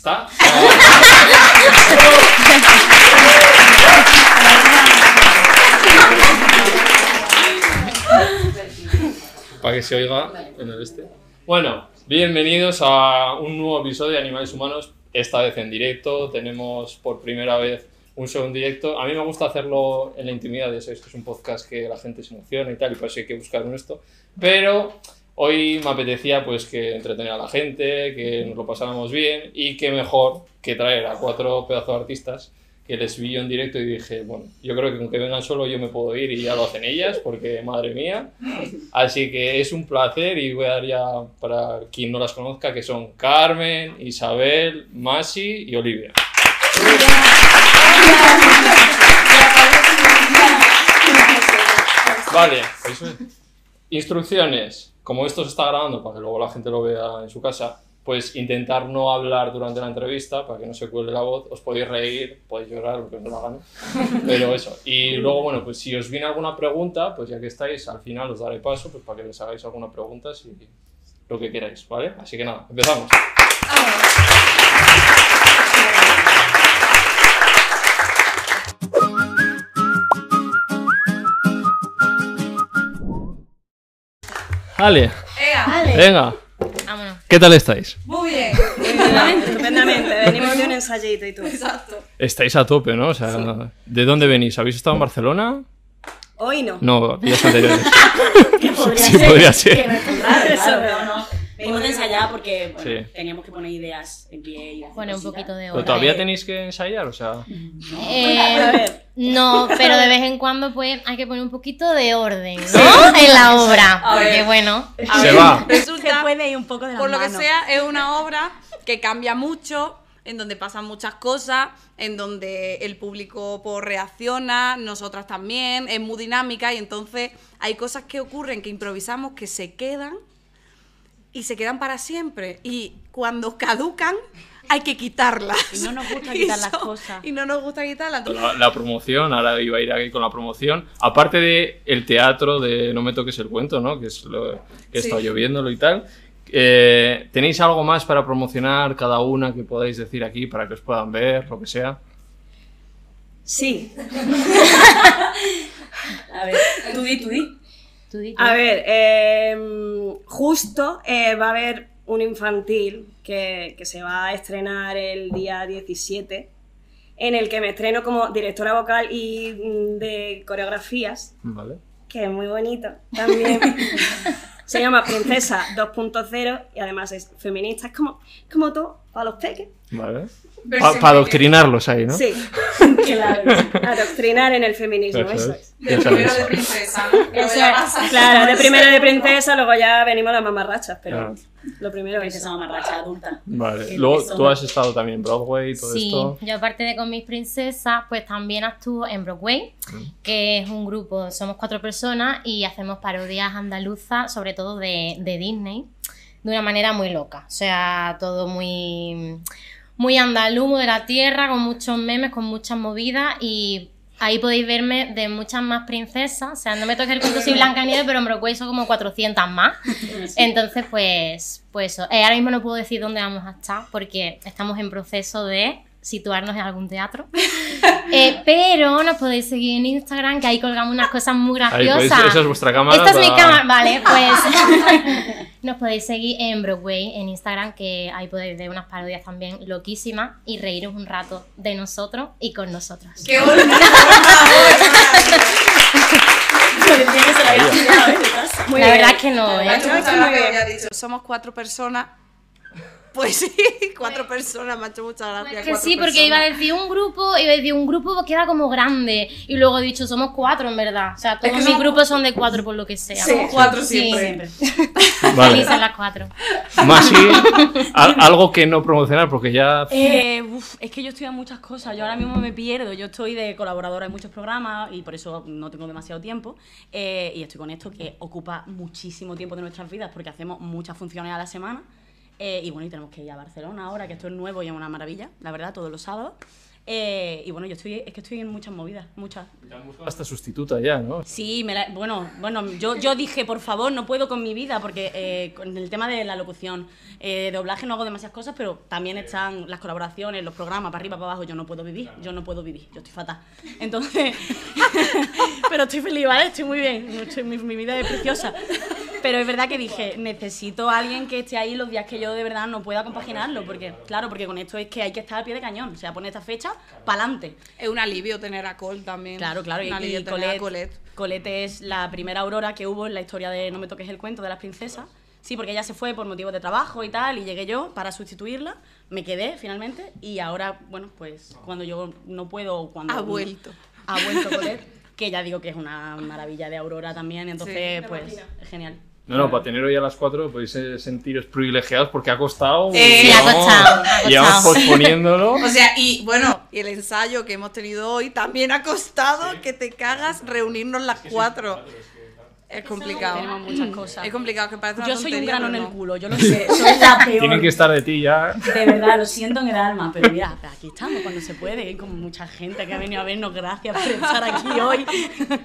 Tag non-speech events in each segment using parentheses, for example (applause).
¿Está? Para que se oiga en el este. Bueno, bienvenidos a un nuevo episodio de Animales Humanos, esta vez en directo. Tenemos por primera vez un en directo. A mí me gusta hacerlo en la intimidad, ya sabéis que es un podcast que la gente se emociona y tal, y por eso hay que buscar un esto. Pero hoy me apetecía pues que entretener a la gente, que nos lo pasáramos bien y que mejor que traer a cuatro pedazos de artistas que les vi yo en directo y dije, bueno, yo creo que con que vengan solo yo me puedo ir y ya lo hacen ellas, porque madre mía. Así que es un placer y voy a dar ya para quien no las conozca, que son Carmen, Isabel, Masi y Olivia. Vale, pues, instrucciones. Como esto se está grabando para que luego la gente lo vea en su casa, pues intentar no hablar durante la entrevista para que no se cuele la voz. Os podéis reír, podéis llorar, lo que os dé la gana. (laughs) Pero eso. Y luego, bueno, pues si os viene alguna pregunta, pues ya que estáis, al final os daré paso pues para que les hagáis alguna pregunta si lo que queráis, ¿vale? Así que nada, empezamos. Ale, Ea, venga, Vámonos. ¿qué tal estáis? muy bien. Estupendamente, (laughs) estupendamente. Venimos de un ensayito y todo. Exacto. Estáis a tope, ¿no? O sea, ¿de dónde venís? ¿Habéis estado en Barcelona? Hoy no. No, días anteriores. (laughs) Que podría Sí, ser. podría ser. Que no es tan raro, Eso. claro, pero no. Venimos de ensayar porque bueno, Sí. teníamos que poner ideas en pie y un poquito de ¿Pero hora. todavía tenéis que ensayar? O sea, Eh, A ver. no, pero de vez en cuando pues hay que poner un poquito de orden, ¿no? En la obra. A Porque ver. bueno, se va. Se Resulta, puede ir un poco de la por lo que sea, es una obra que cambia mucho, en donde pasan muchas cosas, en donde el público pues, reacciona, nosotras también, es muy dinámica y entonces hay cosas que ocurren, que improvisamos, que se quedan y se quedan para siempre. Y cuando caducan, hay que quitarlas. Y no nos gusta (laughs) quitar las cosas. Y no nos gusta quitarlas. La, la promoción, ahora iba a ir aquí con la promoción. Aparte de el teatro de No me toques el cuento, ¿no? Que es lo que he Sí. estado yo viéndolo y tal. eh, ¿Tenéis algo más para promocionar cada una que podáis decir aquí para que os puedan ver, lo que sea? Sí. (laughs) A ver, tú di, tú di. Tú di. A ver, eh, justo eh, va a haber un infantil que, que se va a estrenar el día 17, en el que me estreno como directora vocal y mm, de coreografías, ¿Vale? que es muy bonito también. (laughs) se llama Princesa 2.0 y además es feminista, es como, como todo, para los peques. ¿Vale? Para adoctrinarlos ahí, ¿no? Sí, (laughs) Claro. adoctrinar en el feminismo, Eso eso es. es. Ya sabéis. princesa, (laughs) ¿no? Eso es, claro, de primero de (laughs) princesa, luego ya venimos las mamarrachas, pero Ah. lo primero es eso. mamarracha adulta. Vale. Luego tú has estado también en Broadway y todo Sí, esto. yo aparte de con mis princesas, pues también actúo en Broadway, que es un grupo, somos cuatro personas y hacemos parodias andaluzas, sobre todo de, de Disney, de una manera muy loca. O sea, todo muy, muy andaluz, muy de la tierra, con muchos memes, con muchas movidas y ahí podéis verme de muchas más princesas. O sea, no me toques el cuento, soy Blanca Nieves, pero Broadway son como 400 más. Entonces, pues, pues eso. Eh, ahora mismo no puedo decir dónde vamos a estar porque estamos en proceso de situarnos en algún teatro. (laughs) Eh, pero nos podéis seguir en Instagram, que ahí colgamos unas cosas muy Ahí, graciosas. pues, esa es vuestra cámara. Esta es mi cámara, vale, (laughs) pues (laughs) nos podéis seguir en Broadway, en Instagram, que ahí podéis ver unas parodias también loquísimas y reíros un rato de nosotros y con nosotros. ¡Qué bonito! La verdad es que no, ¿eh? somos cuatro personas. Pues sí, (laughs) cuatro personas, me ha hecho mucha gracia. Es que sí, porque iba a personas. decir un grupo, iba a decir un grupo queda como grande. Y luego he dicho, somos cuatro en verdad. O sea, todos que mis somos- grupos son de cuatro por lo que sea. Somos cuatro Sí. siempre. (laughs) Vale. Felices las cuatro. (laughs) Al- algo que no promocionar porque ya. Eh, uf, es que yo estoy en muchas cosas, yo ahora mismo me pierdo, yo estoy de colaboradora en muchos programas y por eso no tengo demasiado tiempo eh, y estoy con esto que ocupa muchísimo tiempo de nuestras vidas porque hacemos muchas funciones a la semana eh, y bueno, y tenemos que ir a Barcelona ahora, que esto es nuevo y es una maravilla, la verdad, todos los sábados. Eh, y bueno, yo estoy, es que estoy en muchas movidas, muchas. Te han buscado hasta sustituta ya, ¿no? Sí, me la- bueno, bueno yo, yo dije, por favor, no puedo con mi vida, porque eh, con el tema de la locución, eh, doblaje no hago demasiadas cosas, pero también están las colaboraciones, los programas, para arriba, para abajo, yo no puedo vivir, yo no puedo vivir, yo estoy fatal. Entonces, (laughs) pero estoy feliz, ¿vale? Estoy muy bien, estoy- mi, mi vida es preciosa. Pero es verdad que dije, necesito a alguien que esté ahí los días que yo de verdad no pueda compaginarlo, porque, claro, porque con esto es que hay que estar al pie de cañón, o sea, pone esta fecha, para adelante. Es un alivio tener a Cole también. Claro, claro, y, Un y a Colette, Colette. Colette es la primera aurora que hubo en la historia de No me toques el cuento de las princesas. Sí, porque ella se fue por motivos de trabajo y tal, y llegué yo para sustituirla, me quedé finalmente, y ahora, bueno, pues cuando yo no puedo, cuando... Ha vuelto. Ha vuelto Colette, que ya digo que es una maravilla de aurora también, entonces, Sí. pues, es genial. No, no, para tener hoy a las 4 podéis eh, sentiros privilegiados porque ha costado. Eh, Sí, ha costado, ha Llevamos posponiéndolo. (laughs) O sea, y bueno, y el ensayo que hemos tenido hoy también ha costado que te cagas reunirnos las cuatro. Es complicado. Tenemos muchas cosas. Es complicado, que parece una Yo soy un tontería, grano en pero el no. culo, yo lo sé, soy la (laughs) peor. Tienen que estar de ti ya. De verdad, lo siento en el alma, pero mira, aquí estamos cuando se puede, hay como mucha gente que ha venido a vernos, gracias por estar aquí hoy.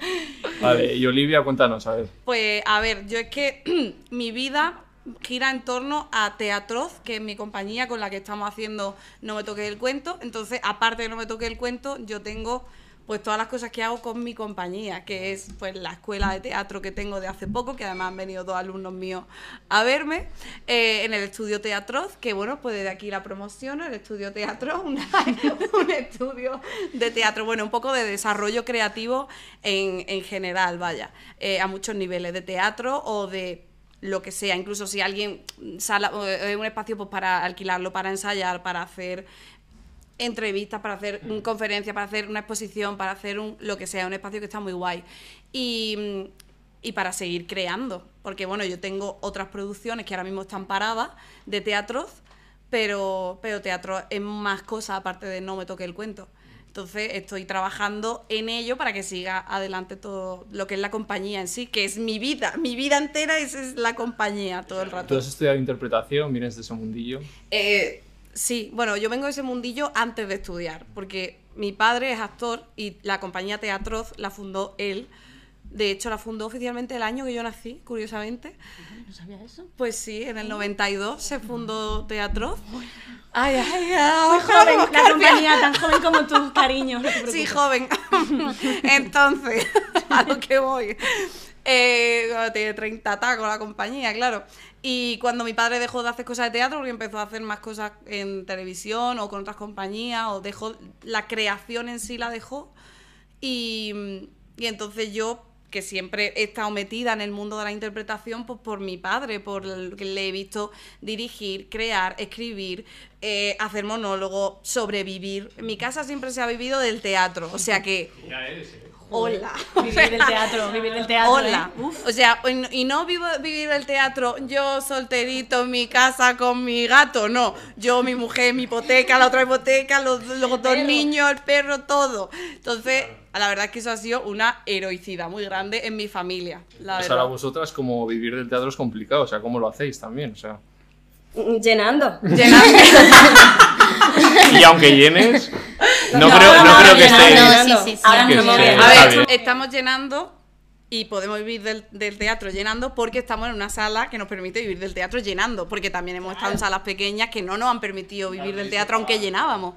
(laughs) Vale, y Olivia, cuéntanos, a ver. Pues a ver, yo es que (clears throat) mi vida gira en torno a Teatroz, que es mi compañía con la que estamos haciendo No me toque el cuento. Entonces, aparte de No me toque el cuento, yo tengo pues todas las cosas que hago con mi compañía, que es pues la escuela de teatro que tengo de hace poco, que además han venido dos alumnos míos a verme, eh, en el estudio Teatroz, que bueno, pues desde aquí la promociono, el estudio Teatro, (laughs) un estudio de teatro, bueno, un poco de desarrollo creativo en, en general, vaya, eh, a muchos niveles de teatro o de lo que sea, incluso si alguien sala, eh, un espacio pues para alquilarlo, para ensayar, para hacer entrevistas, para hacer mm, conferencias, para hacer una exposición, para hacer un, lo que sea, un espacio que está muy guay. Y, y para seguir creando, porque bueno, yo tengo otras producciones que ahora mismo están paradas de teatros, pero, pero teatro es más cosas aparte de no me toque el cuento. Entonces estoy trabajando en ello para que siga adelante todo lo que es la compañía en sí, que es mi vida, mi vida entera es, es la compañía todo el rato. Tú has estudiado interpretación, vienes de ese mundillo. Eh, sí, bueno, yo vengo de ese mundillo antes de estudiar, porque mi padre es actor y la compañía Teatroz la fundó él. De hecho, la fundó oficialmente el año que yo nací, curiosamente. ¿No sabías eso? Pues sí, en el 92 se fundó Teatroz. Ay, ay, ay. Joven, la compañía tan joven como tú, cariño. no. Sí, joven. (laughs) Entonces, (laughs) a lo que voy. Eh, tiene 30 tacos la compañía, claro. Y cuando mi padre dejó de hacer cosas de teatro, porque empezó a hacer más cosas en televisión o con otras compañías, o dejó la creación en sí la dejó. Y, y entonces yo, que siempre he estado metida en el mundo de la interpretación, pues por mi padre, por lo que le he visto dirigir, crear, escribir, eh, hacer monólogo, sobrevivir. Mi casa siempre se ha vivido del teatro, o sea que... Hola. (laughs) Vivir del teatro, vivir del teatro. Hola. ¿eh? Uf. O sea, y no vivo vivir el teatro yo solterito en mi casa con mi gato, no. Yo, mi mujer, mi hipoteca, la otra hipoteca, los, los dos niños, el perro, todo. Entonces, la verdad es que eso ha sido una heroicidad muy grande en mi familia. La Pues verdad. ahora vosotras, como vivir del teatro es complicado, o sea, ¿cómo lo hacéis también? O sea, Llenando. Llenando. (laughs) y aunque llenes, no, No, creo, no, no, creo que estéis. No, sí, sí, sí. Ahora que mismo bien. A ver, estamos llenando y podemos vivir del, del teatro llenando porque estamos en una sala que nos permite vivir del teatro llenando, porque también hemos estado en salas pequeñas que no nos han permitido vivir del teatro aunque llenábamos.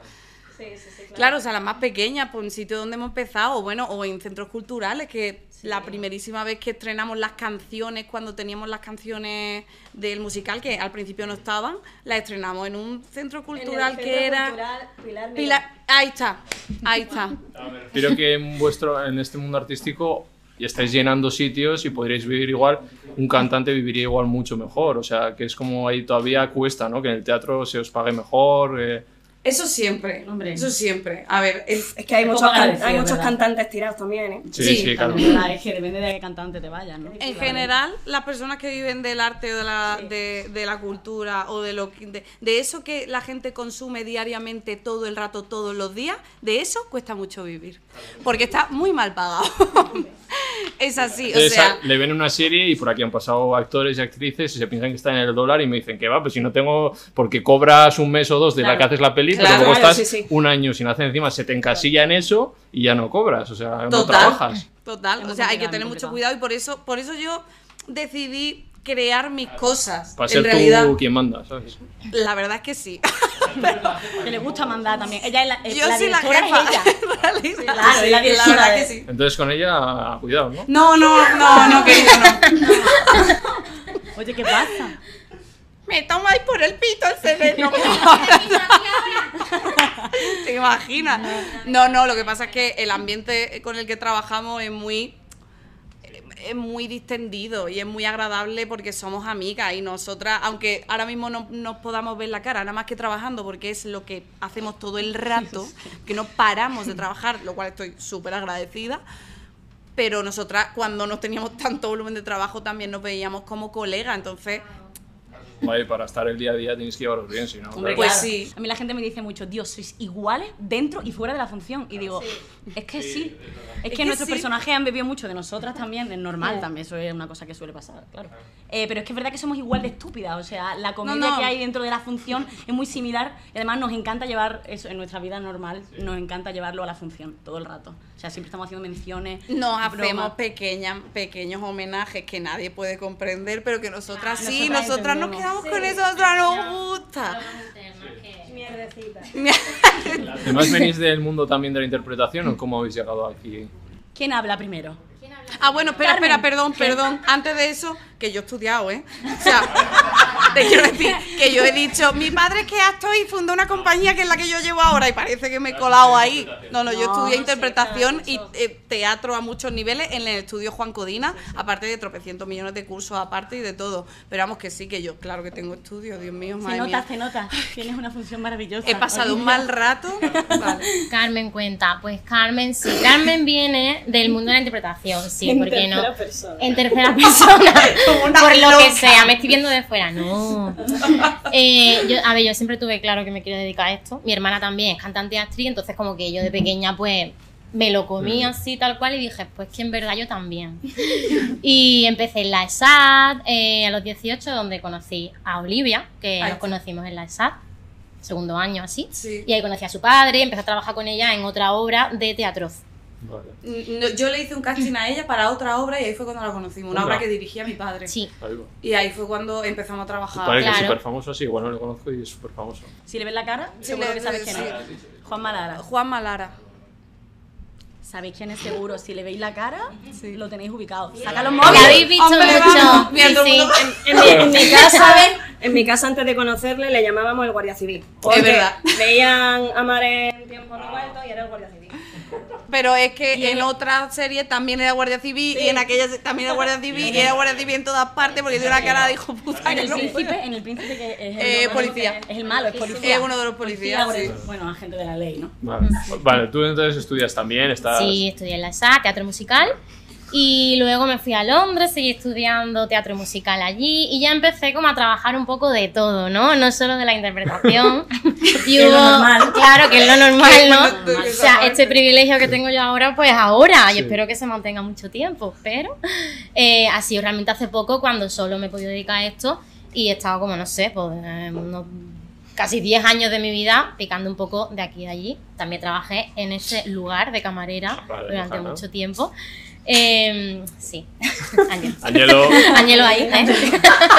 Claro, salas más pequeñas, por un sitio donde hemos empezado, o bueno, o en centros culturales, que la primerísima vez que estrenamos las canciones, cuando teníamos las canciones del musical, que al principio no estaban, las estrenamos en un centro cultural que era... Pilar, ahí está, ahí está. Creo que en vuestro, en este mundo artístico y estáis llenando sitios y podríais vivir igual, un cantante viviría igual mucho mejor, o sea, que es como ahí todavía cuesta, ¿no? Que en el teatro se os pague mejor. eh, Eso siempre, Hombre. eso siempre. A ver, el- Es que hay muchos, can- hay muchos cantantes tirados también, ¿eh? Sí, Sí, sí, claro. Es que depende de qué cantante te vayas, ¿no? En general, las personas que viven del arte o de la, de, de la cultura o de, lo, que- de, de eso que la gente consume diariamente todo el rato, todos los días, de eso cuesta mucho vivir. Porque está muy mal pagado. (laughs) Es así, o Entonces, sea, le ven una serie y por aquí han pasado actores y actrices y se piensan que están en el dólar y me dicen que va, pues si no tengo, porque cobras un mes o dos de la que haces la peli, Claro, pero luego claro, estás sí, sí. un año sin hacer encima, se te encasilla en eso y ya no cobras, o sea, no trabajas. Total, o sea, hay que tener mucho cuidado y por eso, por eso yo decidí crear mis cosas. Para en ser realidad, tú quien manda, ¿sabes? la verdad es que sí. (laughs) Que le gusta mandar también. Ella es la, Yo la soy la directora jefa. es ella. (laughs) en realidad. claro, Sí, es la verdad de- que sí. Entonces con ella, cuidado, ¿no? No, no, no, no, (laughs) querida, no. Oye, ¿qué pasa? Me tomáis por el pito el sereno. ¿Te imaginas? No, no, lo que pasa es que el ambiente con el que trabajamos es muy es muy distendido y es muy agradable porque somos amigas y nosotras, aunque ahora mismo no nos podamos ver la cara, nada más que trabajando, porque es lo que hacemos todo el rato, (laughs) que no paramos de trabajar, lo cual estoy súper agradecida, pero nosotras cuando no teníamos tanto volumen de trabajo también nos veíamos como colegas, entonces Vale, para estar el día a día tienes que llevaros bien, si no. Hombre, claro. Pues claro. sí. A mí la gente me dice mucho, Dios, sois iguales dentro y fuera de la función. Y digo, es que sí. Es que, que nuestros sí. personajes han bebido mucho de nosotras también, es normal también, eso es una cosa que suele pasar, claro. Eh, pero es que es verdad que somos igual de estúpidas, o sea, la comedia no. que hay dentro de la función es muy similar y además nos encanta llevar eso en nuestra vida normal, nos encanta llevarlo a la función todo el rato. O sea, siempre estamos haciendo menciones. Nos hacemos pequeñas, pequeños homenajes que nadie puade comprender, pero que nosotras sí, Nosotras nosotras nos quedamos con eso, a nosotras nos gusta. Mierdecita. (laughs) Además venís del mundo también de la interpretación o cómo habéis llegado aquí. ¿Quién habla primero? Ah, bueno, espera, Carmen. espera, perdón, perdón. Antes de eso, que yo he estudiado, ¿eh? O sea, (laughs) te quiero decir que yo he dicho, mi padre es que es actor y fundó una compañía que es la que yo llevo ahora y parece que me he colado ahí. No, no, yo No, estudié sí, interpretación y eh, teatro a muchos niveles en el estudio Juan Codina, aparte de tropecientos millones de cursos aparte y de todo. Pero vamos que sí, que yo, claro que tengo estudios, Dios mío, Se madre nota, mía. se nota. Tienes una función maravillosa. He pasado un mal rato. (laughs) Vale. Carmen cuenta, pues Carmen sí, Carmen viene del mundo de la interpretación, sí, En porque no. tercera persona. En tercera (laughs) persona, (laughs) Como una por lo que sea, me estoy viendo de fuera, no. (laughs) Eh, yo, a ver, yo siempre tuve claro que me quiero dedicar a esto. Mi hermana también es cantante y actriz, entonces como que yo de pequeña pues me lo comí así tal cual y dije, pues que en verdad yo también. Y empecé en la ESAD eh, a los 18, donde conocí a Olivia, que Ahí nos está. conocimos en la ESAD, segundo año así. Sí. Y ahí conocí a su padre, empecé a trabajar con ella en otra obra de teatro. Vale. No, yo le hice un casting a ella para otra obra y ahí fue cuando la conocimos, una obra que dirigía mi padre. Sí. Ahí va. Y ahí fue cuando empezamos a Tu trabajar. que es Claro. súper famoso, sí, bueno, lo conozco y es súper famoso. Si le ves la cara, Sí, seguro le- que sabes sí. quién es. Juan Malara. Juan Malara. ¿Sabéis quién es seguro? Si le veis la cara, Sí. lo tenéis ubicado. Saca los móviles. habéis visto mucho. En mi, en mi (laughs) casa, en mi casa antes de conocerle le llamábamos el guardia civil. Porque verdad. Veían a Mare en tiempo revuelto y era el guardia civil. Pero es que en otra serie también era Guardia Civil y en aquella también era Guardia Civil y era Guardia Civil en todas partes porque tiene una cara de hijo puta. En que el no príncipe, en el príncipe que es el Eh, policía. Es el malo, es policía. Es uno de los policías, Policía, sí. Bueno, agente de la ley, ¿no? Vale. vale, tú entonces estudias también, estás... Sí, estudié en la ESA, teatro musical. Y luego me fui a Londres, seguí estudiando teatro musical allí y ya empecé como a trabajar un poco de todo, ¿no? No solo de la interpretación. (laughs) y Que es lo hubo, normal. claro, que es lo normal, ¿no? (laughs) O sea, este privilegio que tengo yo ahora, pues ahora, y espero que se mantenga mucho tiempo, pero eh, ha sido realmente hace poco cuando solo me he podido dedicar a esto y he estado como, no sé, pues eh, unos casi 10 años de mi vida picando un poco de aquí y de allí. También trabajé en ese lugar de camarera Vale, durante mucho tiempo. Eh, sí, (laughs) Ángel. Ángelo, Ángelo ahí, ¿eh?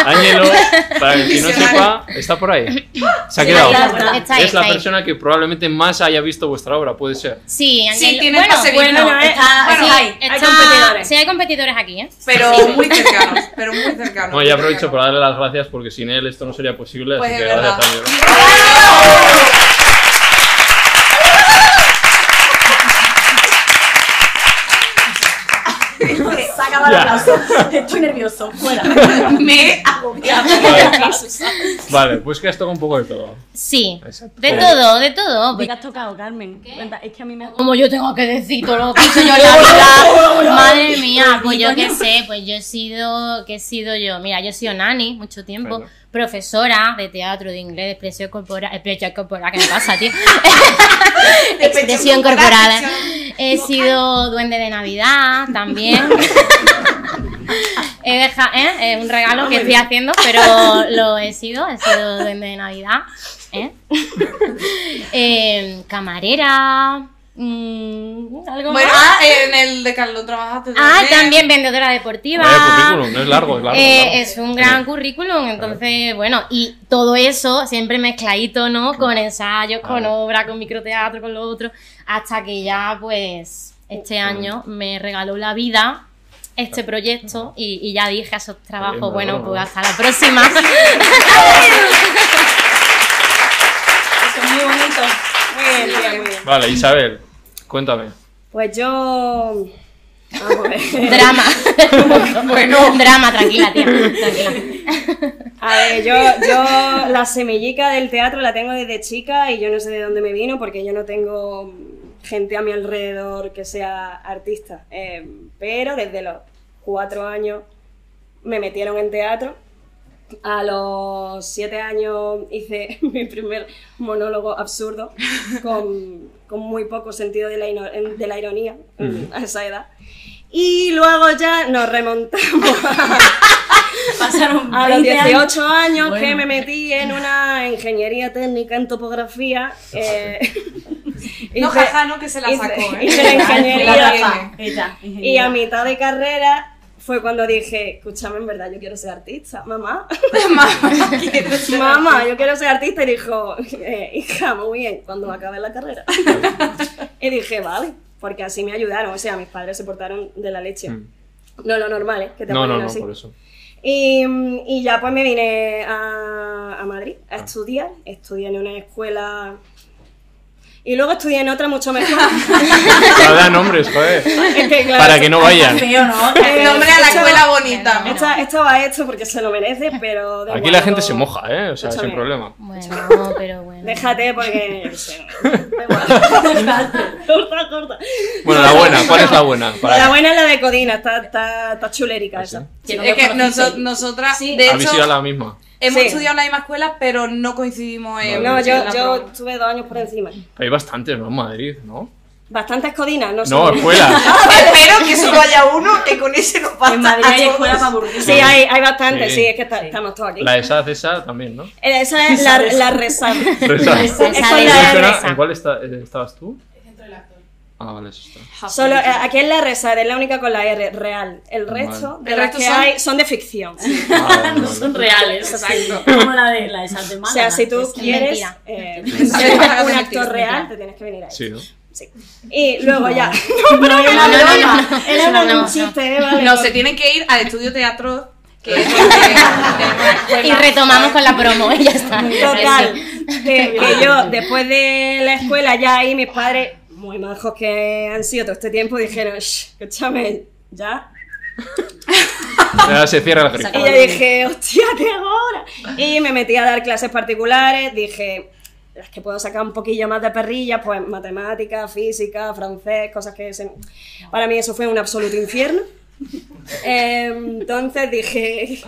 Ángelo, para el que no sepa, está por ahí. Se ha Sí, quedado. está- está ahí, es la está ahí. persona que probablemente más haya visto vuestra obra, puede ser. Sí, Ángel. tiene bueno, pase bueno, bueno, está- bueno, sí, hay- hay está- competidores. Sí, hay competidores aquí, ¿eh? Pero muy cercanos, pero muy cercanos. No, ya aprovecho para darle las gracias porque sin él esto no sería posible, Pues así es que gracias verdad. Ángelo. Se acaba el aplauso. (laughs) Estoy nervioso. Fuera. (laughs) Me he agobiado. (laughs) Vale, pues que has tocado un poco de todo. Sí, Exacto. de todo, de todo. ¿Qué has tocado, Carmen? Cuenta, es que a mí me... Como yo tengo que decir todo lo que he yo en la vida. Madre mía, pues yo qué sé, pues yo he sido, ¿qué he sido yo? Mira, yo he sido nani mucho tiempo. Claro. Profesora de teatro, de inglés, de expresión corporal, expresión corporal, ¿qué me pasa, tío? (laughs) (laughs) expresión corporal. He sido duende de Navidad también. (laughs) He dejado, ¿eh? Es un regalo que estoy haciendo, pero lo he sido, he sido duende de Navidad. ¿eh? Eh, camarera. Mm, algo Bueno, más. ah, en el de Carlos trabajaste Ah, también vendedora deportiva. Vaya currículum, no es largo, es largo. Eh, es largo. es un gran currículum, entonces, bueno, y todo eso siempre mezcladito, ¿no? Con ensayos, con obra, con microteatro, con lo otro, hasta que ya, pues, este año me regaló la vida este proyecto y, y ya dije a esos trabajos, Bien, bueno, pues hasta la próxima. (laughs) (laughs) Eso es muy bonito. Muy bien, tía, muy bien. Vale, Isabel, cuéntame. Pues yo. Vamos a ver. Drama. (laughs) bueno, drama, tranquila, tía, tranquila. A ver, yo, yo la semillica del teatro la tengo desde chica y yo no sé de dónde me vino porque yo no tengo gente a mi alrededor que sea artista. Eh, pero desde los cuatro años me metieron en teatro. A los siete años hice (laughs) mi primer monólogo absurdo (laughs) con, con muy poco sentido de la, de la ironía a esa edad. Y luego ya nos remontamos (laughs) Pasaron a los 20 años. 18 años que Bueno. me metí en una ingeniería técnica en topografía. eh, No, hice- jaja, no, que se la hice- sacó, ¿eh? hice la ingeniería. La Y a mitad de carrera fue cuando dije, escúchame, en verdad, yo quiero ser artista, mamá. (laughs) Mamá, (laughs) quiero ser mamá, yo quiero ser artista. Y dijo, eh, hija, muy bien, cuando acabe la carrera. (laughs) y dije, vale, porque así me ayudaron. O sea, mis padres se portaron de la leche. Mm. No lo normal, ¿eh? Que te No, no, no, así. por eso. Y, y ya pues me vine a, a Madrid Ah. a estudiar. Estudié en una escuela y luego estudié en otra mucho mejor. (laughs) No da nombres, joder. (laughs) Es que, claro, Para que no vayan. ¿no? El nombre a la Esto- escuela bonita. Esto, esto va hecho porque se lo merece, pero... Aquí la gente se moja, ¿eh? O sea, sin problema. Bueno, (laughs) pero bueno. Déjate porque... sé, corta, corta. Bueno, la buena, ¿cuál es la buena? Para- La buena es la de Codina, está, está, está chulérica ¿Ah, sí? esa. Sí, es que noso- nosotras, Sí. de Habéis hecho, ido a la misma. Hemos Sí. estudiado en la misma escuela, pero no coincidimos en. No, en yo, la yo promo. tuve dos años por encima. Hay bastantes, ¿no? En Madrid, ¿no? Bastantes codinas, no No, solo- (laughs) escuela. (laughs) Espero que solo haya uno que con ese nos basta. En Madrid hay todos. escuela para aburrir. Sí, hay, hay bastantes, Sí. sí, es que está- estamos todos aquí. La esa también, ¿no? Eh, Esa es la, la resal. Resa. ¿En cuál está- eh, estabas tú? Ah, vale, eso está. Solo, eh, aquí es la resal, es la única con la R, real. El resto, Vale. de El las resto que son- hay, son de ficción. Ah, vale, No vale. son reales, exacto. Como la de la de de O Málaga. sea, si tú Es quieres eh, ser un actor real, te tienes que venir ahí. Sí, ¿no? Sí. Y luego ya. No, (laughs) no. Era No, un chiste, ¿eh? Vale. No, se tienen que ir al estudio teatro, que es. (laughs) Y retomamos con la promo y ya está. Total. Que, que yo, después de la escuela, ya ahí mis padres, muy majos que han sido todo este tiempo, dijeron, "Shh, escúchame, ya. Ya se cierra la. Y yo dije, hostia, ¿qué ahora? Y me metí a dar clases particulares, dije, las que puedo sacar un poquillo más de perrilla, pues matemática, física, francés, cosas que se- para mí eso fue un absoluto infierno. Eh, (laughs) entonces dije,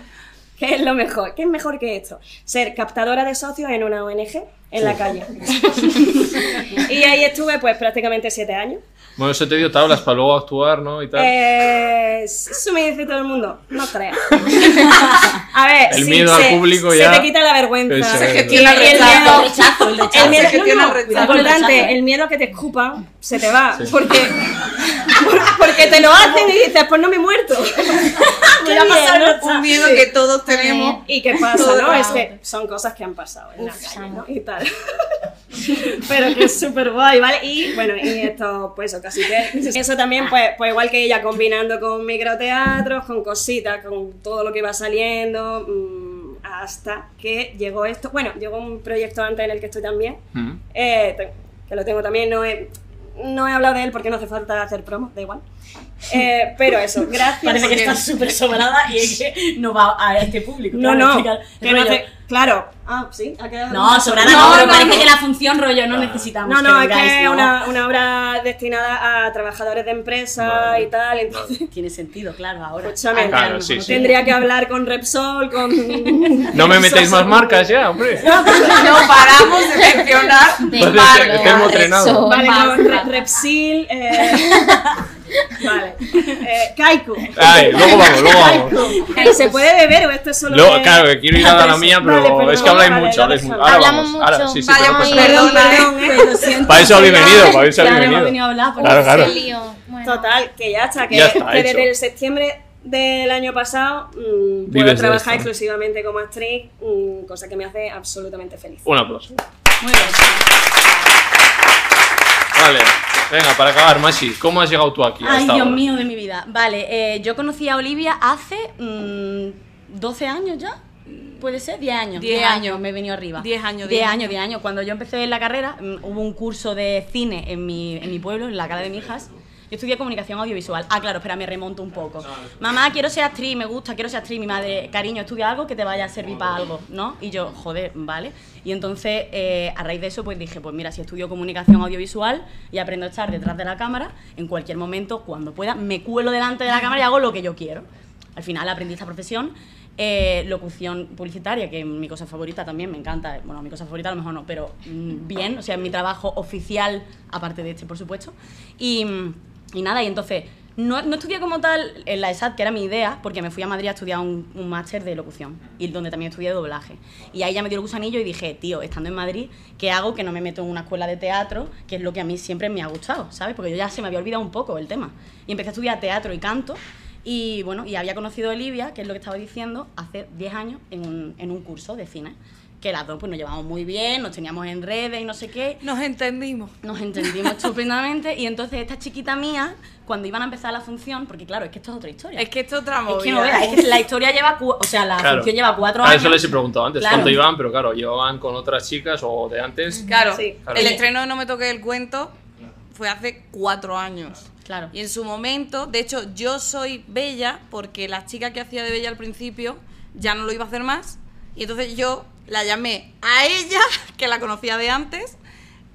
¿qué es lo mejor? ¿Qué es mejor que esto? Ser captadora de socios en una ONG en la calle. (laughs) y ahí estuve pues prácticamente siete años. Bueno, eso te dio tablas para luego actuar, ¿no? Y tal. Eh, eso me dice todo el mundo, no creas. (laughs) A ver, El sí, miedo al se- público se ya- te quita la vergüenza. Se gestiona el el miedo- El rechazo, el rechazo. El miedo, Se no, gestiona no, el rechazo. importante, El rechazo, el miedo a que te escupan se te va, porque, (laughs) porque te lo hacen y dices, pues no me he muerto. (laughs) Qué (laughs) Va un miedo Sí. que todos tenemos. ¿Y qué pasa, Todo no? Es que son cosas que han pasado en la calle. Y tal. Pero que es súper guay, ¿vale? Y bueno, y esto, pues eso, casi que... Eso también, pues, pues igual que ella, combinando con microteatros, con cositas, con todo lo que iba saliendo, mm, hasta que llegó esto. Bueno, llegó un proyecto antes en el que estoy también, Mm. eh, que lo tengo también, no he, no he hablado de él porque no hace falta hacer promo, da igual. Eh, pero eso, (laughs) gracias. Parece que porque- está súper sobrada y es que no va a este público. No, claro, no. explicar que Claro. Ah, sí, ha quedado. No, sobrada No, no, pero no, parece no. que la función rollo no necesitamos. No, no, es vengáis, que es ¿no? una, una obra destinada a trabajadores de empresa y tal, entonces (laughs) Tiene sentido, claro, ahora. Escúchame. Antes a lo Claro, mejor sí, no sí. tenía. tendría que hablar con Repsol, con... (laughs) No me metéis más marcas ya, hombre. No paramos de mencionar que. Vale, Repsil, eh... Vale. Eh, (laughs) Kaiku. Ay, luego vamos, luego vamos. ¿Se puede beber o esto es solo Luego, de- claro, que quiero ir a la mía, pero Vale, perdón, es que habláis vale, mucho, habláis. Ahora Hablamos vamos, ahora, mucho. sí, sí, Vaya, pero pues Perdón, perdón, eh. Siento, Para eso habéis perdón. venido, para eso Claro, habéis venido. venido a hablar. porque- Claro, claro. Lío. Bueno. Total, que ya está, que, Ya está que desde el septiembre del año pasado mm, puedo trabajar esto. exclusivamente como actriz, mm, cosa que me hace absolutamente feliz. Un aplauso. Muy bien. Vale, venga, para acabar, Masi, ¿cómo has llegado tú aquí? Ay, Dios ahora? mío de mi vida. Vale, eh, yo conocí a Olivia hace mm, 12 años ya. ¿Puede ser? 10 años. 10 10 años. me he venido arriba. 10 años, 10 10 años, 10 años. Cuando yo empecé en la carrera, mm, hubo un curso de cine en mi, en mi pueblo, en la cara de mi hijas. Yo estudié comunicación audiovisual. Ah, claro, espera, me remonto un poco. Mamá, quiero ser actriz, me gusta, quiero ser actriz. Mi madre, cariño, estudia algo que te vaya a servir para algo, ¿no? Y yo, joder, vale. Y entonces, eh, a raíz de eso, pues dije, pues mira, si estudio comunicación audiovisual y aprendo a estar detrás de la cámara, en cualquier momento, cuando pueda, me cuelo delante de la cámara y hago lo que yo quiero. Al final aprendí esta profesión. Eh, locución publicitaria, que es mi cosa favorita también, me encanta. Bueno, mi cosa favorita a lo mejor no, pero mm, bien, o sea, es mi trabajo oficial, aparte de este, por supuesto. Y, mm, y nada, y entonces, no, no estudié como tal en la ESAD, que era mi idea, porque me fui a Madrid a estudiar un, un máster de locución, y donde también estudié doblaje. Y ahí ya me dio el gusanillo y dije, tío, estando en Madrid, ¿qué hago que no me meto en una escuela de teatro, que es lo que a mí siempre me ha gustado, ¿sabes? Porque yo ya se me había olvidado un poco el tema. Y empecé a estudiar teatro y canto, y bueno, y había conocido a Olivia, que es lo que estaba diciendo, hace 10 años en un, en un curso de cine. Que las dos pues nos llevamos muy bien, nos teníamos en redes y no sé qué. Nos entendimos. Nos entendimos estupendamente y entonces esta chiquita mía, cuando iban a empezar la función, porque claro, es que esto es otra historia. Es que esto es otra movida. Es que no veas, es que la historia lleva, o sea, la Claro. función lleva cuatro A años. eso les he preguntado antes, Claro. cuánto iban, pero claro, llevaban con otras chicas o de antes. Claro, Sí. Claro. el estreno de No me toque el cuento fue hace cuatro años. Claro. Y en su momento, de hecho, yo soy Bella porque la chica que hacía de Bella al principio ya no lo iba a hacer más. Y entonces yo la llamé a ella, (laughs) que la conocía de antes.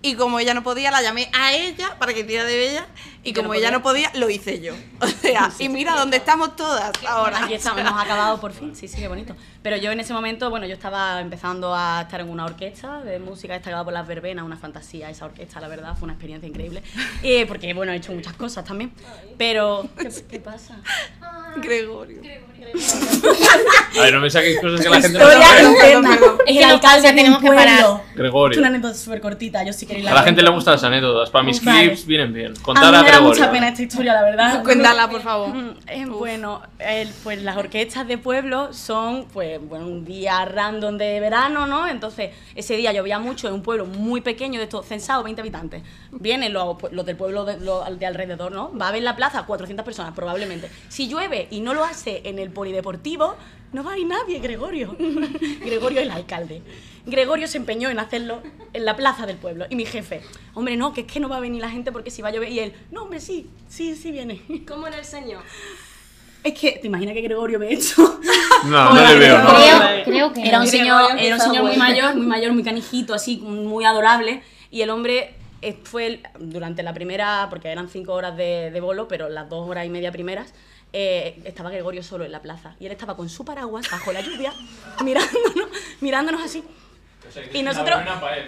Y como ella no podía, la llamé a ella para que hiciera de Bella. Y como ella no podía, lo hice yo. (laughs) O sea, y mira dónde estamos todas ahora. Aquí estamos, hemos acabado por fin, (laughs) sí, sí, qué bonito. Pero yo en ese momento, bueno, yo estaba empezando a estar en una orquesta de música destacada por las verbenas, una fantasía esa orquesta, la verdad, fue una experiencia increíble. (laughs) Eh, porque, bueno, he hecho muchas cosas también. Pero, ¿qué, qué pasa? Gregorio. A ver, no me saquéis cosas que la gente no sabe. Es el alcalde tenemos que parar. pueblo. Es Gregorio. una anécdota súper cortita, yo sí queréis A la gente le gustan las anécdotas. Para mis Vale. clips vienen bien. Contar a, da mucha pena esta historia, la verdad. (laughs) Cuéntala, por favor. Mm, (laughs) eh, bueno, el- pues las orquestas de pueblo son pues bueno, un día random de verano, ¿no? Entonces, ese día llovía mucho en un pueblo muy pequeño, de estos censados, 20 habitantes. Vienen los, pues, los del pueblo de, los de alrededor, ¿no? Va a haber en la plaza 400 personas, probablemente. Si llueve y no lo hace en el polideportivo, no va a ir nadie, Gregorio. (laughs) Gregorio es el alcalde. Gregorio se empeñó en hacerlo en la plaza del pueblo. Y mi jefe, hombre, no, que es que no va a venir la gente porque si va a llover. Y él, no, hombre, sí, sí, sí viene. ¿Cómo era el señor? Es que, ¿te imaginas que Gregorio me he hecho? No, no le veo. ¿no? Creo, creo que Era un señor, era un señor muy mayor, muy mayor, muy canijito, así, muy adorable. Y el hombre eh, fue el- durante la primera, porque eran cinco horas de, de bolo, pero las dos horas y media primeras, eh, estaba Gregorio solo en la plaza. Y él estaba con su paraguas bajo la lluvia, mirándonos, (laughs) mirándonos así. Y nosotros,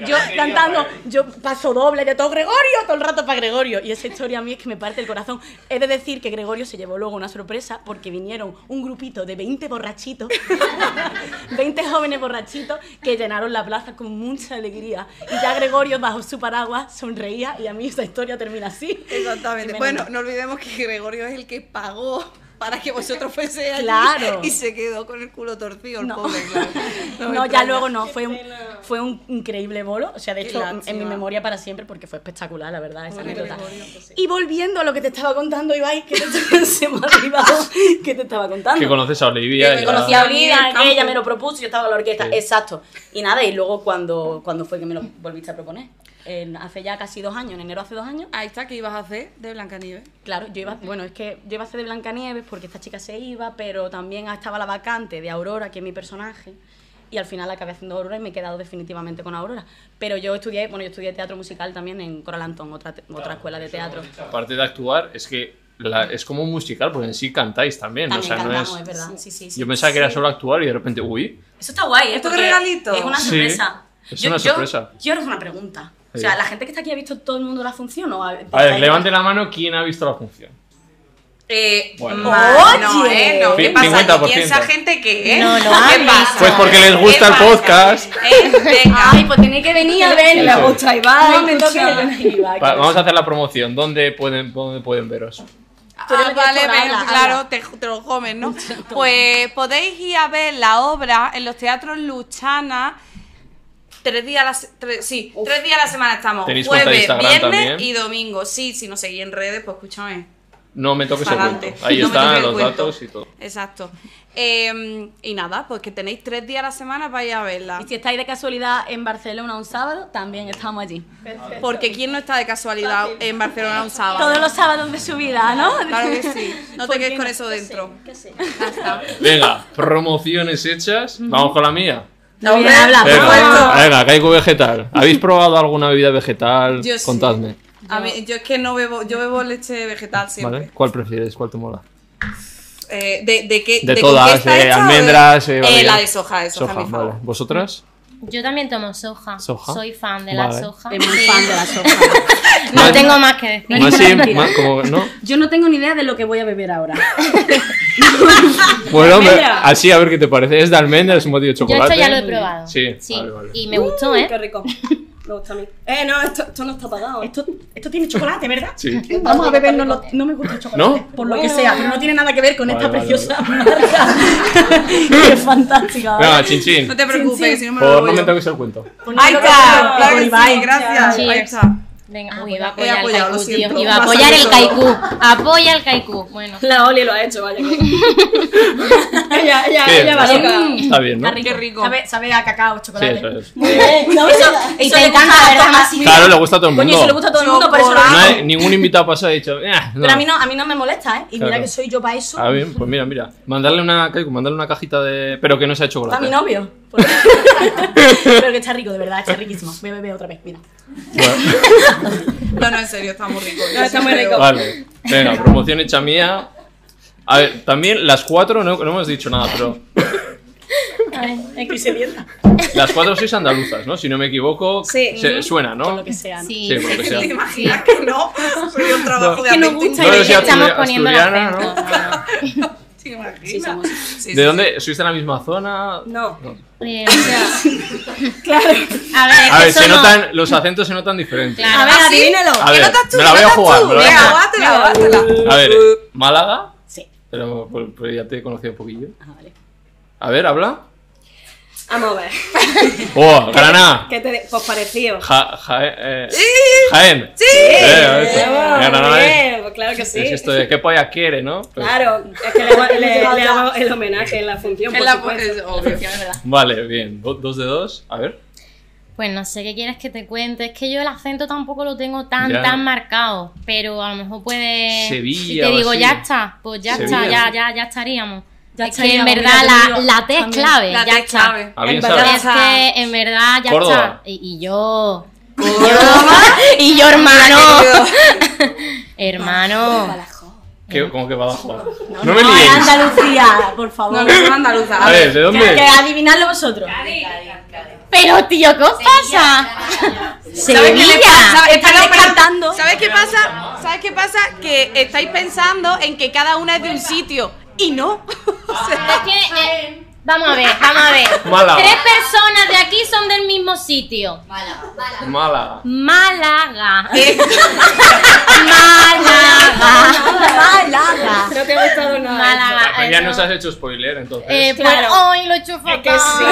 yo cantando, yo paso doble de todo Gregorio, todo el rato para Gregorio. Y esa historia a mí es que me parte el corazón. He de decir que Gregorio se llevó luego una sorpresa porque vinieron un grupito de 20 borrachitos, (laughs) 20 jóvenes borrachitos que llenaron la plaza con mucha alegría. Y ya Gregorio bajo su paraguas sonreía y a mí esa historia termina así. Exactamente. Bueno, no olvidemos que Gregorio es el que pagó para que vosotros fuese allí Claro. y se quedó con el culo torcido, el No. pobre, claro. (laughs) No, me ya luego no, fue un, fue un increíble bolo. O sea, de Qué hecho, lástima. en mi memoria para siempre, porque fue espectacular, la verdad, esa anécdota. Pues sí. Y volviendo a lo que te estaba contando, Ibai, que te, se me ha olvidado que te estaba contando. Que conoces a Olivia. Que Conocí a Olivia, que ella me lo propuso, yo estaba en la orquesta, Sí. exacto. Y nada, y luego cuando, cuando fue que me lo volviste a proponer. En- hace ya casi dos años, en enero hace dos años. Ahí está, ¿qué ibas a hacer de Blancanieves? Claro, yo iba, bueno, es que yo iba a hacer de Blancanieves porque esta chica se iba, pero también estaba la vacante de Aurora, que es mi personaje, y al final acabé haciendo Aurora y me he quedado definitivamente con Aurora. Pero yo estudié, bueno, yo estudié teatro musical también en Coral Antón, otra, te- otra escuela de teatro. Aparte de actuar, es que la- es como un musical, porque en sí cantáis también. También o sea, no cantamos, es... es verdad. Sí, sí, sí. Yo pensaba que era solo actuar y de repente, uy, Eso está guay, ¿eh? ¿Esto qué regalito? Es una Sí, sorpresa. es Yo- una yo- sorpresa. Yo ahora es una pregunta. O sea, ¿la gente que está aquí ha visto todo el mundo la función? ¿O ha- A ver, levante la mano quién ha visto la función. Eh, Bueno. no. ¿eh? No, ¿qué pasa? 50%. ¿Y esa gente qué es? No, lo ¿Qué pasa? Pues porque les gusta el ¿Qué podcast. (laughs) Eh, venga. Ay, pues tenéis que venir a Que verlo. gusta Ibai, No me Ibai, Va, que- vamos a hacer la promoción. ¿Dónde pueden, dónde pueden veros? Ah, vale, venga, habla, claro, te, te lo comen, ¿no? (laughs) Pues podéis ir a ver la obra en los teatros Luchana. Tres días a la, se- tres- sí, tres días a la semana estamos. ¿Tenéis cuenta de Jueves, viernes también? y domingo. Sí, si nos seguís en redes, pues escúchame. No me toques el cuento. Ahí No me están los cuento. datos y todo. Exacto. Eh, y nada, pues que tenéis tres días a la semana para ir a verla. Y si estáis de casualidad en Barcelona un sábado, también estamos allí. Porque ¿quién no está de casualidad en Barcelona un sábado? Todos los sábados de su vida, ¿no? Claro que sí. (laughs) No te ¿Por quedes con eso Que dentro. sí, que sí. Ya está. Venga, promociones hechas. Vamos con la mía. No, bien, habla, por Venga, favor. venga, Kaiku vegetal. ¿Habéis probado alguna bebida vegetal? Yo sí. Contadme. A mí, yo es que no bebo, yo bebo leche vegetal siempre. ¿Vale? ¿Cuál prefieres? ¿Cuál te mola? Eh, de, de qué? De todas, qué está eh, hecha o de- almendras, eh, Eh, la de soja, de soja, Soja, mi vale. favor. ¿Vosotras? Yo también tomo soja. ¿Soja? Soy fan de la soja. Es muy Sí. fan de la soja. (laughs) No tengo más que decir. Más sí, mentira. más como, ¿no? Yo no tengo ni idea de lo que voy a beber ahora. (laughs) Bueno, me- Almendra. así a ver qué te parece. Es de almendras, es un batido de Yo chocolate. esto ya lo he probado. Sí, vale, vale. Y me gustó, ¿eh? Qué rico. (laughs) Me gusta a mí. Eh, no, esto, esto no está pagado. Esto, esto tiene chocolate, ¿verdad? Sí. Vamos a bebernos lo- No me gusta el chocolate, ¿No? por lo que sea, pero no tiene nada que ver con Vale, esta vale, preciosa marca. que (laughs) es fantástica. ¿vale? Venga, chin chin. No te preocupes, sí. si no me lo Por bebo no me yo. toques el cuento. No Ahí lo está, claro que sí, gracias. Ahí está. Venga, uy, iba a He apoyar el apoyado, lo kaiku, tío. Iba a apoyar el kaiku. Apoya el kaiku. Bueno. (laughs) La Oli lo ha hecho, vaya. (laughs) ella, ella, va Está- loca. Está bien, ¿no? Está rico. Qué rico. Sabe, sabe a cacao, Sí, chocolate. eso es. No, eso, Y eso te le encanta, a ¿verdad? Tomás. Claro, le gusta a todo el Coño, mundo. eso le gusta a todo el mundo, por eso lo. No hay ningún invitado pasado ha dicho. "Eh, no". Pero a mí, no, a mí no me molesta, ¿eh? Y mira que soy yo para eso. Ah, bien, pues mira, mira. Mandarle una, Kaiku, mandarle una cajita de. Pero que no sea A chocolate. mi novio. (laughs) Pero que está rico, de verdad, está riquísimo. Voy a beber otra vez, mira. Bueno, (laughs) No, no, en serio, está muy rico. No, está muy rico. vale. Venga, promoción hecha mía. A ver, también las cuatro, no, no hemos dicho nada, pero. Las cuatro sois andaluzas, ¿no? Si no me equivoco. Sí. se- suena, ¿no? Con lo que sea, ¿no? Sí, Sí, por lo que sea. ¿Te imaginas que no? Soy un trabajo de que nos atletismo. gusta No, y estamos poniendo acento. No, no. ¿Te imaginas? Sí, somos. Sí, sí, ¿De dónde? ¿Sois de la misma zona? No. Eh, (laughs) Claro. a ver, A ver, eso se no. notan, los acentos se notan diferentes. Claro. A ver, ¿Ah, sí? adivínalo. A ver, notas tú? me la voy a ¿Notas jugar, tú? me la voy a Venga, jugar. bátela, bátela. A ver, Málaga, Sí. pero pues, pues ya te he conocido un poquillo. Ah, vale. A ver, habla. Vamos a ver. (laughs) ¡Oh, Granada! ¿Qué te Pues parecido. Ja, Jaén. Eh, Jaén. ¡Sí! Eh, a ver, Vamos, Granada es- bien, claro que sí. Es esto de qué polla quiere, ¿no? (laughs) Pues- Claro, es que le, hago- le- (laughs) le hago el homenaje en la función, En la- supuesto. Es verdad. Vale, bien. Do- dos de dos. A ver. Pues no sé qué quieres que te cuente. Es que yo el acento tampoco lo tengo tan, Ya. tan marcado. Pero a lo mejor puede. Sevilla Si te digo así. ya está, pues ya Sevilla. está, ya, ya, ya estaríamos. Ya es que en verdad la, la T es clave. La ya T está. clave. ¿Alguien En verdad. Es que en verdad ya Córdoba. está. Y, y yo. (laughs) Y yo, y yo, hermano. Hermano. ¿Qué, ¿Cómo que Badajoz? No, No, me es liéis. Andalucía, por favor. No, no soy andaluza. A ver, ¿de dónde? Que adivinadlo vosotros. Pero tío, ¿qué os pasa? ¿Sabes qué le Sevilla. pasa? ¿Sabes qué pasa? ¿Sabes qué pasa? Que estáis pensando en que cada una es de un sitio. Y no. (laughs) Es que, eh, vamos a ver, vamos a ver. Málaga. Tres personas de aquí son del mismo sitio. Málaga. Málaga. Eh, Málaga. Málaga. No te ha gustado nada. Málaga. Pues ya nos has hecho spoiler, entonces. Eh, pues Claro. hoy lo he hecho fatal. que sí.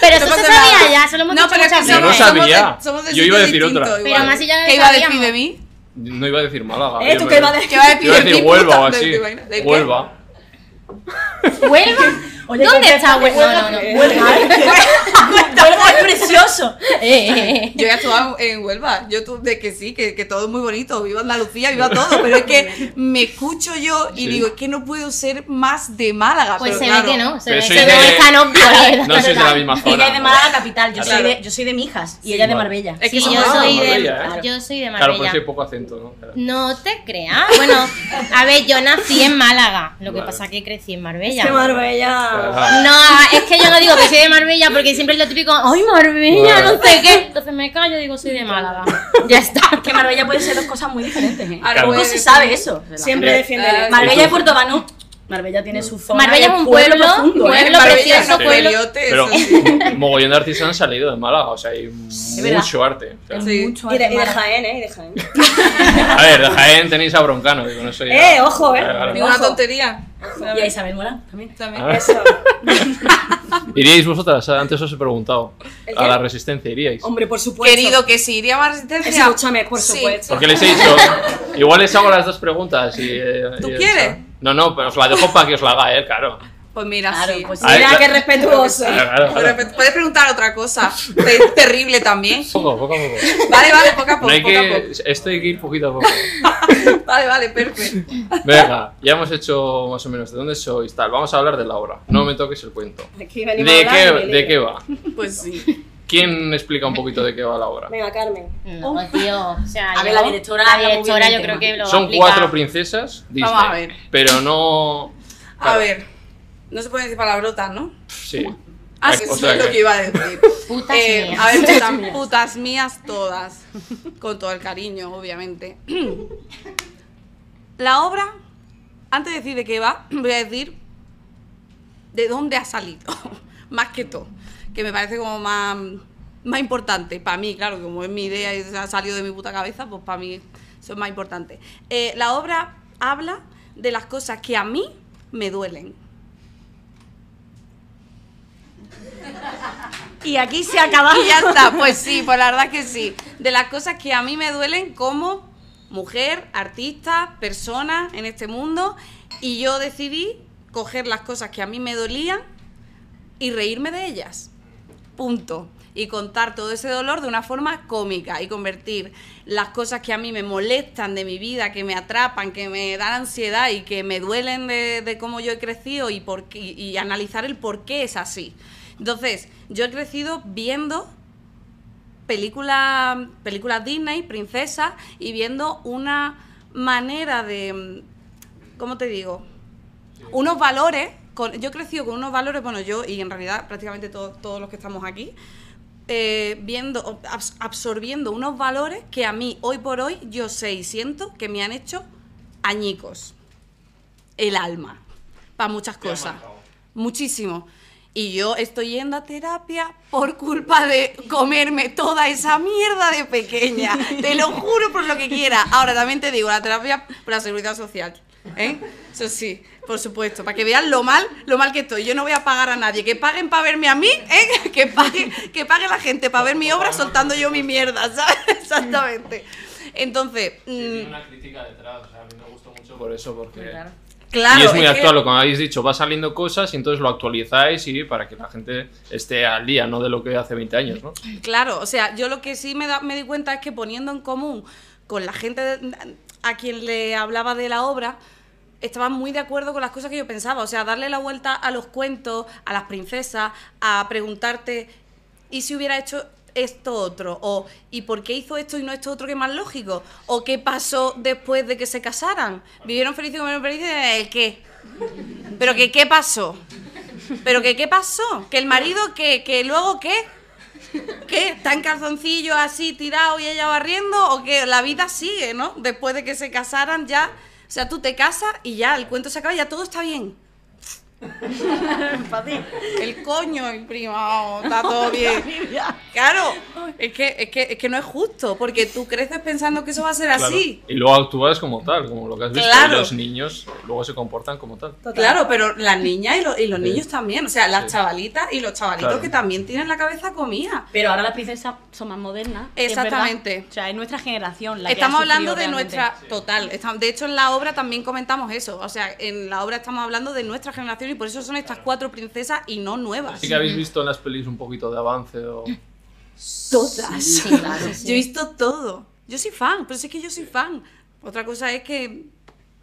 Pero eso No se sabía nada. ya, se lo hemos No, dicho pero es muchas Yo no veces. sabía. somos de- somos de Yo iba a decir otra. Pero más si ya ¿Qué iba a decir de mí? No iba a decir Málaga. ¿Eh? ¿Tú qué ibas a decir? ¿Qué iba a decir Iba a de decir ti, Huelva o así. Huelva. ¿Huelva? Oye, ¿Dónde está Huelva? No, no, (laughs) no. Huelva. (laughs) Es precioso. Eh, (laughs) Yo ya estaba en Huelva, yo de que sí, que, que todo es muy bonito, viva Andalucía, viva todo, pero es que me escucho yo y Sí. digo, es que no puedo ser más de Málaga. pues pero se claro, ve que no, se ve que no de- es tan obvio. No sois de la misma zona. Ella es de. Málaga capital, yo, Claro. soy, de, yo soy de Mijas y ella es de. Marbella. Es que Sí, somos yo soy de, Marbella, ¿eh? yo soy de Claro, Marbella. pues hay poco acento, ¿no? Claro. No te creas. Bueno, a ver, yo nací en Málaga. Lo que pasa es que crecí en Marbella. Es que Marbella. No, es que yo no digo que soy de Marbella porque siempre es lo típico, ¡ay, Marbella! No sé qué. Entonces me callo y digo, soy de Málaga. (laughs) Ya está. Que Marbella puede ser dos cosas muy diferentes, ¿eh? Poco se sabe eso. Siempre Eh, defiende eh, el- Marbella ¿Y? Puerto Banús. Marbella tiene su zona. Marbella es un pueblo, profundo, ¿eh? pueblo Marbella, precioso, no, pueblo. Pero mogollón de artistas han salido de Málaga, o sea, hay (laughs) mucho arte. o sea. Es Sí. mucho Y de, y de. Jaén, ¿eh? Y de Jaén. (laughs) A ver, de Jaén tenéis a Broncano, digo, no sé. Eh, ojo, eh. Ninguna Ojo. tontería. Y a Isabel Morán también. También. Ah. Eso. (laughs) ¿Iríais vosotras? Antes os he preguntado. ¿El A la resistencia iríais. Hombre, por supuesto. Querido, que si iría más resistencia. Escúchame, por Sí. supuesto. Porque les he dicho, igual les hago las dos preguntas y... eh, ¿Tú y- quieres? No, no, pero os la dejo para que os la haga él, claro. Pues mira, Claro, sí. pues Mira la- qué respetuoso. Claro, claro, Pero claro. Puedes preguntar otra cosa. Te- terrible también. Poco, poco a poco. Vale, vale, poco a poco. No hay poco a que... Esto hay que ir poquito a poco. (laughs) Vale, vale, perfecto. Venga, ya hemos hecho más o menos de dónde sois, tal. Vamos a hablar de la obra. No me toques el cuento. Aquí ¿De qué, ¿De qué va? Pues sí. ¿Quién explica un poquito de qué va la obra? Venga, Carmen. No, tío. O sea, A ver, la directora La directora yo creo que lo va a Son cuatro princesas Disney. Vamos a ver. Pero no... A ver. No se pueden decir palabrotas, ¿no? Sí. Ah, sí, o sea es lo que- iba a decir. (laughs) Putas Eh, mías. a ver, putas, putas mías todas. Con todo el cariño, obviamente. La obra, antes de decir de qué va, voy a decir de dónde ha salido. (laughs) más que todo. Que me parece como más, más importante. Para mí, claro, como es mi idea y ha salido de mi puta cabeza, pues para mí eso es más importante. Eh, la obra habla de las cosas que a mí me duelen. Y aquí se acaba. Y ya está, pues sí, pues la verdad que sí. De las cosas que a mí me duelen como mujer, artista, persona en este mundo, y yo decidí coger las cosas que a mí me dolían y reírme de ellas. Punto. Y contar todo ese dolor de una forma cómica y convertir las cosas que a mí me molestan de mi vida, que me atrapan, que me dan ansiedad y que me duelen de, cómo yo he crecido y, por qué- y analizar el por qué es así. Entonces, yo he crecido viendo películas películas Disney, princesas, y viendo una manera de, mm, ¿cómo te digo? Unos valores, con, yo he crecido con unos valores, bueno, yo y en realidad prácticamente todos, todos los que estamos aquí, eh, viendo, abs- absorbiendo unos valores que a mí hoy por hoy yo sé y siento que me han hecho añicos el alma para muchas cosas. Muchísimo. Y yo estoy yendo a terapia por culpa de comerme toda esa mierda de pequeña. (laughs) Te lo juro por lo que quiera. Ahora también te digo, la terapia por la seguridad social. ¿eh? Eso sí, por supuesto. Para que vean lo mal, lo mal que estoy. Yo no voy a pagar a nadie. Que paguen para verme a mí, ¿eh? (laughs) que, pague, que pague la gente para ver mi obra soltando yo mi mierda, (laughs) ¿sabes? Exactamente. Entonces, mm, una crítica detrás, o sea, a mí me gustó mucho por eso, porque... claro. Y es muy que- actual, lo que habéis dicho, va saliendo cosas y entonces lo actualizáis y para que la gente esté al día, no de lo que hace 20 años, ¿no? Claro, o sea, yo lo que sí me, da- me di cuenta es que poniendo en común con la gente de- a quien le hablaba de la obra, estaban muy de acuerdo con las cosas que yo pensaba. O sea, darle la vuelta a los cuentos, a las princesas, a preguntarte, ¿y si hubiera hecho esto otro? O ¿y por qué hizo esto y no esto otro que más lógico? ¿O qué pasó después de que se casaran? ¿Vivieron felices comieron felices? ¿El qué? ¿Pero que qué pasó? ¿Pero que qué pasó? ¿Que el marido qué? ¿Que luego qué? ¿Qué? ¿Está en calzoncillo así tirado y ella barriendo? ¿O que la vida sigue, no? Después de que se casaran ya. O sea, tú te casas y ya, el cuento se acaba ya todo está bien. (laughs) El coño imprimado, está todo bien. (laughs) Claro, es que, es, que, es que no es justo, porque tú creces pensando que eso va a ser así. Y luego actúas como tal, como lo que has visto. Claro. Y los niños luego se comportan como tal. Total. Claro, pero las niñas y, lo- y los Sí. niños también, o sea, las Sí. chavalitas y los chavalitos Claro. que también tienen la cabeza comida. Pero ahora las princesas son más modernas. Exactamente. O sea, es nuestra generación la que Estamos hablando de realmente. nuestra. Total. de hecho, en la obra también comentamos eso. O sea, en la obra estamos hablando de nuestra generación y por eso son estas cuatro princesas y no nuevas. Sí que habéis visto en las pelis un poquito de avance o... todas. Sí, claro, (laughs) sí. Yo he visto todo. Yo soy fan, pero si es que yo soy fan. Otra cosa es que,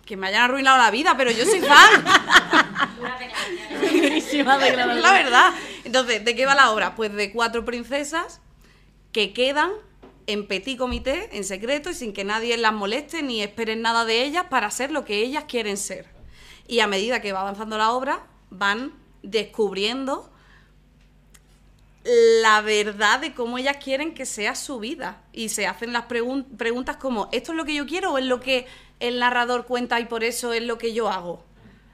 que me hayan arruinado la vida, pero yo soy fan. (laughs) La verdad. Entonces, ¿de qué va la obra? Pues de cuatro princesas que quedan en petit comité, en secreto, y sin que nadie las moleste ni esperen nada de ellas para ser lo que ellas quieren ser. Y a medida que va avanzando la obra, van descubriendo la verdad de cómo ellas quieren que sea su vida. Y se hacen las pregun- preguntas como, ¿esto es lo que yo quiero o es lo que el narrador cuenta y por eso es lo que yo hago?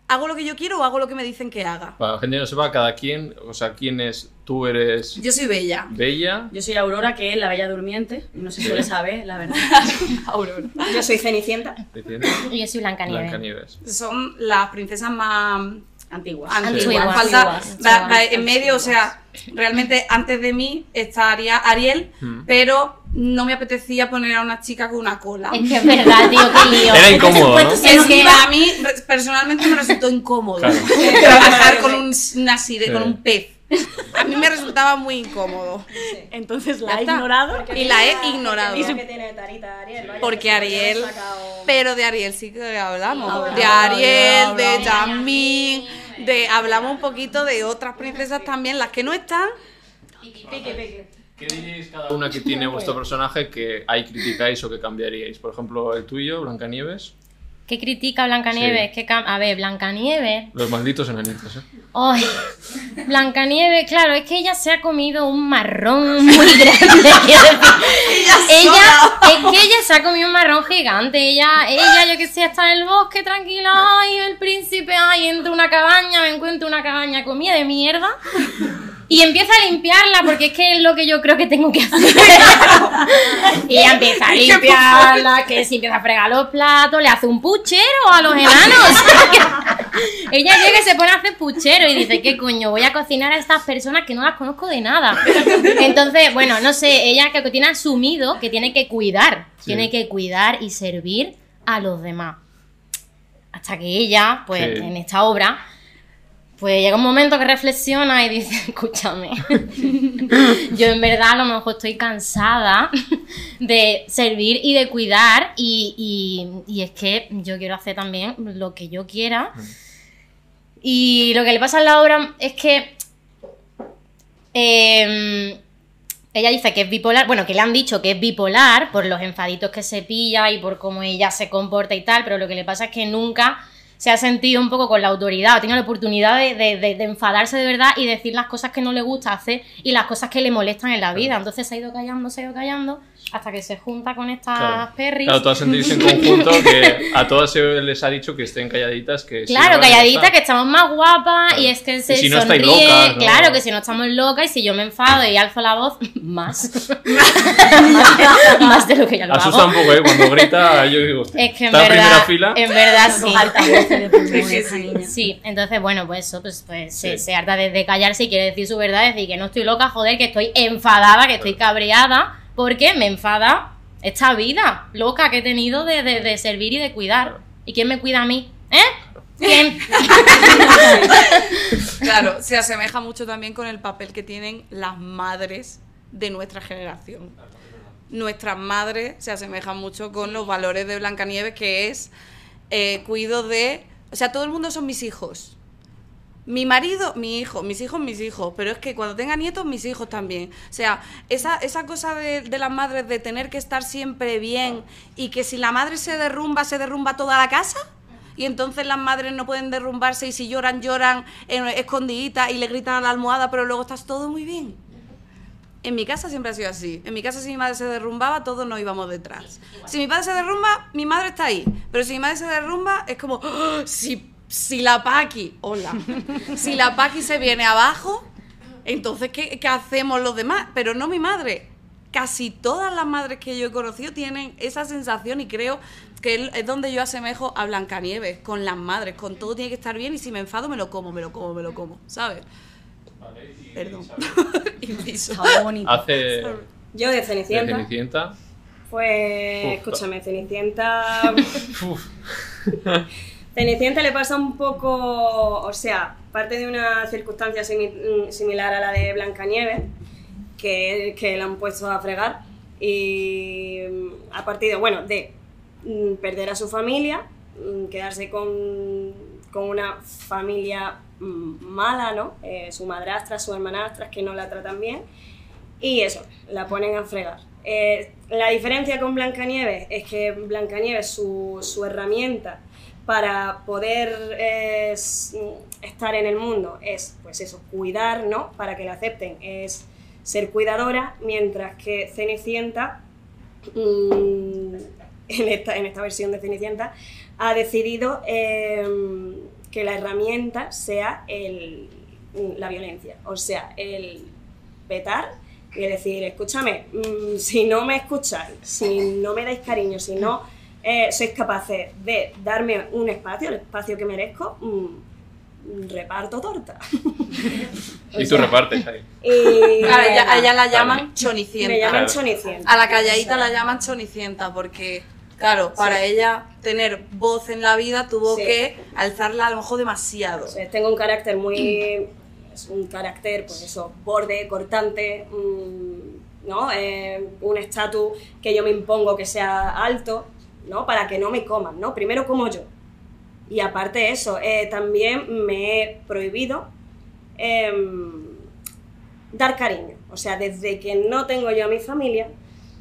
¿Hago lo que yo quiero o hago lo que me dicen que haga? Para la gente que no sepa, cada quien, o sea, quién es, tú eres Yo soy bella. Bella, Yo soy Aurora, que es la bella durmiente. No se suele saber, la verdad. (laughs) Aurora. Yo soy Cenicienta. Cenicienta, Y yo soy Blancanieves. Blancanieves. Son las princesas más Antiguas. antiguas. Antiguas, Falta antiguas, va- antiguas. va en medio, o sea, realmente antes de mí estaría Ariel, Mm. pero no me apetecía poner a una chica con una cola. Es que es verdad, tío, qué lío. Era incómodo, ¿no? Es que a mí personalmente me resultó incómodo Claro. (laughs) trabajar con un, una sire, con un pez. A mí me resultaba muy incómodo. Entonces Ya la he ignorado. Y la he ignorado. Que tiene tarita Ariel, Porque Ariel, pero de Ariel sí que hablamos. Hablamos, de Ariel, de hablamos. Jasmine, de hablamos un poquito de otras princesas también, las que no están. ¿Qué diríais cada una que tiene vuestro personaje que ahí criticáis o que cambiaríais? Por ejemplo, el tuyo, Blancanieves, ¿Qué critica Blancanieves? Sí. ¿Qué cam- a ver, Blancanieves. los malditos enanitos, ¿eh? Ay, Blancanieves, claro, es que ella se ha comido un marrón muy grande. (laughs) ella, es que ella se ha comido un marrón gigante. Ella, ella, yo que sé, está en el bosque tranquila. Ay, el príncipe, ay, entro a una cabaña, me encuentro una cabaña comida de mierda. Y empieza a limpiarla porque es que es lo que yo creo que tengo que hacer. (laughs) y ella empieza a limpiarla, que si empieza a fregar los platos, le hace un puchero a los enanos. (laughs) ella llega y se pone a hacer puchero y dice, ¿qué coño? Voy a cocinar a estas personas que no las conozco de nada. Entonces, bueno, no sé, ella que tiene asumido que tiene que cuidar, Sí. tiene que cuidar y servir a los demás. Hasta que ella, pues Sí. en esta obra, pues llega un momento que reflexiona y dice, (laughs) escúchame, (laughs) yo en verdad a lo mejor estoy cansada (laughs) de servir y de cuidar y, y- y es que yo quiero hacer también lo que yo quiera. Y lo que le pasa a la obra es que em, ella dice que es bipolar, bueno, que le han dicho que es bipolar por los enfaditos que se pilla y por cómo ella se comporta y tal, pero lo que le pasa es que nunca se ha sentido un poco con la autoridad, o tiene la oportunidad de, de- de- de enfadarse de verdad y decir las cosas que no le gusta hacer y las cosas que le molestan en la vida. Entonces se ha ido callando, se ha ido callando, hasta que se junta con estas Claro. perris. Claro, todas sentirse en conjunto que a todas se les ha dicho que estén calladitas, que Claro, no, ya calladita, está. que estamos más guapas Claro. y es que se si no sonríe. estáis locas, ¿no? Claro, que si no estamos locas y si yo me enfado y alzo la voz, (laughs) más. (laughs) más de lo que ya lo Asusta hago. un poco, ¿eh? Cuando grita, yo digo, Es que en está en primera verdad, fila. en verdad sí. Sí, entonces bueno, pues eso, pues, pues se, Sí. se harta de, de callarse y quiere decir su verdad, decir que no estoy loca, joder, que estoy enfadada, que estoy cabreada, porque me enfada esta vida loca que he tenido de, de- de servir y de cuidar. ¿Y quién me cuida a mí? ¿Eh? ¿Quién? (laughs) Claro, se asemeja mucho también con el papel que tienen las madres de nuestra generación. Nuestras madres se asemejan mucho con los valores de Blancanieves, que es eh, cuido de... O sea, todo el mundo son mis hijos. Mi marido, mi hijo, mis hijos, mis hijos, pero es que cuando tenga nietos, mis hijos también. O sea, esa, esa cosa de, las madres de tener que estar siempre bien y que si la madre se derrumba, se derrumba toda la casa. Y entonces las madres no pueden derrumbarse y si lloran, lloran en escondiditas y le gritan a la almohada, pero luego estás todo muy bien. En mi casa siempre ha sido así. En mi casa si mi madre se derrumbaba, todos nos íbamos detrás. Si mi padre se derrumba, mi madre está ahí. Pero si mi madre se derrumba, es como, si, si la Paqui, hola, si la Paqui se viene abajo, entonces ¿qué, qué hacemos los demás? Pero no mi madre. Casi todas las madres que yo he conocido tienen esa sensación y creo que es- donde yo asemejo a Blancanieves, con las madres, con todo tiene que estar bien y si me enfado me lo como, me lo como, me lo como, ¿sabes? Perdón. Inciso. (laughs) Estaba bonito. Hace Yo de de Cenicienta. Cenicienta. Pues, Uf. escúchame, Cenicienta. (laughs) (laughs) Cenicienta le pasa un poco, o sea, parte de una circunstancia mm, similar a la de Blancanieves, que, la han puesto a fregar y mm, a partir, bueno, de mm, perder a su familia, quedarse con, una familia mala, ¿no? Eh, su madrastra, su hermanastra, que no la tratan bien, y eso, la ponen a fregar. Eh, la diferencia con Blancanieves es que Blancanieves, su herramienta para poder eh, estar en el mundo es, pues eso, cuidar, ¿no? Para que la acepten, es ser cuidadora, mientras que Cenicienta, mm, en, esta, en esta versión de Cenicienta, ha decidido em, que la herramienta sea el, la violencia, o sea, el petar y decir, escúchame, mm, si no me escucháis, si no me dais cariño, si no eh, sois capaces de darme un espacio, el espacio que merezco, mm, reparto torta. Y (laughs) tú sea, repartes ahí. y- (laughs) Claro, ella, a ella la Vale. llaman chonicienta. me llaman Claro. chonicienta. A la calladita la llaman chonicienta porque, claro, para ella tener voz en la vida tuvo Sí. que alzarla a lo mejor demasiado. O sea, tengo un carácter muy. Es un carácter, pues eso, borde, cortante, mm, ¿no? Eh, un estatus que yo me impongo que sea alto, ¿no? Para que no me coman, ¿no? Primero como yo. Y aparte de eso, eh, también me he prohibido em, dar cariño. O sea, desde que no tengo yo a mi familia,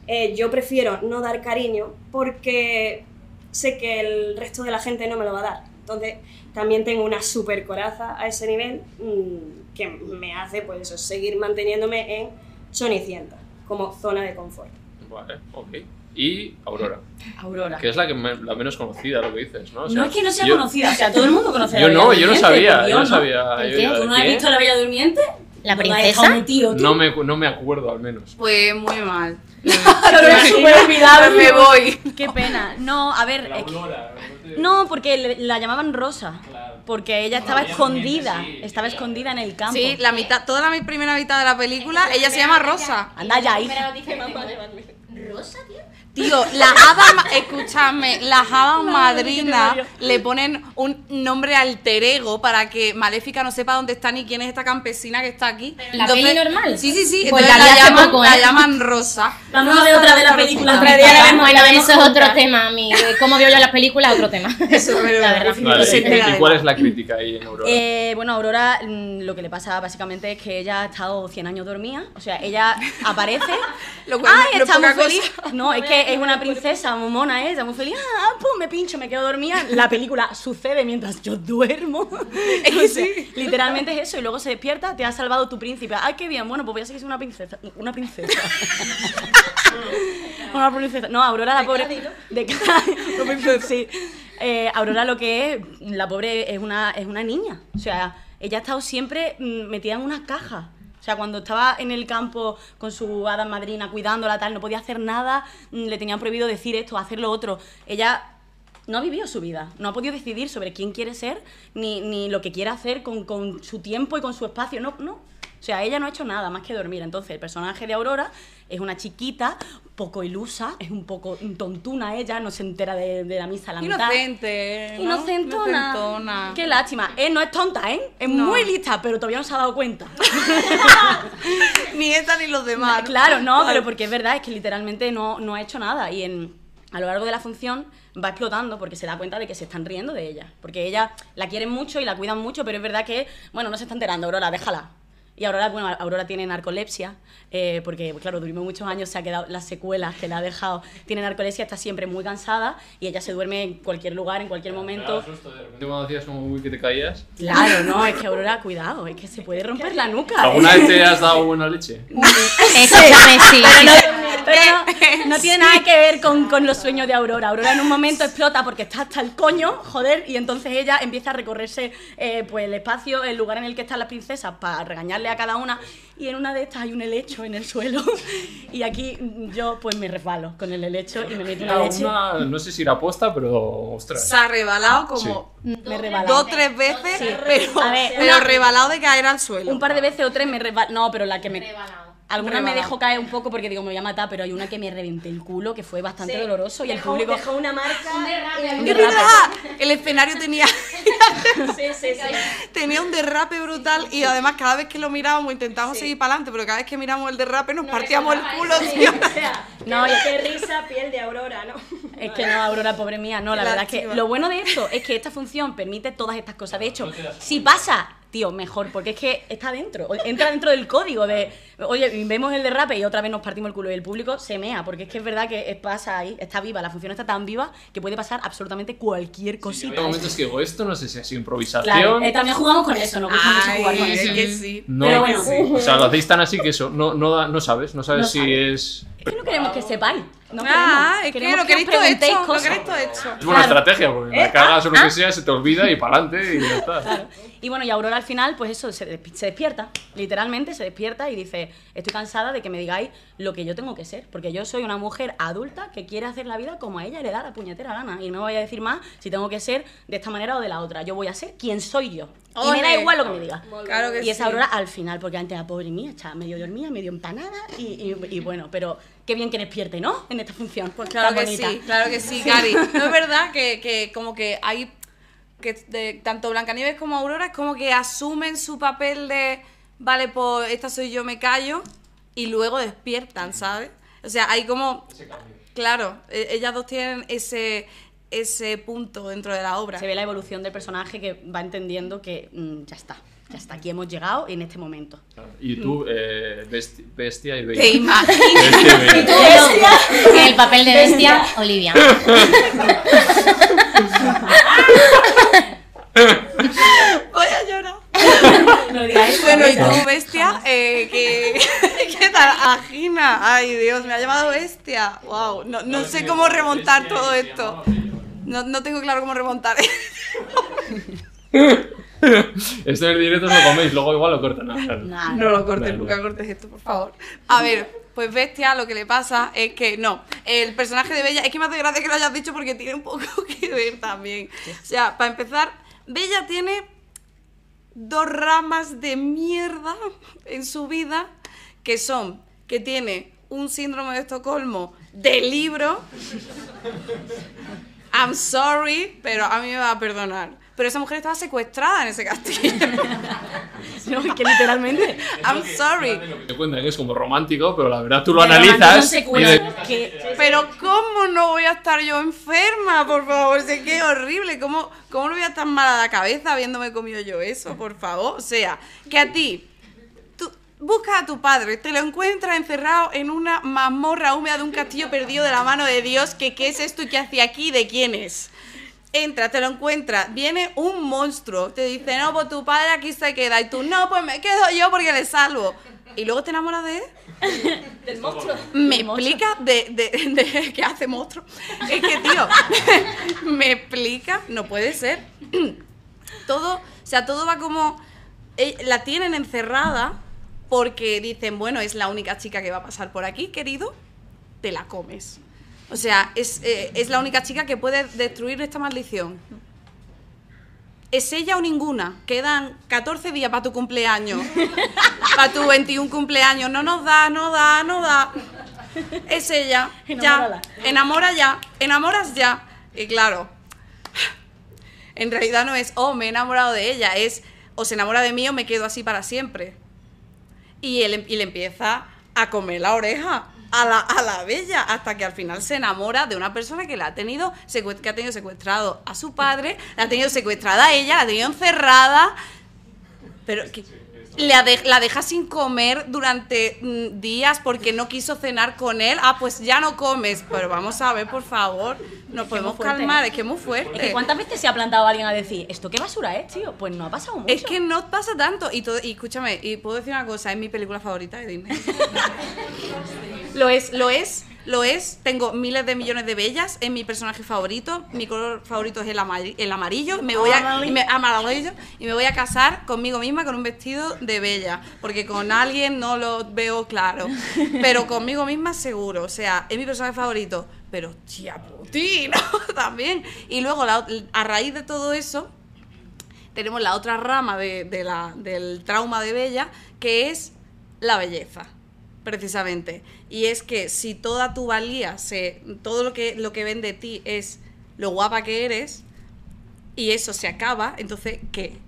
eh, yo prefiero no dar cariño porque sé que el resto de la gente no me lo va a dar. Entonces, también tengo una super coraza a ese nivel mm, que me hace, pues eso, seguir manteniéndome en Sonicienta, como zona de confort. Vale, ok. Y Aurora, Aurora. que es la, que me- la menos conocida, lo que dices, ¿no? O no es que no sea yo- conocida, o sea, todo el mundo conoce a Yo la no, Bella yo no sabía, yo no ¿no? sabía. ¿El yo- qué? ¿Tú no has visto a la Bella Durmiente? ¿La No princesa? No me, no me acuerdo, al menos. Pues muy mal. (laughs) Aurora es súper olvidable. Me voy. Qué pena. No, a ver. es que- No, porque le- la llamaban Rosa. Porque ella estaba escondida. Estaba escondida en el campo. Sí, la mitad, toda la mi- primera mitad de la película, ella se llama Rosa. Anda ya, hija. Rosa, tío. Tío, las hadas, ma- escúchame, las hadas madrinas le ponen un nombre alter ego para que Maléfica no sepa dónde está ni quién es esta campesina que está aquí. ¿La peli normal? Sí, sí, sí. Pues entonces la llaman, poco, la ¿eh? llaman Rosa. Vamos a ver otra vez la película. Otro día la vemos, Bueno, la vemos eso es otro tema. Mi, cómo veo yo las películas, otro tema. (laughs) Eso es verdad. La verdad. Vale, Se ¿y- entera ¿y de cuál es la crítica ahí en Aurora? Eh, bueno, Aurora mm, lo que le pasa básicamente es que ella ha estado 100 años dormida. O sea, ella aparece. (laughs) Lo cual ¡Ay, no está muy feliz! No, es que es una princesa muy mona ella, muy feliz. ¡Ah, pum! Me pincho, me quedo dormida. La película (laughs) sucede mientras yo duermo. Es (laughs) que sí. Literalmente es eso. Y luego se despierta, te ha salvado tu príncipe. ¡Ay, qué bien! Bueno, pues voy a seguir siendo una princesa. Una princesa. (laughs) una princesa. No, Aurora la pobre. De princesa, sí. Eh, Aurora lo que es, la pobre es una, es una niña. O sea, ella ha estado siempre mm, metida en una caja. Sea, cuando estaba en el campo con su hada madrina cuidándola, tal, no podía hacer nada, mm, le tenían prohibido decir esto, hacer lo otro. Ella no ha vivido su vida, no ha podido decidir sobre quién quiere ser, ni, ni lo que quiere hacer con, con su tiempo y con su espacio. No, no. O sea, ella no ha hecho nada más que dormir. Entonces, el personaje de Aurora es una chiquita, poco ilusa, es un poco tontuna ella, no se entera de, de la misa a la mitad. Inocente. ¿no? Inocentona. Inocentona. Qué lástima. Eh, no es tonta, ¿eh? Es No. muy lista, pero todavía no se ha dado cuenta. (laughs) Ni esta ni los demás. ¿no? claro, no, pero porque es verdad, es que literalmente no, no ha hecho nada. Y en, a lo largo de la función va explotando porque se da cuenta de que se están riendo de ella. Porque ella la quieren mucho y la cuidan mucho, pero es verdad que, bueno, no se está enterando, Aurora, déjala. Y Aurora, bueno, Aurora tiene narcolepsia, eh, porque, claro, durmió muchos años, se ha quedado las secuelas que le ha dejado. Tiene narcolepsia, está siempre muy cansada y ella se duerme en cualquier lugar, en cualquier momento. de repente cuando hacías como uy, que te caías. Claro, no, es que Aurora, cuidado, es que se puede romper la nuca. ¿Alguna vez te has dado buena leche? Escúchame, sí. (laughs) Pero, no, pero no, (laughs) no tiene nada que ver con, con los sueños de Aurora. Aurora en un momento explota porque está hasta el coño, joder, y entonces ella empieza a recorrerse eh, pues el espacio, el lugar en el que están las princesas para regañarle a cada una. Y en una de estas hay un helecho en el suelo. (laughs) Y aquí yo pues me resbalo con el helecho y me meto una Era leche. una- no sé si era aposta, pero ostras. Se ha rebalado como Me he rebalado. dos tres veces, pero, A ver, pero una- rebalado de caer al suelo. Un par de veces o tres me resbalo. No, pero la que me. Rebalado. Alguna me dejó caer un poco porque digo, me voy a matar, pero hay una que me reventé el culo que fue bastante Sí. doloroso y el Dejó- público. Dejó una marca. Un ¡Es derrape. verdad! (laughs) El escenario tenía (laughs) Sí, sí, sí. tenía un derrape brutal y además cada vez que lo mirábamos intentábamos seguir para adelante, pero cada vez que miramos el derrape nos partíamos el culo, tío. O sea, (laughs) No, no, y- qué risa, piel de Aurora, ¿no? Es que no, Aurora, pobre mía, no, la Qué verdad es que lo bueno de esto es que esta función permite todas estas cosas. De hecho, si pasa, tío, mejor, porque es que está dentro, entra dentro del código de, oye, vemos el derrape y otra vez nos partimos el culo y el público se mea, porque es que es verdad que pasa ahí, está viva, la función está tan viva que puede pasar absolutamente cualquier Hay cosita. momentos que digo, esto no sé si ha sido improvisación. Claro, eh, también jugamos con eso, gusta mucho jugar con eso. es que sí. No, Pero bueno. o sea, lo hacéis tan así que eso, no, no, no sabes, no sabes No si es... Es que no queremos que sepáis. No ah, queremos. es que Queremos lo os queréis todo preguntéis hecho, lo cosas. queréis todo hecho. Es buena Claro. estrategia, porque ¿Eh? la cagas o lo Ah, que sea, se te olvida y para adelante y ya está. Claro. Y bueno, y Aurora al final, pues eso, se, despi- se despierta, literalmente se despierta y dice, estoy cansada de que me digáis lo que yo tengo que ser, porque yo soy una mujer adulta que quiere hacer la vida como a ella le da la puñetera gana, y no me voy a decir más si tengo que ser de esta manera o de la otra, yo voy a ser quien soy yo. Y me da igual lo que me. Claro que y es sí. Aurora al final, porque antes la pobre mía está medio dormida, medio empanada, y, y- y bueno, pero qué bien que despierte, ¿no? En esta función. Pues claro tan que bonita. sí, claro que sí, Cari. No es verdad que, que como que hay que de- tanto Blancanieves como Aurora es como que asumen su papel de vale, pues esta soy yo, me callo y luego despiertan, ¿sabes? O sea, hay como claro, e- ellas dos tienen ese ese punto dentro de la obra. Se ve la evolución del personaje que va entendiendo que mm, ya está, ya está, aquí hemos llegado en este momento. Y tú, eh, besti- bestia y Te imaginas. Bestia y bella. En el papel de bestia, Olivia. Voy a llorar. No digáis Bueno, y tú, bestia, eh, ¿qué, (laughs) ¿qué tal? Agina. Ay, Dios, me ha llamado bestia. Wow, no, no sé cómo remontar todo esto. No, no tengo claro cómo remontar. (laughs) (laughs) Esto en el directo lo coméis, luego igual lo cortan. ¿no? Nada. No lo cortes, Vale, nunca cortes esto, por favor. A ver, pues Bestia lo que le pasa es que no, el personaje de Bella, es que me hace gracia que lo hayas dicho porque tiene un poco (laughs) que ver también. O sea, para empezar, Bella tiene dos ramas de mierda en su vida que son que tiene un síndrome de Estocolmo de libro. I'm sorry, pero a mí me va a perdonar. Pero esa mujer estaba secuestrada en ese castillo. (laughs) No, es que literalmente. (laughs) I'm sorry. Te cuentan que es como romántico, pero la verdad tú lo Pero analizas no de- que- Pero ¿cómo no voy a estar yo enferma? Por favor, sé que es horrible. ¿Cómo, ¿Cómo no voy a estar mala la cabeza habiéndome comido yo eso? Por favor. O sea, que a ti, tú buscas a tu padre, te lo encuentras encerrado en una mazmorra húmeda de un castillo perdido de la mano de Dios, que qué es esto y qué hace aquí, de quién es. Entra, te lo encuentras, viene un monstruo, te dice, no, pues tu padre aquí se queda, y tú, no, pues me quedo yo porque le salvo. Y luego te enamoras de él. (laughs) Del monstruo. ¿Me explica de, de, de (laughs) qué hace monstruo? Es que, tío, (laughs) me explica, no puede ser. (clears throat) Todo, o sea, todo va como. eh, La tienen encerrada porque dicen, bueno, es la única chica que va a pasar por aquí, querido, te la comes. O sea, es, eh, es la única chica que puede destruir esta maldición. ¿Es ella o ninguna? Quedan 14 días para tu cumpleaños. (laughs) para tu 21 cumpleaños. No nos da, no da, no da. Es ella. Enamórala. Ya. Enamora ya. Enamoras ya. Y claro. En realidad no es, oh, me he enamorado de ella. Es, o se enamora de mí o me quedo así para siempre. Y, él, y le empieza a comer la oreja a la, a la bella hasta que al final se enamora de una persona que la ha tenido que ha tenido secuestrado a su padre, la ha tenido secuestrada a ella, la ha tenido encerrada, pero que la, de- la deja sin comer durante mm, días porque no quiso cenar con él. Ah, pues ya no comes. Pero vamos a ver, por favor, nos podemos calmar, ¿eh? es que es muy fuerte. Es que ¿cuántas veces se ha plantado alguien a decir, ¿esto qué basura es, tío? Pues no ha pasado mucho. Es que no pasa tanto. Y, todo, y escúchame, y puedo decir una cosa, es mi película favorita de Disney. (laughs) lo es, lo es, lo es. Tengo miles de millones de bellas, es mi personaje favorito. Mi color favorito es el, amari- el amarillo. Me voy a, y me, amarillo. Y me voy a casar conmigo misma con un vestido de bella. Porque con alguien no lo veo claro. Pero conmigo misma seguro. O sea, es mi personaje favorito. Pero, tía, puti, ¿no? (laughs) También. Y luego, la- a raíz de todo eso, tenemos la otra rama de, de la- del trauma de Bella, que es la belleza, precisamente. Y es que si toda tu valía, se, todo lo que, lo que ven de ti es lo guapa que eres, y eso se acaba, entonces, ¿qué?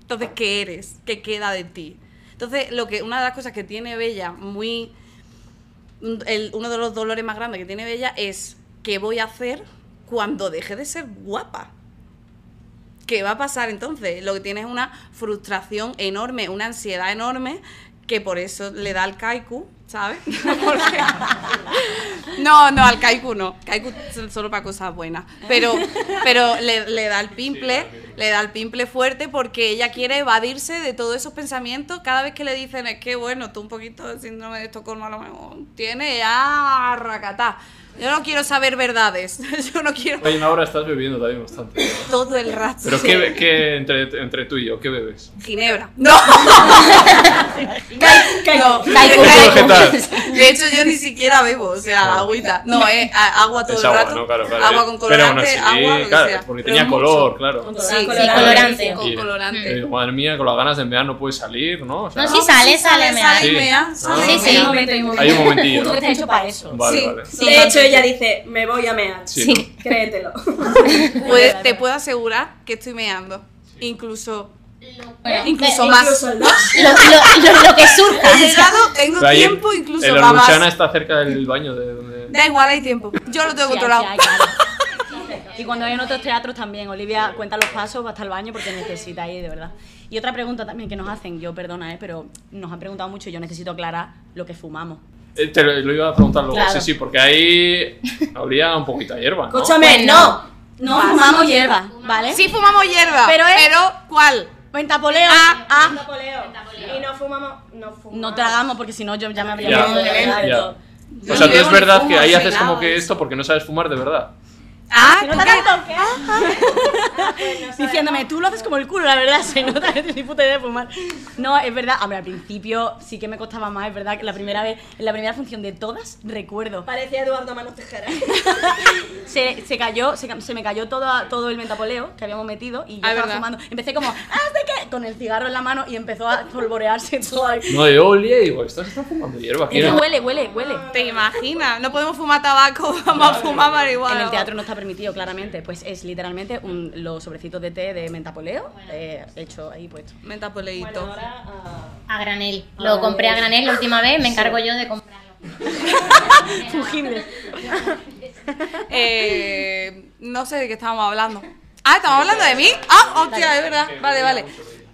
Entonces, ¿qué eres? ¿Qué queda de ti? Entonces, lo que, una de las cosas que tiene Bella muy... uno de los dolores más grandes que tiene Bella es ¿qué voy a hacer cuando deje de ser guapa? ¿Qué va a pasar entonces? Lo que tiene es una frustración enorme, una ansiedad enorme, que por eso le da al kaiku, ¿sabes? (laughs) (laughs) No, no, al kaiku no. Kaiku solo para cosas buenas. Pero, pero le, le da el pimple, le da el pimple fuerte porque ella quiere evadirse de todos esos pensamientos. Cada vez que le dicen, es que bueno, tú un poquito de síndrome de Estocolmo a lo mejor tiene ya racatá. Yo no quiero saber verdades. (laughs) Yo no quiero Oye, ahora estás bebiendo también bastante. todo el rato. Pero ¿qué, qué entre, entre tú y yo, qué bebes? Ginebra. No. (laughs) no. ¿Qué tal? De hecho, yo ni siquiera bebo, o sea, agüita. No, a- agua todo Es el agua, rato. ¿no? Claro, claro. Agua con Pero aún colorante, así, agua, lo que claro, sea. porque Pero tenía mucho. color, claro. Con Sí, colorante. Con Y- colorante. y, madre mía, con las ganas de mear no puedes salir, ¿no? O sea, No, sí sale, sale, me sale, Sí. mea, sale, Sí, sí. mea. hay un momentillo, Tú ¿no? estás hecho para eso. Vale, Sí. vale. De hecho, ella dice, me voy a mear. Sí, ¿no? Créetelo. (laughs) Puede- (laughs) te puedo asegurar que estoy meando. Incluso, Bueno, incluso eh, más. Incluso. (laughs) Lo, lo- lo- lo que surja. He llegado, tengo Pero tiempo, incluso El más. Orluchana está cerca del baño de donde... Da igual, hay tiempo. Yo lo tengo Sí, controlado. sí, claro. Y cuando hay en otros teatros también, Olivia cuenta los pasos, va hasta el baño porque necesita ir, de verdad. Y otra pregunta también que nos hacen, yo perdona, eh, pero nos han preguntado mucho y yo necesito aclarar lo que fumamos. Eh, Te lo, lo iba a preguntar luego, Claro. sí, sí, porque ahí olía un poquito a hierba, ¿no? Escúchame, Pues no. No fumamos hierba, ¿vale? Sí fumamos hierba. Pero Pero, es- ¿cuál? Pentapoleo. Ah, ah. Y no fumamos, no fumamos. No tragamos porque si no yo ya me habría Ya, de de ya. todo. O sea, tú es verdad fumo, que ahí haces como que de esto porque no sabes fumar de verdad. Ah, Se ¿tú nota qué? tanto que- (laughs) Diciéndome, tú lo haces como el culo, la verdad, (laughs) se nota que tienes ni puta idea de fumar. No, es verdad, hombre, al principio sí que me costaba más, es verdad que la primera vez, en la primera función de todas, recuerdo, Parecía Eduardo Manos Tejera. (laughs) se, se cayó, se, se me cayó todo, todo el mentapoleo que habíamos metido y yo Ah, estaba ¿verdad? fumando. Empecé como, ¡haz de qué! Con el cigarro en la mano y empezó a polvorearse todo ahí. No, de olie, digo, estás está fumando hierba. Es ¿quién que huele, huele, huele. ¿Te imaginas? No podemos fumar tabaco, vamos a fumar marihuana. En el teatro no está permitido, claramente. Pues es literalmente un- los sobrecitos de té de mentapoleo eh, hecho ahí puesto. Mentapoleíto. A granel. Lo compré a granel la última vez, me encargo yo de comprarlo. (laughs) Fugible. (laughs) Eh, no sé de qué estábamos hablando. Ah, ¿estamos hablando de mí? Ah, hostia, es verdad. Vale, vale.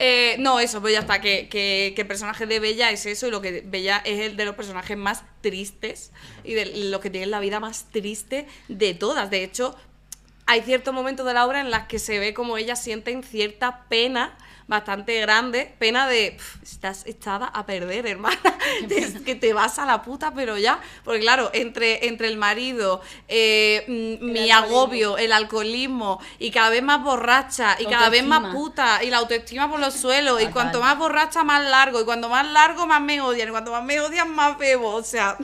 Eh, no, eso, pues ya está, que, que, que el personaje de Bella es eso y lo que Bella es el de los personajes más tristes y de los que tienen la vida más triste de todas. De hecho, hay ciertos momentos de la obra en las que se ve como ellas sienten cierta pena bastante grande, pena de "Pf, estás echada a perder, hermana, (laughs) es que te vas a la puta, pero ya, porque claro, entre, entre el marido, eh, mm, mi agobio, el alcoholismo, y cada vez más borracha, y cada vez más puta, y la autoestima por los suelos, y cuanto más borracha, más largo, y cuanto más largo, más me odian, y cuanto más me odian, más bebo, o sea,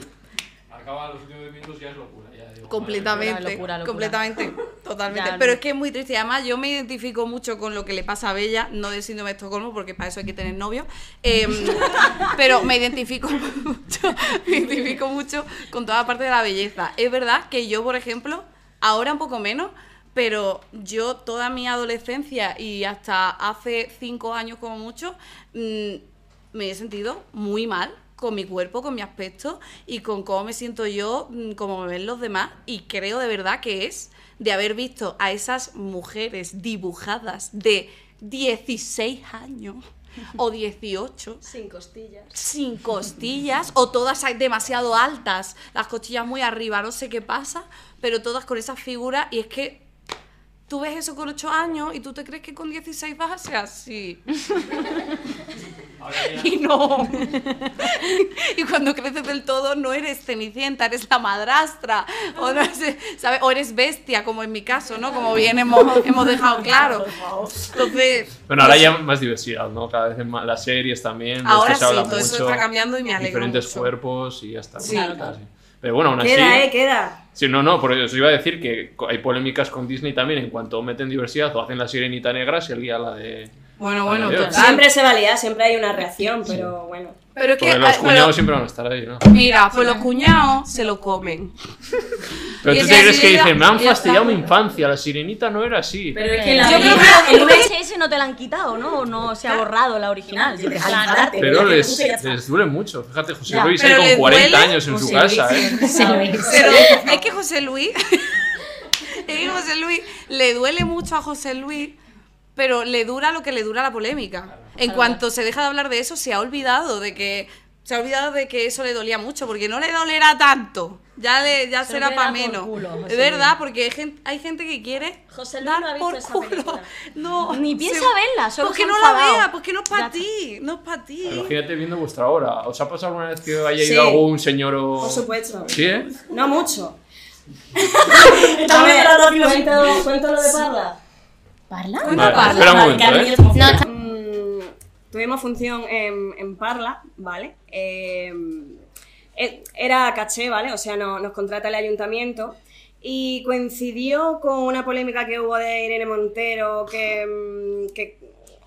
Acaba los últimos minutos ya es locura. Completamente, Locura, locura. completamente, (laughs) totalmente. Ya, Pero es que es muy triste. Y además, yo me identifico mucho con lo que le pasa a Bella, no de síndrome de Estocolmo, porque para eso hay que tener novio. Em, (laughs) pero me identifico mucho, me identifico mucho con toda parte de la belleza. Es verdad que yo, por ejemplo, ahora un poco menos, pero yo toda mi adolescencia y hasta hace cinco años como mucho, mm, me he sentido muy mal con mi cuerpo, con mi aspecto y con cómo me siento yo, mm, cómo me ven los demás. Y creo de verdad que es de haber visto a esas mujeres dibujadas de 16 años o (laughs) 18 Sin costillas. sin costillas o todas demasiado altas, las costillas muy arriba, no sé qué pasa, pero todas con esa figura y es que tú ves eso con 8 años y tú te crees que con 16 vas a ser así. (laughs) y no. (laughs) y cuando creces del todo no eres cenicienta, eres la madrastra o no sé, ¿sabes? O eres bestia como en mi caso, ¿no? Como bien hemos, hemos dejado claro. Entonces, Bueno, ahora ya más diversidad, ¿no? Cada vez más, las series también. ahora sí, se habla todo eso mucho, está cambiando y me alegro Diferentes mucho. cuerpos y ya está. Sí. Pero bueno, aún así. Queda, eh, queda. Sí, no, no, por eso iba a decir que hay polémicas con Disney también en cuanto meten diversidad o hacen la sirenita negra si el guía la de. Bueno, bueno, total. Siempre se valía, siempre hay una reacción, pero bueno. Pero es que Porque los cuñados siempre van a estar ahí, ¿no? Mira, pues los cuñados se lo comen. (laughs) Pero tú te crees que dicen, me han fastidiado mi infancia, la sirenita no era así. Pero es que la Yo creo que- el VHS no te la han quitado, ¿no? O no se ha borrado la original. Te Pero les, les duele mucho. Fíjate, José Ya, Luis ahí con 40 duele. años en su casa, Luis, ¿eh? José Luis. Pero es que José Luis, (laughs) es que José Luis le duele mucho a José Luis, pero le dura lo que le dura la polémica. En cuanto se deja de hablar de eso, se ha olvidado de que se ha olvidado de que eso le dolía mucho, porque no le dolerá tanto. Ya le, ya Se será para menos. es verdad, Luis. porque hay gente, hay gente que quiere José Luis dar no ha visto por esa culo. película. No, Ni piensa se- verla, solo Porque no la vea, porque no es para ti, no es para ti. Imagínate viendo vuestra obra. ¿Os ha pasado alguna vez que haya Sí. ido algún señor o...? Por supuesto. ¿Sí, eh? No mucho. (laughs) A ver, hablando de cuento, cuento lo de Parla. Bueno, Vale, Parla. espera un momento, ¿eh? No, está- Mm, tuvimos función en, en Parla, ¿vale? Eh, eh, era caché, ¿vale? O sea, no- nos contrata el ayuntamiento y coincidió con una polémica que hubo de Irene Montero, que, mm, que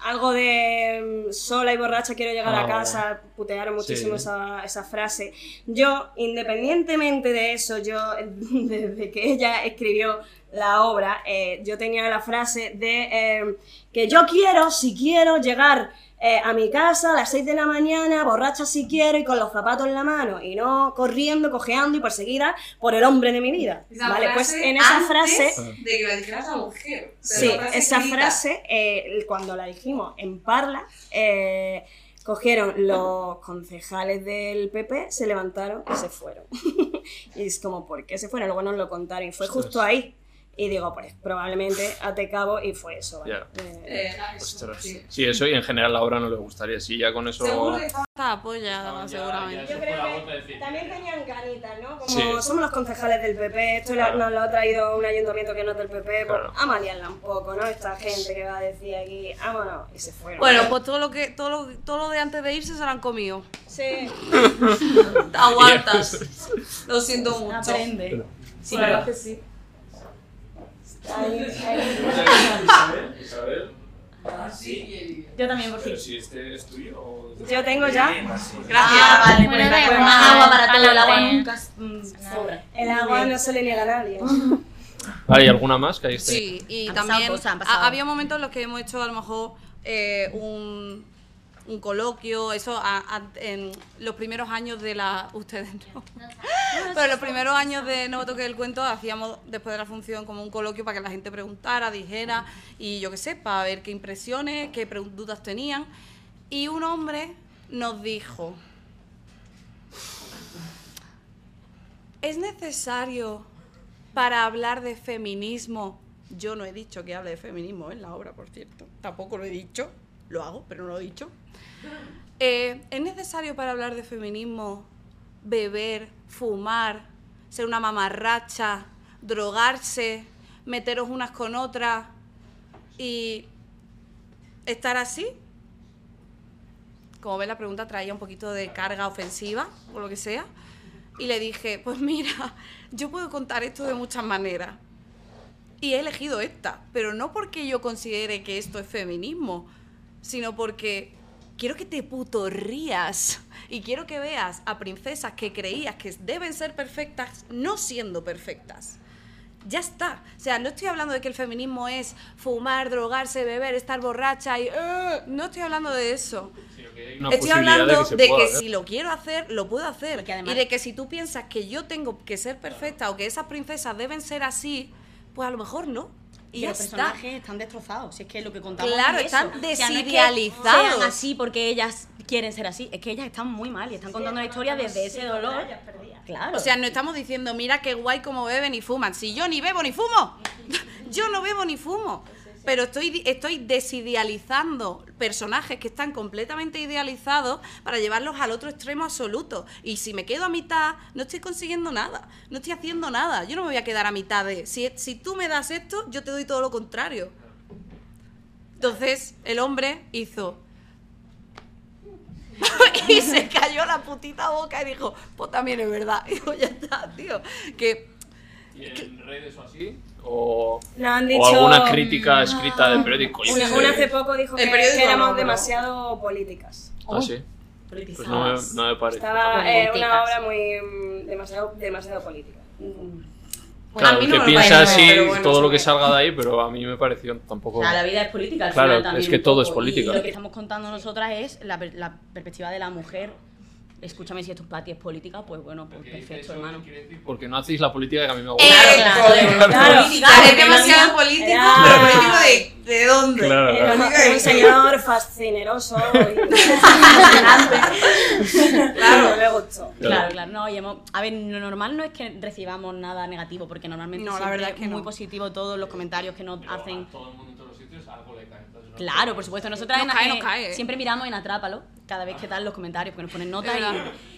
algo de mm, sola y borracha quiero llegar Ah, a casa, putearon muchísimo Sí. esa, esa frase. Yo, independientemente de eso, yo, (laughs) desde que ella escribió la obra, eh, yo tenía la frase de eh, que yo quiero, si quiero, llegar eh, a mi casa a las 6 de la mañana, borracha si quiero y con los zapatos en la mano, y no corriendo, cojeando y perseguida por el hombre de mi vida. ¿Vale? Pues en esa frase... de que la dijeras a mujer. Sí, esa frase, eh, cuando la dijimos en Parla, eh, cogieron los concejales del PP, se levantaron y se fueron. (laughs) y es como, ¿por qué se fueron? Luego nos lo contaron y fue justo ahí. Y digo, pues probablemente ate cabo y fue eso. ¿vale? Ya. Eh, Ostras. Sí, eso y en general la obra no le gustaría. Sí, ya con eso... Seguro que está apoyada, seguramente. Yo creo que también tenían ganitas, ¿no? Como Sí. somos los concejales del PP, esto la- nos lo ha traído un ayuntamiento que no es del PP, pues Claro. a liarla un poco, ¿no? Esta gente que va a decir aquí, vámonos, y se fueron. Bueno, pues todo lo que todo lo, todo lo de antes de irse se lo han comido. Sí. (laughs) Aguantas. (laughs) Lo siento mucho. Aprende. Sí, la verdad que sí. Isabel, Yo también, por fin. si este es tuyo o... Yo tengo ya. Gracias. Ah, vale, Bueno, pues, igual, más agua para todo, el agua nunca mm, sobra. el agua, no se le niega a nadie. (laughs) Vale, ¿y alguna más que hay este? Sí, y también cosas, había momentos en los que hemos hecho a lo mejor eh, un, un coloquio, eso a- a- en los primeros años de la... Ustedes no. (laughs) Pero en los primeros años de No Toque el Cuento hacíamos después de la función como un coloquio para que la gente preguntara, dijera y yo qué sé, para ver qué impresiones, qué dudas tenían. Y un hombre nos dijo, ¿es necesario para hablar de feminismo? Yo no he dicho que hable de feminismo en la obra, por cierto. Tampoco lo he dicho. Lo hago, pero no lo he dicho. Eh, ¿Es necesario para hablar de feminismo beber, fumar, ser una mamarracha, drogarse, meteros unas con otras y estar así? Como ves, la pregunta traía un poquito de carga ofensiva o lo que sea. Y le dije, pues mira, yo puedo contar esto de muchas maneras. Y he elegido esta, pero no porque yo considere que esto es feminismo, sino porque quiero que te puto rías y quiero que veas a princesas que creías que deben ser perfectas no siendo perfectas. Ya está. O sea, no estoy hablando de que el feminismo es fumar, drogarse, beber, estar borracha y... "Eh", no estoy hablando de eso. Una Estoy hablando de que, pueda hacer. si lo quiero hacer, lo puedo hacer. Y que además- y de que si tú piensas que yo tengo que ser perfecta o que esas princesas deben ser así, pues a lo mejor no. Y los está. personajes están destrozados. Si es que lo que contamos Claro, es eso. están O sea, no es que desidealizados. sean así porque ellas quieren ser así. Es que ellas están muy mal y están contando la historia desde ese dolor. Claro. O sea, no estamos diciendo, mira qué guay como beben y fuman. Si yo ni bebo ni fumo. (laughs) yo no bebo ni fumo. Pero estoy, estoy desidealizando personajes que están completamente idealizados para llevarlos al otro extremo absoluto. Y si me quedo a mitad, no estoy consiguiendo nada. No estoy haciendo nada. Yo no me voy a quedar a mitad de. Si, si tú me das esto, yo te doy todo lo contrario. Entonces, el hombre hizo. (laughs) y se cayó la putita boca y dijo, pues también es verdad. (laughs) Y digo, ya está, tío. Que ¿Y en redes o así? ¿O, Nos han o dicho. alguna crítica escrita de periódico? Una, una hace poco dijo que, que éramos no, demasiado políticas. Ah, sí. Pues no me, no me parece. Estaba eh, una obra muy. mm, demasiado, demasiado política. Mm. Claro, a mí el no que me piensa parece, así, bueno, todo lo que salga de ahí, pero a mí me pareció tampoco. O sea, la vida es política al Claro, final también. es que todo es política. Y lo que estamos contando nosotras es la, la perspectiva de la mujer. Escúchame, si esto para ti es política, pues bueno, pues perfecto, hermano. Porque no hacéis la política que a mí me gusta. Eh, Claro, claro. política, Claro, es porque demasiado no- político, Claro. pero político de, ¿de dónde? Claro, Era claro. un, un señor fascineroso y (laughs) fascinante. claro, me gustó. Claro, claro, no, y hemos, a ver, lo normal no es que recibamos nada negativo, porque normalmente No, la verdad es que muy no. positivo todos los comentarios que nos hacen. todo el mundo en todos los sitios algo le cae. Claro, por supuesto, nosotras Nos en- cae, eh, nos cae, eh. siempre miramos en Atrápalo, cada vez que dan los comentarios, porque nos ponen notas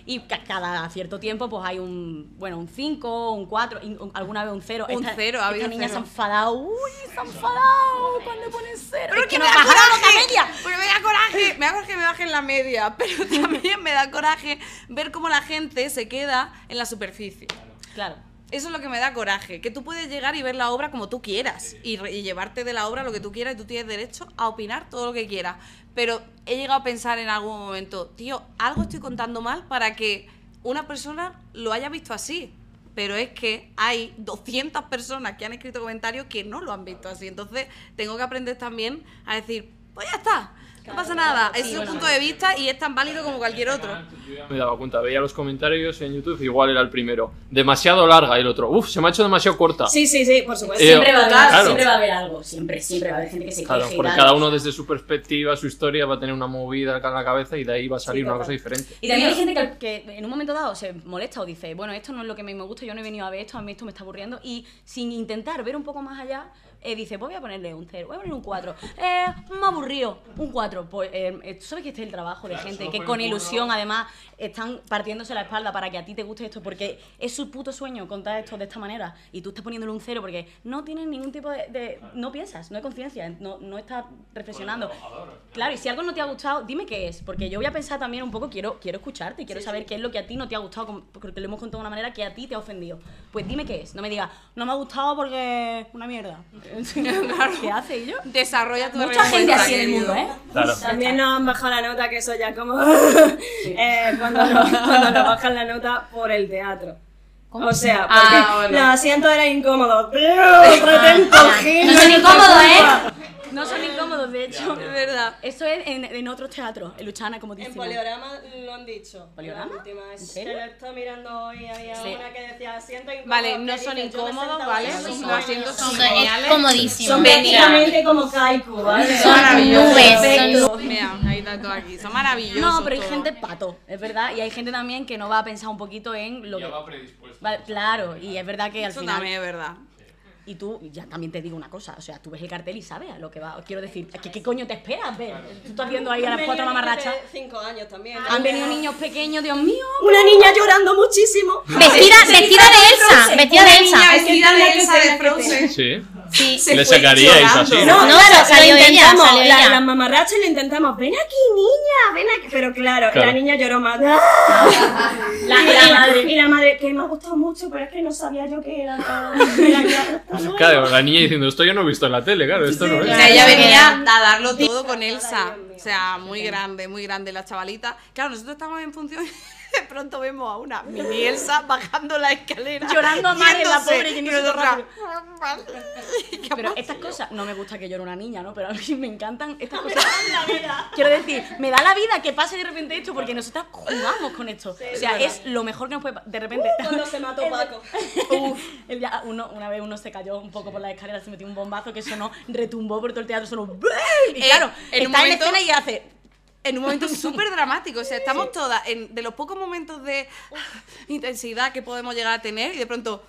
y, y ca- cada cierto tiempo pues hay un, bueno, un 5, un 4, alguna vez un 0. Un cero, ha habido Esta niña se ha cero. enfadado, uy, se ha enfadado cuando ponen 0. Pero es que me da coraje. Porque me da coraje. Me da coraje que me bajen la media. (laughs) Pero también me da coraje ver cómo la gente se queda en la superficie. Claro. Eso es lo que me da coraje. Que tú puedes llegar y ver la obra como tú quieras. Y, re- y llevarte de la obra lo que tú quieras. Y tú tienes derecho a opinar todo lo que quieras. Pero he llegado a pensar en algún momento, tío, algo estoy contando mal para que una persona lo haya visto así. Pero es que hay 200 personas que han escrito comentarios que no lo han visto así. Entonces tengo que aprender también a decir, pues ya está, no pasa nada. Es un punto de vista y es tan válido como cualquier otro. Yo ya me daba cuenta, veía los comentarios en YouTube, igual era el primero. Demasiado larga el otro, uff, se me ha hecho demasiado corta. Sí, sí, sí, por supuesto. Eh, Siempre va, a haber, Claro. siempre va a haber algo, siempre, siempre va a haber gente que se Claro, porque cada uno desde su perspectiva, su historia, va a tener una movida en la cabeza y de ahí va a salir Sí, una cosa diferente. Y también hay gente que, que en un momento dado se molesta o dice, bueno, esto no es lo que a mí me gusta, yo no he venido a ver esto, a mí esto me está aburriendo. Y sin intentar ver un poco más allá, eh, dice, pues voy a ponerle un 0, voy a poner un 4. Eh, me aburrido, un 4. Pues, eh, eh, tú sabes que este es el trabajo de gente que con ilusión, además, están partiéndose la espalda para que a ti te guste esto, porque es su puto sueño contar esto de esta manera. Y tú estás poniéndole un 0 porque no tienes ningún tipo de. de- no piensas, no hay conciencia, no, no estás reflexionando. Claro, y si algo no te ha gustado, dime qué es, porque yo voy a pensar también un poco, quiero, quiero escucharte, quiero saber qué es lo que a ti no te ha gustado, porque lo hemos contado de una manera que a ti te ha ofendido. Pues dime qué es, no me digas, no me ha gustado porque una mierda. ¿Qué hace y yo? Desarrolla tu Mucha gente así en el mundo, ¿eh? Claro. También nos han bajado la nota, que eso ya como (laughs) eh, cuando, nos, cuando nos bajan la nota por el teatro. O sea, porque (laughs) Ah, bueno. los asientos eran incómodos. ¡Tío! ¡Traten cogidos! No son incómodos, ¿eh? No son incómodos, de hecho. Es verdad. Eso es en, en otros teatros, en Luchana, como En dicen. Poliorama lo han dicho. ¿Poliorama? Última. ¿En serio? lo estoy mirando hoy. Había Sí. una que decía asiento incómodo. Vale, no son incómodos, ¿vale? Los son asientos son Son- es geniales. comodísimo. Son prácticamente como kaiku, ¿vale? Son maravillosos. nubes, son Perfecto. Mira, ahí está todo aquí. Son maravillosos. No, pero hay gente pato, es verdad. Y hay gente también que no va a pensar un poquito en lo que. predispuesto. Va- claro, y es verdad que al Eso final. también es verdad. Y tú, ya también te digo una cosa, o sea, tú ves el cartel y sabes a lo que va. Quiero decir, ¿qué, qué coño te esperas ver? Tú estás viendo ahí a las cuatro mamarrachas. Cinco años también. Han venido niños pequeños, Dios mío. Una niña llorando muchísimo. Vestida, vestida de Elsa, vestida de Elsa. Vestida de Elsa de Frozen. Sí. Sí. Se Le fue sacaríais llorando. así, No, No, claro, salió lo ella, intentamos, salió la- ella. Las mamarrachas lo intentamos. Ven aquí, niña, ven aquí. Pero claro, Claro. la niña lloró más. (laughs) La, y, la madre. y la madre, que me ha gustado mucho, pero es que no sabía yo era. Era que (laughs) hasta luego. Claro, la niña diciendo, esto yo no he visto en la tele, claro, esto no O es. sea, ella venía a darlo todo con Elsa. O sea, muy grande, muy grande la chavalita. Claro, nosotros estamos en función. (laughs) De pronto vemos a una mini Elsa bajando la escalera. Llorando a mares, la pobre, que ni (laughs) (laughs) Pero Pero estas cosas, no me gusta que llore una niña, ¿no? Pero a mí me encantan estas cosas. Quiero decir, me da la vida que pase de repente esto porque nosotras jugamos con esto. o sea, es lo mejor que nos puede. De repente. Cuando se mató Paco. Uf, el día- uno, una vez uno se cayó un poco por la escalera, se metió un bombazo que sonó, retumbó por todo el teatro, sonó. Y Eh, claro, en está momento- en escena y hace. En un momento (laughs) súper dramático. O sea, estamos todas en, de los pocos momentos de intensidad que podemos llegar a tener y de pronto.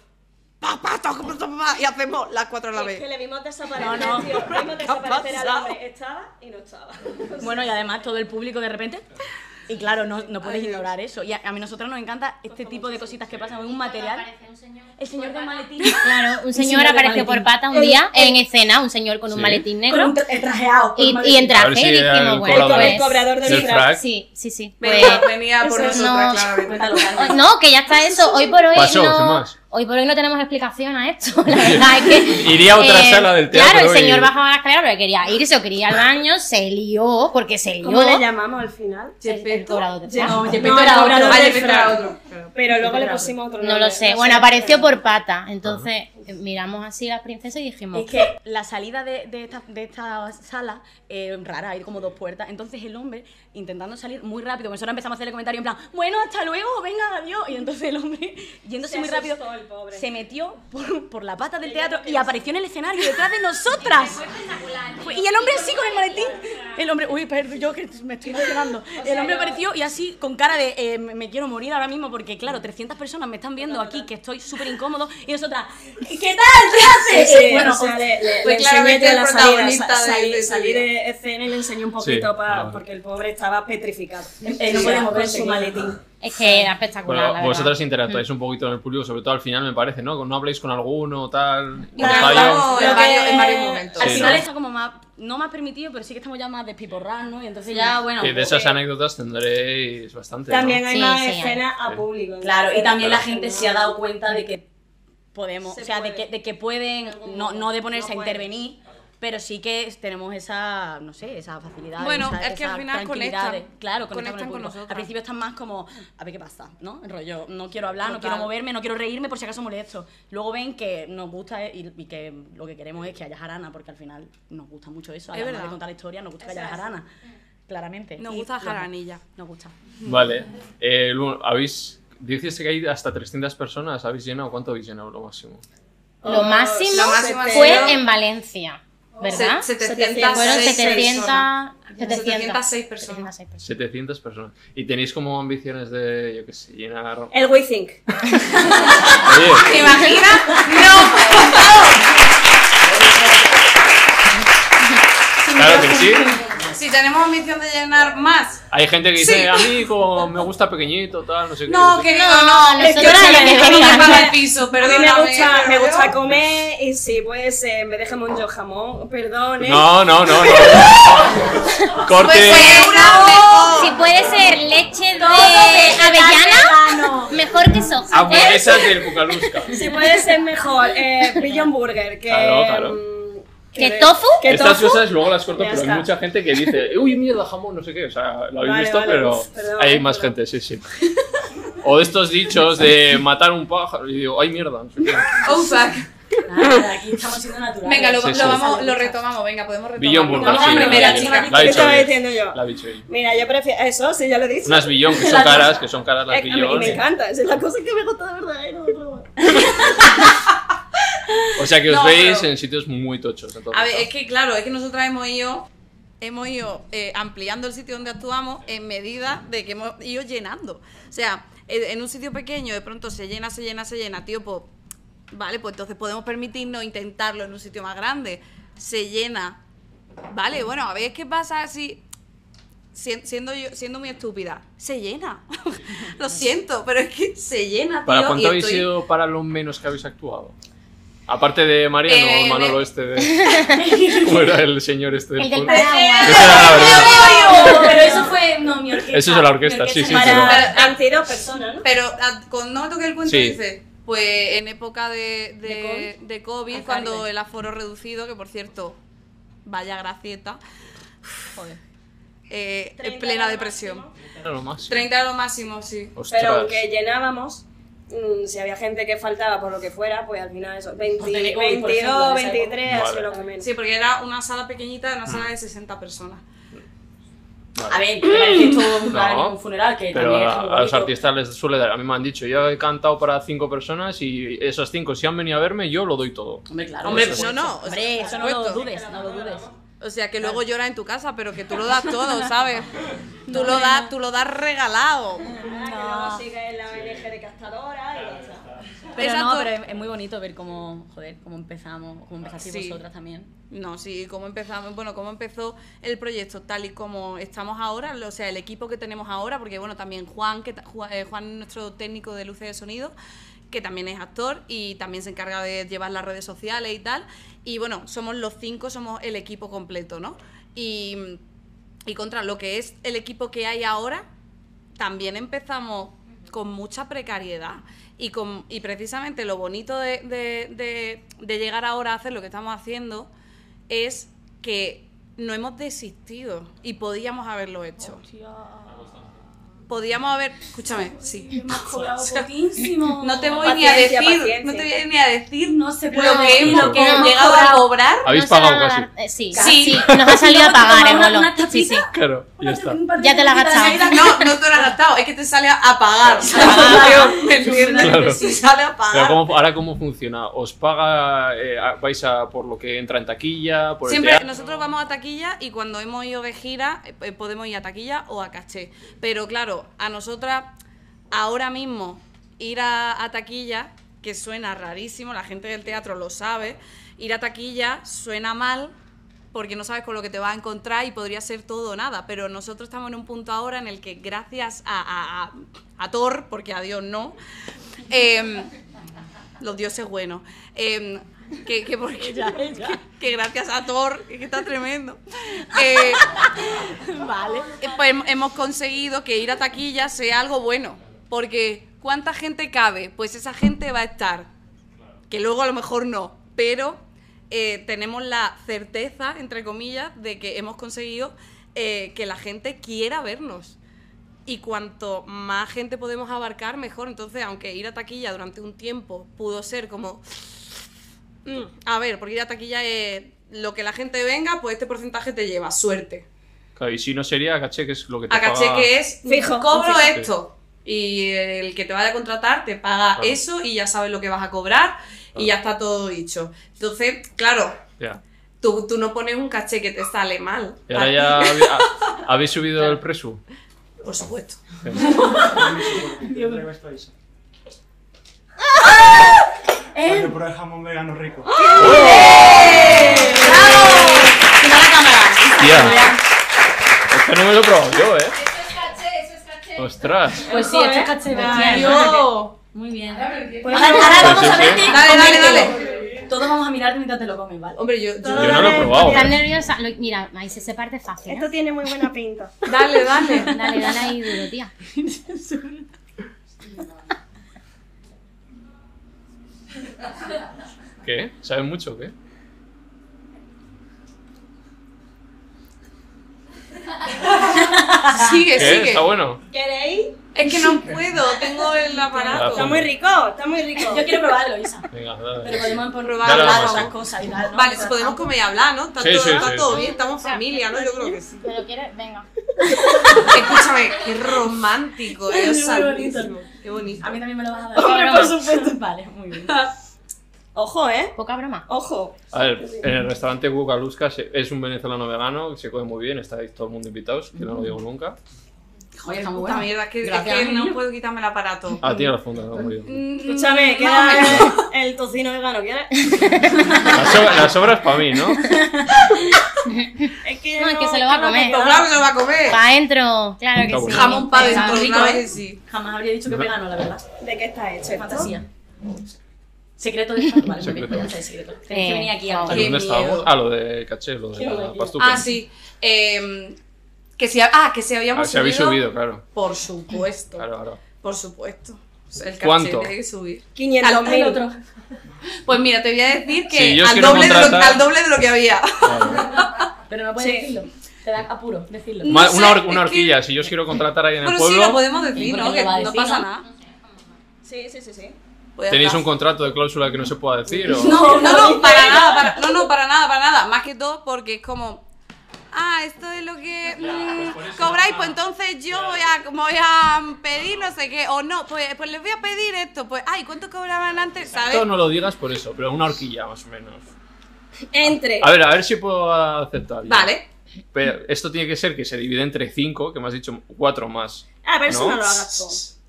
Pa, pa, toc, pa, pa, y hacemos las cuatro a la Es que vez. le vimos desaparecer, No, no. tío. Vimos (laughs) desaparecer al hombre. Estaba y no estaba. Bueno, y además todo el público de repente. Y claro, no, no puedes Ay, ignorar eso. Y a, a mí nosotros nos encanta este tipo de cositas que pasan en un material. El señor del maletín. (laughs) Claro, un señor apareció por pata un día en escena, un señor con un Sí. maletín Con negro un el trajeado. con y, un en traje si dijimos, bueno, cobrador. El cobrador pues... del frac. frac. Sí, sí, sí. Venía, Pues, venía por eso nosotras, no- claramente. Que ya está eso. Hoy por hoy Pasó, no. Hoy por hoy no tenemos explicación a esto. La (laughs) verdad es que. eh, Iría a otra sala del teatro Claro, el señor y- bajaba la escalera, pero quería irse o quería ir al baño, se lió, porque se lió. ¿Cómo le llamamos al final? Fran. no, Gepetto era otro. Ah, Gepetto. Pero luego le pusimos otro No nombre. lo sé. no Bueno, apareció por pata. Entonces eh, miramos así las princesas y dijimos. Es que la salida de, de esta, de esta sala es rara, hay como dos puertas. Entonces el hombre, intentando salir muy rápido, nosotros empezamos a hacerle comentarios en plan, bueno, hasta luego, venga, adiós. Y entonces el hombre, (laughs) yéndose Se muy rápido, asustó el pobre. se metió por, por la pata del teatro y apareció en el escenario (laughs) detrás de nosotras. Fue- Y el hombre así con el maletín. El hombre, uy, perdón, yo que me estoy emocionando. (laughs) El hombre apareció y así con cara de eh, me me quiero morir ahora mismo porque, claro, 300 personas me están viendo aquí que estoy súper incómodo y nosotras, ¿qué tal? ¿Qué haces? Sí, bueno, o sea, le, le, Fue le enseñé claramente el la salida, protagonista sa- de- salí, de escena y le enseñé un poquito Sí, pa- ah. porque el pobre estaba petrificado. Eh, no podía con moverse, su claro. maletín. Es que era espectacular. Bueno, la vosotras interactuáis un poquito en el público, sobre todo al final me parece, ¿no? No habléis con alguno, tal. Interactuamos Lo en, varios, en varios momentos. Al Sí, final ¿no? está como más, no más permitido, pero sí que estamos ya más despiporrar, ¿no? Y entonces ya, bueno. Y de esas eh, anécdotas tendréis bastante. ¿no? También hay Sí, más sí, escenas a Sí. público. Claro, y también la Claro. gente se ha dado cuenta de que podemos, Se o sea, de que, de que pueden, no, no de ponerse No a intervenir, pero sí que tenemos esa, no sé, esa facilidad. Bueno, esa, es que al final conectan. de- claro, conectan, Conectan con, nosotras. Al principio están más como, a ver qué pasa, ¿no? El rollo, no quiero hablar, no quiero moverme, no quiero reírme por si acaso molesto. Luego ven que nos gusta y, y que lo que queremos es que haya jarana, porque al final nos gusta mucho eso. A Es la hora verdad. de contar la historia, nos gusta que haya jarana. Claramente. Nos Y gusta jaranilla. Nos gusta. Vale. Eh, habéis. Dices que hay hasta 300 personas. ¿Habéis llenado? ¿Cuánto habéis llenado lo máximo? Lo máximo, Lo máximo ha fue en Valencia, ¿verdad? Se- 706 Fueron 700, personas. 700, 706 personas. 706 personas. 700 personas. ¿Y tenéis como ambiciones de, yo qué sé, llenar. El We (laughs) Think. ¿Te imaginas? ¡No! claro que sí. Si tenemos ambición de llenar más. Hay gente que dice, Sí. a mí como me gusta pequeñito, tal, no sé qué. No, querido, No, no. nosotros Es que que no me paga el piso, A mí perdóname. me gusta, me gusta comer y si puede ser, me deja yo jamón, perdone. No, no, no, no. (laughs) Corte. Pues una mejor. Si puede ser leche de vegetal avellana, mejor que soja. ¿eh? Hamburguesas del Bucalusca. Si puede ser mejor, eh, Beyond Burger, que... Claro, claro. ¿Que tofu? Estas tofu. cosas luego las corto, Ya pero hay está. mucha gente que dice, uy, mierda, jamón, no sé qué. O sea, lo habéis Vale, visto, vale, pero perdón, hay eh, más perdón. gente, sí, sí. O de estos dichos de (laughs) matar un pájaro y digo, ay, mierda, no sé qué. Oh, fuck. Nada, aquí estamos siendo naturales. Venga, lo, Sí, lo sí. vamos, lo retomamos. Venga, podemos Billón retomarlo. Burger, Vamos a primera, chica. la ¿Qué estaba diciendo yo? La bien. Mira, yo prefiero... Eso, sí, ya lo he dicho. Unas billón que (laughs) son caras, que son caras las Eh, billón. me encanta, es la cosa que me gusta de verdad, (laughs) eh, no me broma. O sea que os No, veis pero- en sitios muy tochos. A ver, es que claro, es que nosotras hemos ido, hemos ido eh, ampliando el sitio donde actuamos en medida de que hemos ido llenando. O sea, en un sitio pequeño de pronto se llena, se llena, se llena, tío, pues, vale, pues entonces podemos permitirnos intentarlo en un sitio más grande. Se llena. Vale, bueno, a ver qué pasa si sien- siendo yo siendo muy estúpida, se llena. (laughs) Lo siento, pero es que se llena, tío. ¿Para cuánto habéis estoy- ido para lo menos que habéis actuado? Aparte de Mariano, Eh, Manolo de- este de... (laughs) ¿Cómo era el señor este del El del pueblo? paraguas. Era la verdad. Pero eso fue, no, mi orquesta. Eso es la orquesta, Mi sí, sí, no pero- Para 22 personas, ¿no? Pero ah, con no toque el cuento Sí. dice, pues en época de, de, ¿De de COVID, Al cuando el aforo reducido, que por cierto, vaya gracieta, Joder. eh, 30 en plena depresión. máximo. Era lo más. 30 era lo máximo, sí. Ostras. Pero aunque llenábamos, mm, si había gente que faltaba por lo que fuera, pues al final eso, 20, Pues tenía COVID, por 22, ejemplo, en esa 23, así Vale. lo que menos. Sí, porque era una sala pequeñita, una sala de 60 personas. Vale. A ver, que esto No. un funeral, que Pero también es a, muy a los artistas les suele dar. A mí me han dicho, yo he cantado para cinco personas y esas cinco, si han venido a verme, yo lo doy todo. Hombre, claro. Hombre, supuesto. no, no, o sea, Hombre, eso no lo dudes, no lo dudes. O sea, que luego lloras en tu casa, pero que tú lo das todo, ¿sabes? (laughs) Tú lo das, tú lo das regalado. Ah, y ya está. Pero Exacto. no, pero es, muy bonito ver cómo, joder, cómo empezamos, cómo empezasteis Sí. vosotras también. No, sí, cómo empezamos, bueno, cómo empezó el proyecto tal y como estamos ahora, o sea, el equipo que tenemos ahora, porque bueno, también Juan, que eh, Juan nuestro técnico de luces de sonido, que también es actor y también se encarga de llevar las redes sociales y tal. Y bueno, somos los cinco, somos el equipo completo, ¿no? Y, y contra lo que es el equipo que hay ahora, también empezamos con mucha precariedad. Y, con, y precisamente lo bonito de, de- de- de llegar ahora a hacer lo que estamos haciendo es que no hemos desistido y podíamos haberlo hecho. Podíamos haber. Escúchame, sí. Me has (laughs) cobrado poquísimo. (laughs) No te voy ni a decir, paciencia. no te voy ni a decir No se lo que hemos lo que hemos llegado a cobrar. Habéis la pagado a casi. eh, sí, Sí. sí, nos ha (laughs) salido a pagar en Una- Olo. una Sí, sí. Claro, ya está. Ya te la has gastado. No, no te lo has gastado, es que te sale a pagar. ¿Me entiendes? Claro. Te sale a Pero pagar. ¿cómo- ahora cómo funciona? ¿Os paga, eh, vais a por lo que entra en taquilla, por el Siempre teatro? nosotros vamos a taquilla y cuando hemos ido de gira eh, eh, podemos ir a taquilla o a caché. Pero claro, a nosotras ahora mismo ir a, taquilla, que suena rarísimo, la gente del teatro lo sabe, ir a taquilla suena mal porque no sabes con lo que te vas a encontrar y podría ser todo o nada. Pero nosotros estamos en un punto ahora en el que gracias a, a- a- Thor, porque a Dios no, (laughs) em, los dioses buenos, em, que, que porque que, que gracias a Thor, que está tremendo, (laughs) eh, Vale. eh, pues hem- hemos conseguido que ir a taquilla sea algo bueno. Porque ¿cuánta gente cabe? Pues esa gente va a estar. Que luego a lo mejor no. Pero eh, tenemos la certeza, entre comillas, de que hemos conseguido eh, que la gente quiera vernos. Y cuanto más gente podemos abarcar, mejor. Entonces, aunque ir a taquilla durante un tiempo pudo ser como... mm, a ver, porque ir a taquilla es lo que la gente venga, pues este porcentaje te lleva. Suerte. Claro, y si no sería caché, que es lo que te A caché paga- que es Fijo, cobro fijo. esto. Y el que te vaya a contratar te paga Claro. eso y ya sabes lo que vas a cobrar y ya está todo dicho. Entonces, claro, tú, tú no pones un caché que te sale mal. Y ahora ya habéis- ha- habéis subido (laughs) el presu. Por supuesto. Yo esto Isa. Eh, Para por el jamón vegano rico. Cámara. Tía. Esto no me lo he probado yo, ¿eh? Ostras. Pues sí, esto es caché. Yo. Muy bien. Pues Ahora, vamos a sí. verte. Dale, dale, comértelo. Todos vamos a mirarte mientras te lo comes, ¿vale? Hombre, yo. yo- no lo he probado. ¿Estás nerviosa? Lo- mira, ahí se, se parte fácil. Esto ¿eh? tiene muy buena pinta. Dale, dale. Dale, dale ahí duro, tía. (laughs) ¿Qué? ¿Sabes mucho o qué? (laughs) Sigue, ¿Qué? sigue. ¿Está bueno? ¿Queréis? Es que no puedo, tengo el aparato. Está muy rico, está muy rico. Yo quiero probarlo, Isa. Venga, dale. Pero podemos Probar Dale la hablar masa. otras cosas y tal, ¿no? Vale, si podemos comer y hablar, ¿no? Está, Sí, todo, sí, está sí. todo bien, estamos familia, ¿no? Yo creo que sí. ¿Te lo quieres? Venga. (laughs) Escúchame, qué romántico, Es es. Qué bonito. A mí también me lo vas a dar. (laughs) Hombre, por supuesto. (laughs) Vale, muy bien. (laughs) Ojo, ¿eh? Poca broma. Ojo. A ver, en el restaurante Bucalusca se- es un venezolano vegano que se come muy bien, estáis todo el mundo invitados, que no lo digo nunca. Joder, muy Puta bueno. mierda, es que, es Gracias, que no puedo quitarme el aparato. Ah, tiene la funda, no, muy bien. Mm, Escúchame, no, queda el, (laughs) el tocino vegano, ¿quieres? La sobra, la sobra es para mí, ¿no? Es que No, es que se lo va a comer. Claro que se lo va a comer. Pa' adentro, claro que sí. Jamón para Está dentro, rico, claro ¿eh? que sí. Jamás habría dicho que vegano, la verdad. ¿De qué está hecho? Fantasía. Secreto de Estado. Vale, Secreto. ya está, secreto. Tenéis que Eh, venir aquí a vamos. ¿En Qué ¿Dónde estábamos? Ah, lo de caché, lo de la pastuca. Ah, sí. Eh, que si, ah, que si habíamos Ah, si habéis subido, claro. Por supuesto. Claro, claro. Por supuesto. El ¿Cuánto? tiene que subir. 500 Al- mil. El otro. Pues mira, te voy a decir que Si al, doble de lo, contratar- al doble de lo que había. Claro. Pero no puedes Sí. decirlo. Te da apuro decirlo. Sé, una, una que- horquilla, si yo os quiero contratar ahí en el Pero sí, pueblo, lo podemos ¿Y decir, ¿no? Que a no decir, pasa no? nada. Sí, sí, sí, sí. Pues ¿tenéis un contrato de cláusula que no se pueda decir? O... No, no, no, (laughs) para nada, para, no, no, para nada, para nada. Más que todo porque es como, ah, esto es lo que mm, cobráis, pues entonces yo voy a, voy a pedir no sé qué, o no, pues, pues les voy a pedir esto, pues, ay, ¿cuánto cobraban antes? ¿Sabes? Esto no lo digas por eso, pero una horquilla más o menos. Entre. A ver, a ver si puedo aceptar. Vale. Pero esto tiene que ser que se divide entre 5, que me has dicho 4 más. Ah, pero eso ¿No? no lo hagas Eh,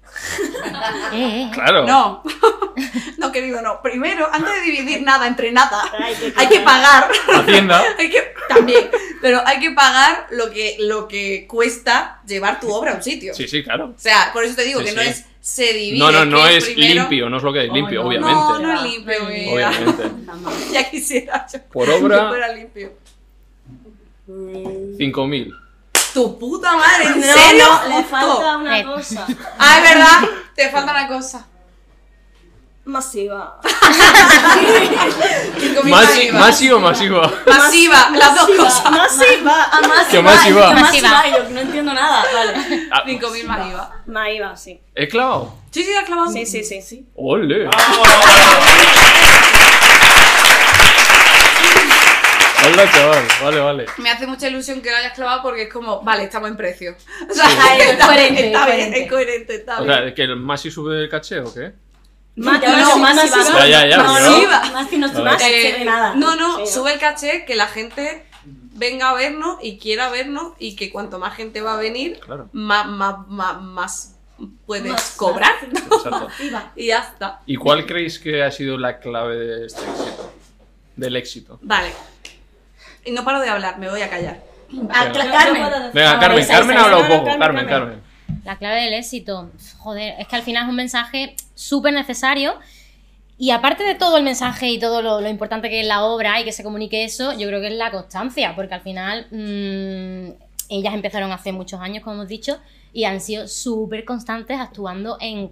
eh. Claro. No, (laughs) no, querido, no. Primero, antes de dividir nada entre nada, Hay que pagar. Hacienda. (laughs) Hay que, también, pero hay que pagar lo que, lo que cuesta llevar tu obra a un sitio. Sí, sí, claro. O sea, por eso te digo Sí, que no es se divide. No, no, no que es primero- limpio, no es lo que es Oh, limpio, no. obviamente. No, no es limpio, mira. Obviamente. (laughs) Ya quisiera yo Por obra- que fuera limpio. 5.000. Tu puta madre, ¿en No, serio? no, le Justo. falta una cosa. Ah, es verdad, te falta una cosa. Masiva. Cinco mil Masi- masiva. ¿Masi o masiva? Masiva, las dos cosas. Masiva. Ah, más ¿Qué más iba? Más Masiva. iba, yo no entiendo nada. Vale. Ah, 5.000 más IVA. Maiva, sí. ¿He clavado? Sí, sí, has clavado. Sí, sí, sí. sí. ¡Ole! Hola, chaval. Vale, vale. Me hace mucha ilusión que lo hayas clavado porque es como, vale, estamos en precio. (laughs) O sea, es está, coherente, está bien, coherente. es coherente, está O sea, ¿que el Masi sube el caché o qué? No, no, más masiva. Ya, ya, ya, No, no. Más no más Eh, nada. no, no, ¿no? sube el caché que la gente venga a vernos y quiera vernos y que cuanto más gente va a venir, Claro. más, más, más, más puedes Más- cobrar. Exacto. y ya está. ¿Y cuál creéis que ha sido la clave de este éxito? Del éxito. Vale. Y no paro de hablar, me voy a callar. Ah. Carmen. Venga, Carmen, Carmen esa, ha hablado esa. poco. Carmen, Carmen. La clave del éxito, joder, es que al final es un mensaje súper necesario. Y aparte de todo el mensaje y todo lo, lo importante que es la obra y que se comunique eso, yo creo que es la constancia, porque al final mm, ellas empezaron hace muchos años, como hemos dicho, y han sido súper constantes actuando en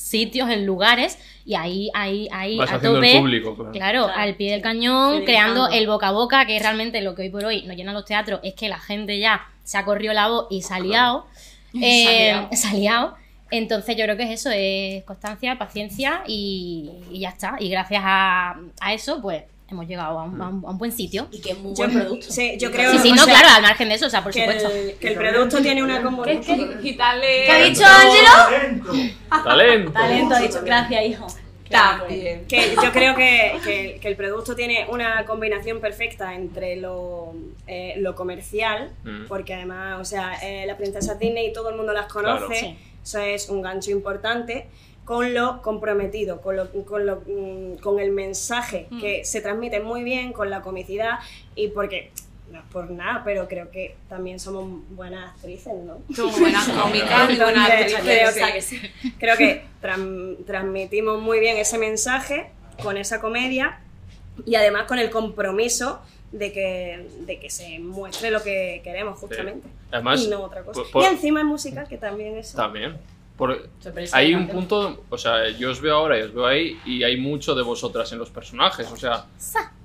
sitios, en lugares, y ahí, ahí, ahí, Vas a el tope. público, claro. Claro, Claro. al pie del cañón, creando el boca a boca, que es realmente lo que hoy por hoy nos llenan los teatros, es que la gente ya se ha corrido la voz y se ha liado. Ha Eh, liado. (laughs) se ha liado. Entonces yo creo que es eso, es constancia, paciencia y, y ya está. Y gracias a, a eso, pues hemos llegado a un, a un- a un buen sitio. Y que es muy Yo, buen producto. sí, yo creo Sí, sí, no, sea, claro, al margen de eso, o sea, por que, supuesto. el, que el producto tiene una comunicación. Quitarle. ¿Qué ha dicho Ángelo? Talento. Talento, ha dicho. Gracias, hijo. También. Que yo creo que, que- que el producto tiene una combinación perfecta entre lo, eh, lo comercial, Mm. porque además, o sea, eh, las princesas Disney todo el mundo las conoce, Claro. Sí. eso es un gancho importante, con lo comprometido, con, lo, con, lo, mm, con el mensaje que se transmite muy bien, con la comicidad y porque, no es por nada, pero creo que también somos buenas actrices, ¿no? Somos buenas (laughs) cómicas y buenas actrices. creo que- (laughs) Creo que tran- transmitimos muy bien ese mensaje con esa comedia y además con el compromiso de que, de que se muestre lo que queremos justamente. Además, y no otra cosa. por- por- y encima es musical, que también es... También. Por- Sorpresa, hay un punto, o sea, yo os veo ahora y os veo ahí y hay mucho de vosotras en los personajes, o sea,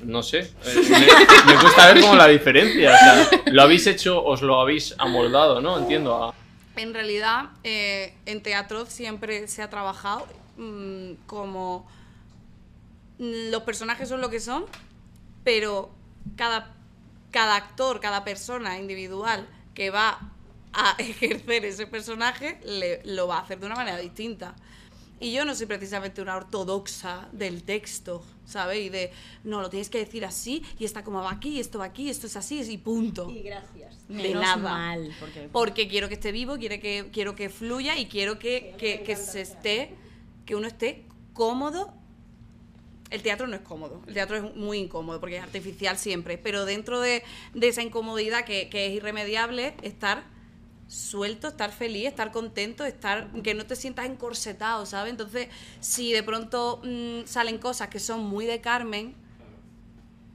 no sé, eh, me, me cuesta ver como la diferencia, o sea, lo habéis hecho, os lo habéis amoldado, ¿no? Entiendo. a- En realidad, eh, en teatro siempre se ha trabajado mm, como los personajes son lo que son, pero cada, cada actor, cada persona individual que va a ejercer ese personaje le- lo va a hacer de una manera distinta. Y yo no soy precisamente una ortodoxa del texto, ¿sabes? Y de, no, lo tienes que decir así, y está como va aquí, y esto va aquí, esto es así, y punto. Y gracias. De Menos nada. mal, porque... Porque quiero que esté vivo, quiero que, quiero que fluya y quiero que, que- que se esté, que uno esté cómodo. El teatro no es cómodo, el teatro es muy incómodo porque es artificial siempre, pero dentro de, de esa incomodidad que, que es irremediable, estar suelto, estar feliz, estar contento, estar que no te sientas encorsetado, ¿sabes? Entonces, si de pronto mm, salen cosas que son muy de Carmen,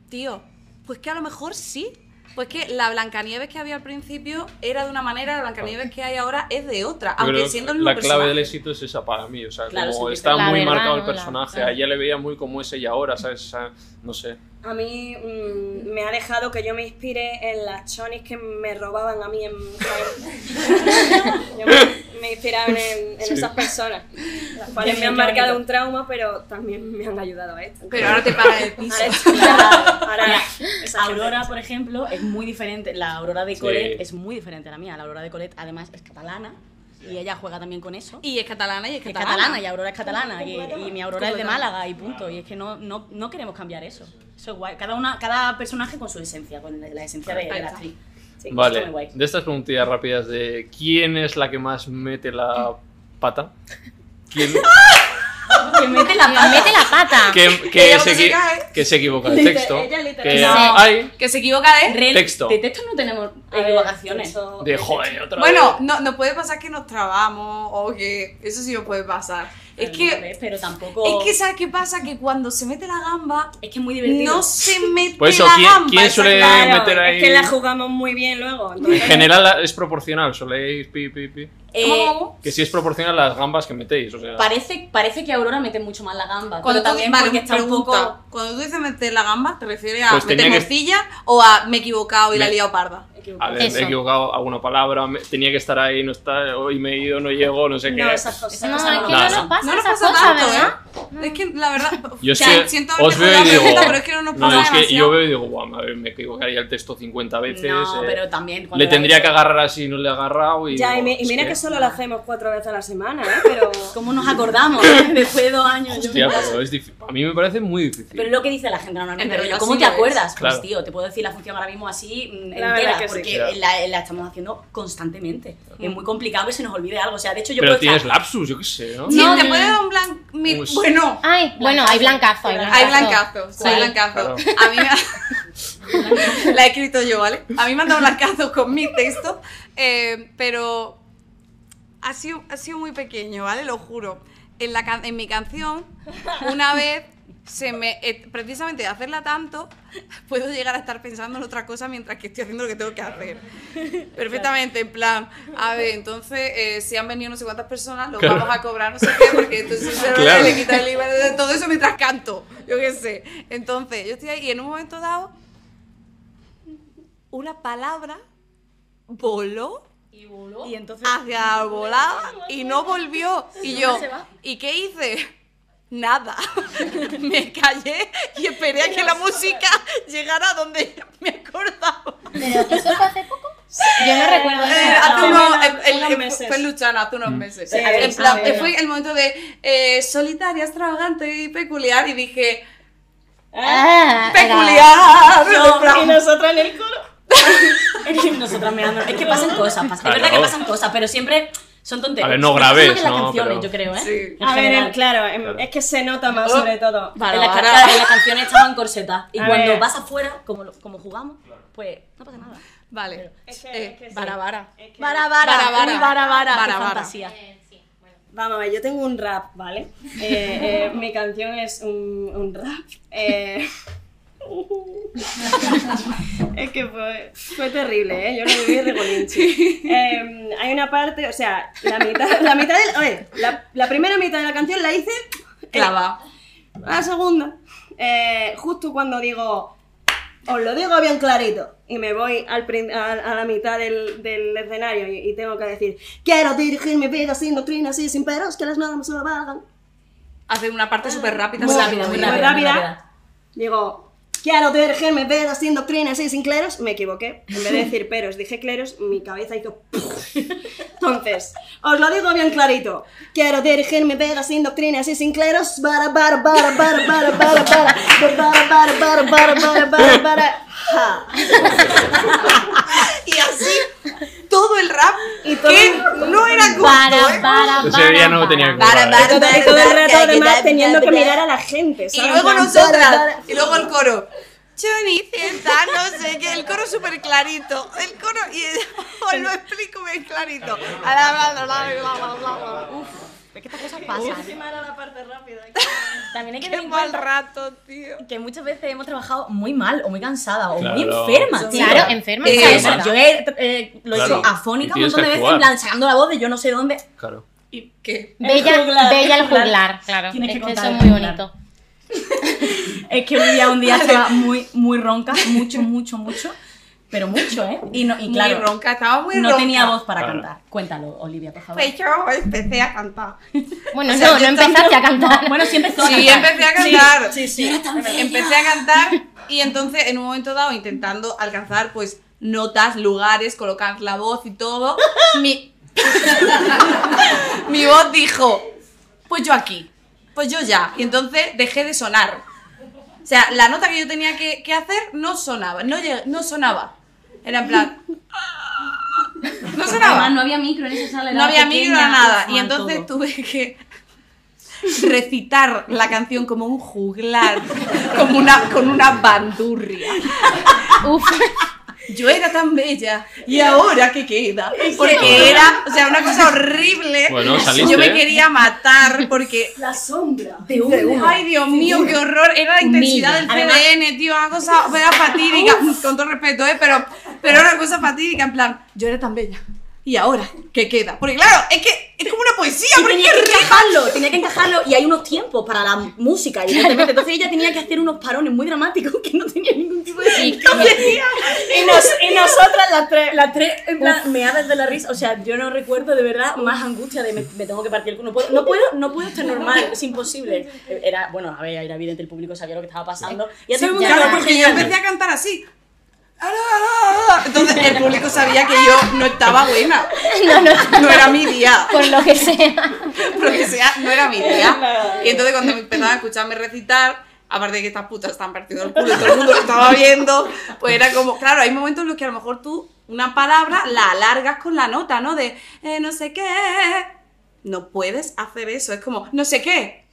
tío, pues que a lo mejor sí. Pues que la Blancanieves que había al principio era de una manera, la Blancanieves que hay ahora es de otra, aunque siendo el mismo la clave personaje. del éxito es esa para mí, o sea, Claro, como sí, está la muy verdad, marcado el ¿no? La- personaje, ah. a ella le veía muy como es ella ahora, ¿sabes? O sea, no sé. A mí mm, me ha dejado que yo me inspire en las chonis que me robaban a mí en. (laughs) Yo me, me inspiraba en, en Sí. esas personas, las cuales me han marcado bonito. un trauma, pero también me han ayudado a esto. Pero ahora te pagan el piso. Ahora, ahora esa Aurora, por ejemplo, es muy diferente. La Aurora de Sí. Colette es muy diferente a la mía. La Aurora de Colette, además, es catalana y ella juega también con eso. Y es catalana y es es catalana. catalana y Aurora es catalana y, y mi Aurora es de. Málaga y punto. Y es que no, no, no queremos cambiar eso. Eso es guay. Cada, una, cada personaje con su esencia, con la, esencia de, de la actriz. Sí, Vale, de estas preguntillas rápidas de quién es la que más mete la pata, (laughs) quién (laughs) Que mete la pata. Mete la pata. que, que Ella se, se que se equivoca el Liter- texto, literal- que No. hay Que se equivoca de... Re- Texto. De texto no tenemos equivocaciones. de joder otra Bueno, vez. no, nos puede pasar que nos trabamos o que eso sí nos puede pasar. Es que, Pero tampoco. es que ¿sabes qué pasa? Que cuando se mete la gamba, Es que es muy divertido. no se mete Pues eso, la ¿quién- gamba. quién suele es la- meter ahí? Es que la jugamos muy bien luego. En entonces- general es proporcional, soléis pi, pi, pi. Eh, ¿Cómo, cómo? Que si es proporcional las gambas que metéis, o sea. Parece, parece que Aurora mete mucho más la gamba. Cuando pero tú, también vale, porque está un poco. Cuando tú dices meter la gamba, ¿te refieres a Pues meter que- morcilla o a me he equivocado y la he liado parda? A ver, Eso. me he equivocado alguna palabra, me- tenía que estar ahí, no está, hoy me he ido, no llego, no sé qué. No, esas cosas. Esa No, es no- que Nada. no nos pasa No nos esas pasa cosas, tanto, ¿verdad? ¿eh? Es que la verdad. (laughs) Yo o es que siento os veo y digo. pregunta, pero es que no nos no, es que demasiado. yo veo y digo, guau, me, me equivocaría el texto 50 veces. No, eh, pero también. le tendría ves- que agarrar así, no le he agarrado. Y Ya, y, digo, mi- y es mira que, solo lo hacemos cuatro veces a la semana, ¿eh? Pero. (laughs) ¿Cómo nos acordamos? (laughs) Después de dos años. yo- Hostia, pero es difícil. A mí me parece muy difícil. Pero es lo que dice la gente normalmente. Rollo, ¿Cómo te acuerdas? Claro. Pues tío, te puedo decir la función ahora mismo así mm, La entera, que porque la, la estamos haciendo constantemente. Es muy complicado que se nos olvide algo. O sea, de hecho yo Pero puedo tienes estar- lapsus, yo qué sé, ¿no? Sí, No, te no. puede dar un blanco. Pues- Bueno, Ay, bueno, hay blancazo, hay blancazo. hay blancazos. Sí. Hay blancazos. A mí me. (laughs) la he escrito yo, ¿vale? A mí me han dado blancazos con mi texto, eh, pero. Ha sido, ha sido muy pequeño, ¿vale? Lo juro. En, la can- en mi canción, una vez se me. eh, precisamente de hacerla tanto, (laughs) puedo llegar a estar pensando en otra cosa mientras que estoy haciendo lo que tengo que hacer. Perfectamente, en plan, a ver, entonces, eh, si han venido no sé cuántas personas, lo Claro. vamos a cobrar, no sé qué, porque entonces se Claro. le quita el IVA de todo eso mientras canto, yo qué sé. Entonces, yo estoy ahí y en un momento dado, una palabra voló Y entonces. hacia volada y no volvió. Y yo, ¿y qué hice? Nada. (laughs) Me callé y esperé a que la música llegara a donde me acordaba. Pero eso fue hace poco. Yo no recuerdo Eh, eso. hace no, unos, unos- el- el- unos el- meses. Fue Luchana hace unos meses. Sí, plan, sí. fue el momento de eh, solitaria, extravagante y peculiar y dije, Ah, peculiar. Y nosotros en el coro. (laughs) (laughs) Es que nosotras mirando. Es que pasan cosas, pasan. Claro. Es verdad que pasan cosas, pero siempre son tonterías. A ver, no en las ¿no? canciones, Pero- yo creo, ¿eh? Sí. En A ver, general. el- claro, em- Claro. es que se nota más Oh. sobre todo. Vale, en, las ahora- ca- en las canciones estaban corsetas. Y A cuando ver. vas afuera, como, como jugamos, pues no pasa nada. Vale. Es que- Eh, es que sí. vara, vara. Es que- Vara, vara, Vara, vara. uy, vara, vara, Vara, vara. fantasía. Vamos a ver, yo tengo un rap, ¿vale? Eh, eh, mi canción es un, un rap. Es que fue, fue terrible, ¿eh? Yo lo viví de. Eh, hay una parte, o sea, la mitad, la mitad del... Oye, la, la primera mitad de la canción la hice... eh, Clava. La segunda, eh, justo cuando digo, os lo digo bien clarito, y me voy al a, a la mitad del, del escenario y, y tengo que decir, quiero dirigir mi vida sin doctrinas y sin peros, que las normas se lo valgan. Hace una parte súper rápida. Muy súper rápida, muy rápida. muy rápida. Digo, quiero dirigir mi vida sin doctrinas y sin cleros. Me equivoqué. En vez de decir peros, dije cleros, mi cabeza hizo... (laughs) Entonces, os lo digo bien clarito. Quiero dirigir mi vida sin doctrinas y sin cleros. Bara, bara, bara, bara, bara, bara, bara, bara, bara, bara, bara, bara, bara, bara. Y así, todo el rap, Y todo que el- no era corto, Para, ¿eh? para, Ese día no para, tenía para. Para, para. Todo el rato además teniendo que mirar a la gente. Y luego nosotras, y luego el coro. Cenicienta, no sé qué, el coro súper clarito. El coro, y os (laughs) lo explico bien clarito. Uf, Es que estas cosas pasan. Encima era la parte rápida. (laughs) También hay que tener en mal cuenta rato, tío. que muchas veces hemos trabajado muy mal, o muy cansada, o muy Claro. enferma. tío. Claro, enferma. Eh, O sea, enferma. yo he, eh, lo he Claro. hecho afónica Y un tienes montón de que veces, actuar. en plan, sacando la voz de yo no sé dónde. Claro. ¿Y qué? Bella, juglar, bella el juglar. claro. Tienes es que que eso contar es el muy juglar. bonito. Es que un día, (laughs) un día estaba muy, muy ronca, mucho, mucho, mucho, pero mucho, ¿eh? Y, no, y claro, muy ronca, estaba muy no ronca. tenía voz para Claro. cantar. Cuéntalo, Olivia, por favor. Pues yo empecé a cantar. Bueno, O sea, no, yo no empezaste a cantar. (laughs) Bueno, sí empezó a Sí, cantar. empecé a cantar. Sí, sí. Empecé a cantar y entonces en un momento dado intentando alcanzar pues notas, lugares, colocar la voz y todo, mi, (laughs) mi voz dijo, pues yo aquí, pues yo ya. Y entonces dejé de sonar. O sea, la nota que yo tenía que, que hacer no sonaba, no, lleg- no sonaba. Era en plan... (laughs) No sonaba. Además, no había micro en esa sala. No había pequeña, micro, nada. Y entonces todo. tuve que recitar la canción como un juglar, (laughs) como una, con una bandurria. Uf. Yo era tan bella y ahora qué queda. Porque era, o sea, una cosa horrible. Bueno, saliste. Yo me quería matar porque La sombra. de un- Ay, Dios mío, qué horror. Era la intensidad del Además- CDN, tío. Una cosa (laughs) era fatídica. Con todo respeto, ¿eh? Pero, pero era una cosa fatídica. En plan, yo era tan bella. ¿Y ahora qué queda? Porque claro, es que es como una poesía. Y porque tenía que encajarlo, tenía que encajarlo y hay unos tiempos para la música, evidentemente. Entonces ella tenía que hacer unos parones muy dramáticos que no tenía ningún tipo de Sí, sentido. Y, nos- y nosotras, las tres, las tres, en plan, meadas de la risa. O sea, yo no recuerdo de verdad más angustia de me, me tengo que partir el culo. No puedo, no puedo, no puedo estar normal, es imposible. Era, bueno, a ver, era evidente, el público sabía lo que estaba pasando. Y a todo el mundo ya, porque yo empecé a cantar así. (laughs) Entonces el público sabía que yo no estaba buena. (laughs) No, no, No era mi día. (laughs) por lo que sea. Por lo que sea, no era mi día. Y entonces cuando me empezaban a escucharme recitar, aparte de que estas putas estaban partiendo el culo y todo el mundo lo estaba viendo, pues era como, claro, hay momentos en los que a lo mejor tú una palabra la alargas con la nota, ¿no? De eh, no sé qué. No puedes hacer eso, es como, no sé qué.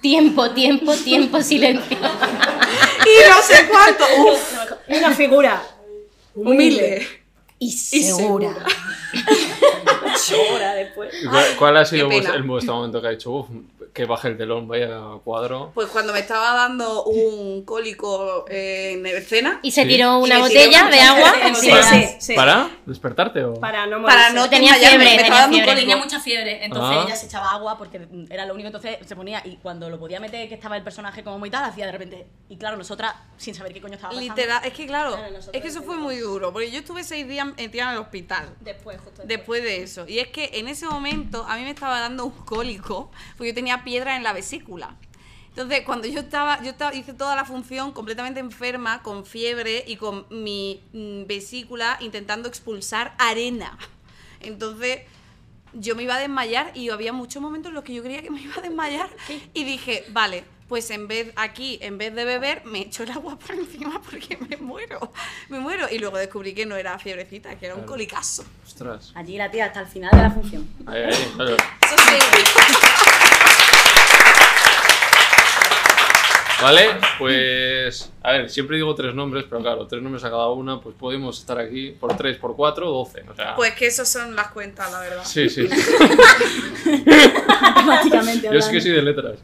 Tiempo, tiempo, tiempo, silencio. Y no sé cuánto. Uf, Y una figura. humilde. Y segura. (laughs) Llora después. ¿Y ¿Cuál, cuál ha sido vuestro- el vuestro momento que ha dicho, uff, que baje el telón, vaya cuadro? Pues cuando me estaba dando un cólico en escena, Y se Sí. tiró una botella tiró de agua Sí, sí, sí. ¿Para despertarte o...? Para no para no Tenía fiebre, me tenía estaba dando un fiebre. Tenía mucha fiebre, entonces Ah. ella se echaba agua porque era lo único, entonces se ponía y cuando lo podía meter que estaba el personaje como muy tal, hacía de repente, y claro, nosotras sin saber qué coño estaba pasando. Literal, es que claro, es que eso fue muy duro, porque yo estuve seis días metida en el hospital. Después, justo después. Después de eso. Y es que en ese momento a mí me estaba dando un cólico, porque yo tenía piedra en la vesícula. Entonces, cuando yo estaba, yo estaba, hice toda la función completamente enferma, con fiebre y con mi mm, vesícula intentando expulsar arena. Entonces, yo me iba a desmayar y había muchos momentos en los que yo creía que me iba a desmayar. Y dije, vale, pues en vez aquí, en vez de beber, me echo el agua por encima porque me muero. Me muero. Y luego descubrí que no era fiebrecita, que era un colicazo. Ostras. Allí la tía hasta el final de la función. Ahí, ahí, claro. Eso sí. Vale, pues. A ver, siempre digo tres nombres, pero claro, tres nombres a cada una, pues podemos estar aquí por tres, por cuatro, doce. O sea. Pues que esas son las cuentas, la verdad. Sí, sí. (laughs) Matemáticamente Yo sí que soy de letras.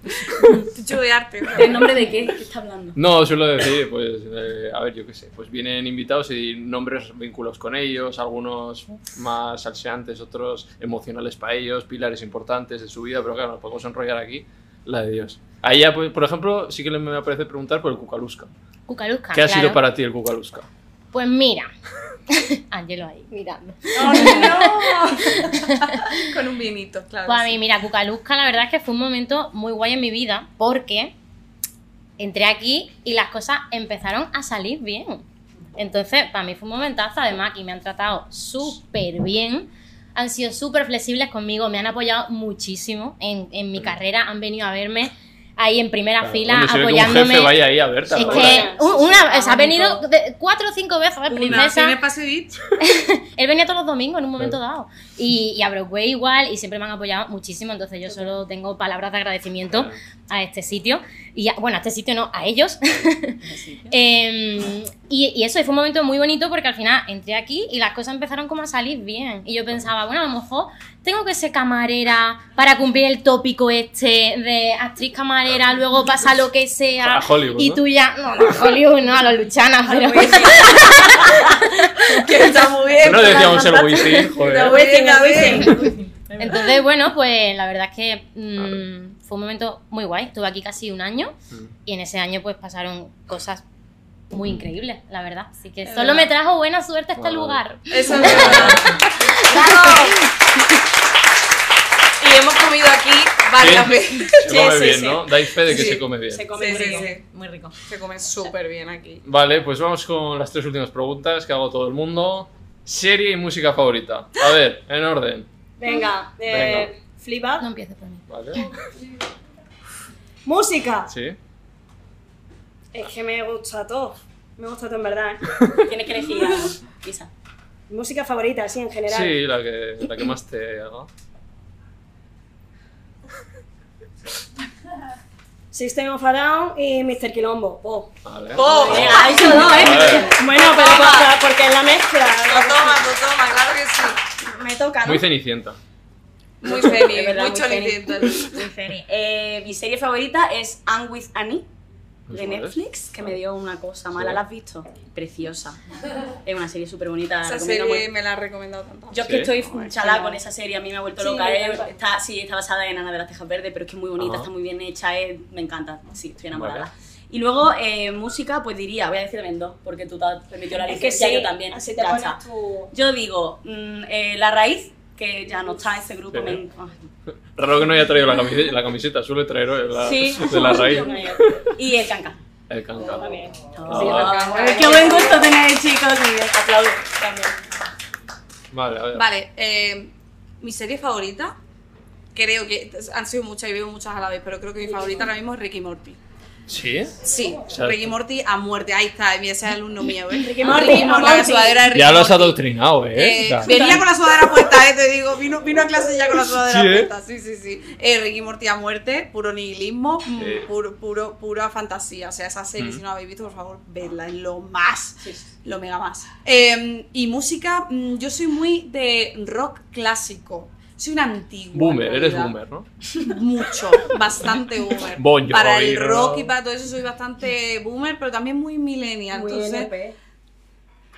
Yo de arte. ¿El nombre de qué? ¿Qué está hablando? No, suelo decir, pues, eh, a ver, yo qué sé, pues vienen invitados y nombres vinculados con ellos, algunos más salseantes, otros emocionales para ellos, pilares importantes de su vida, pero claro, nos podemos enrollar aquí, la de Dios. Ahí ya, pues, por ejemplo, sí que me parece preguntar por el Cucalusca. Cucalusca. ¿Qué ha claro. sido para ti el Cucalusca? Pues mira. (laughs) Angelo ahí, mirando. (laughs) (laughs) Con un vinito, claro. Pues a sí. mí, mira, Cucalusca, la verdad es que fue un momento muy guay en mi vida porque entré aquí y las cosas empezaron a salir bien. Entonces, para mí fue un momentazo. Además, aquí me han tratado súper bien. Han sido súper flexibles conmigo, me han apoyado muchísimo en, en mi carrera. Han venido a verme ahí en primera Claro, fila ve que un apoyándome. jefe vaya ahí a verte. Es que una, o sea, ha venido de- cuatro o cinco veces, ¿eh? Princesa. (laughs) Él venía todos los domingos en un momento Claro. dado. Y, y a Broadway igual, y siempre me han apoyado muchísimo. Entonces yo solo tengo palabras de agradecimiento a este sitio. Y a- bueno, a este sitio no, a ellos. (laughs) Em, y, y eso, y fue un momento muy bonito porque al final entré aquí y las cosas empezaron como a salir bien. Y yo pensaba, bueno, a lo mejor tengo que ser camarera para cumplir el tópico este de actriz camarera, luego pasa lo que sea. A Hollywood, Y tú ya, no, no, a Hollywood, no, a los Luchanas, pero. (laughs) Que está muy bien. No decíamos el Wisin, joder. Wisin. Entonces, bueno, pues la verdad es que mm, fue un momento muy guay. Estuve aquí casi un año y en ese año pues pasaron cosas muy increíbles, la verdad. Así que solo me trajo buena suerte a este lugar. Eso es (laughs) verdad. ¡Bravo! Y hemos comido aquí varias (laughs) Sí. Se come sí, bien, sí. ¿no? Dais fe de que Sí. se come bien. Se come Sí, muy sí, rico. sí. Muy rico. Se come súper bien aquí. Vale, pues vamos con las tres últimas preguntas que hago todo el mundo. Serie y música favorita. A ver, en orden. Venga, eh, Fleabag. No empieces por mí. Vale. Música. Sí. Es que me gusta todo. Me gusta todo en verdad. ¿eh? (laughs) Tienes que elegir algo, (laughs) Isa. Música favorita, sí, en general. Sí, la que, la que más te haga. System of a Down y Mr. Quilombo. Oh. Vale. ¡Oh! Ha dicho dos, ¿eh? Vale. Bueno, pero porque, porque es la mezcla. Lo toma, lo toma, claro que sí. Me toca, ¿no? Muy cenicienta. Muy feliz, muy cholicienta. Muy feliz. Eh, mi serie favorita es Anne with Annie de ¿Cuál es? Netflix, que me dio una cosa mala. ¿La has visto? Preciosa. Es una serie súper bonita. Esa serie me la ha recomendado tanto. Yo es ¿Sí? que estoy chalada con esa serie, a mí me ha vuelto Sí, loca. eh. Está, sí, está basada en Ana de las Tejas Verdes, pero es que es muy bonita, Ajá. está muy bien hecha, eh, me encanta. Sí, estoy enamorada. Vale. Y luego, eh, música, pues diría, voy a decir dos, porque tú te has permitido la Es que licencia, sí, yo también. así te pones. Yo digo, mm, eh, La Raíz, que ya no está ese grupo. Sí. me Raro que no haya traído la camiseta, la camiseta suele traer la, Sí. de la (laughs) raíz. Y el canca. El canca. También. Oh, qué buen gusto tenéis, chicos. Y aplaudo también. Vale, a ver. Vale, eh, mi serie favorita, creo que han sido muchas y veo muchas a la vez, pero creo que mi favorita ahora mismo es Ricky Morty. ¿Sí? Sí, Ricky Morty a muerte, ahí está, ese es el alumno mío, ¿eh? Ricky Morty, con la Morty. sudadera de Ricky Ya lo has adoctrinado, ¿eh? Eh, venía con la sudadera puesta, eh, te digo, vino, vino a clase ya con la sudadera Sí, ¿eh? puesta, sí, sí, sí. Eh, Ricky Morty a muerte, puro nihilismo, mm, Sí. puro, puro, pura fantasía. O sea, esa serie, Mm. si no la habéis visto, por favor, vedla, es lo más, lo mega más. Eh, y música, mm, yo soy muy de rock clásico. Soy una antigua. boomer, eres boomer, ¿no? (laughs) Mucho, bastante boomer. (laughs) Bon Jovi, para el ¿no? rock y para todo eso soy bastante boomer, pero también muy millennial. Muy entonces, NP.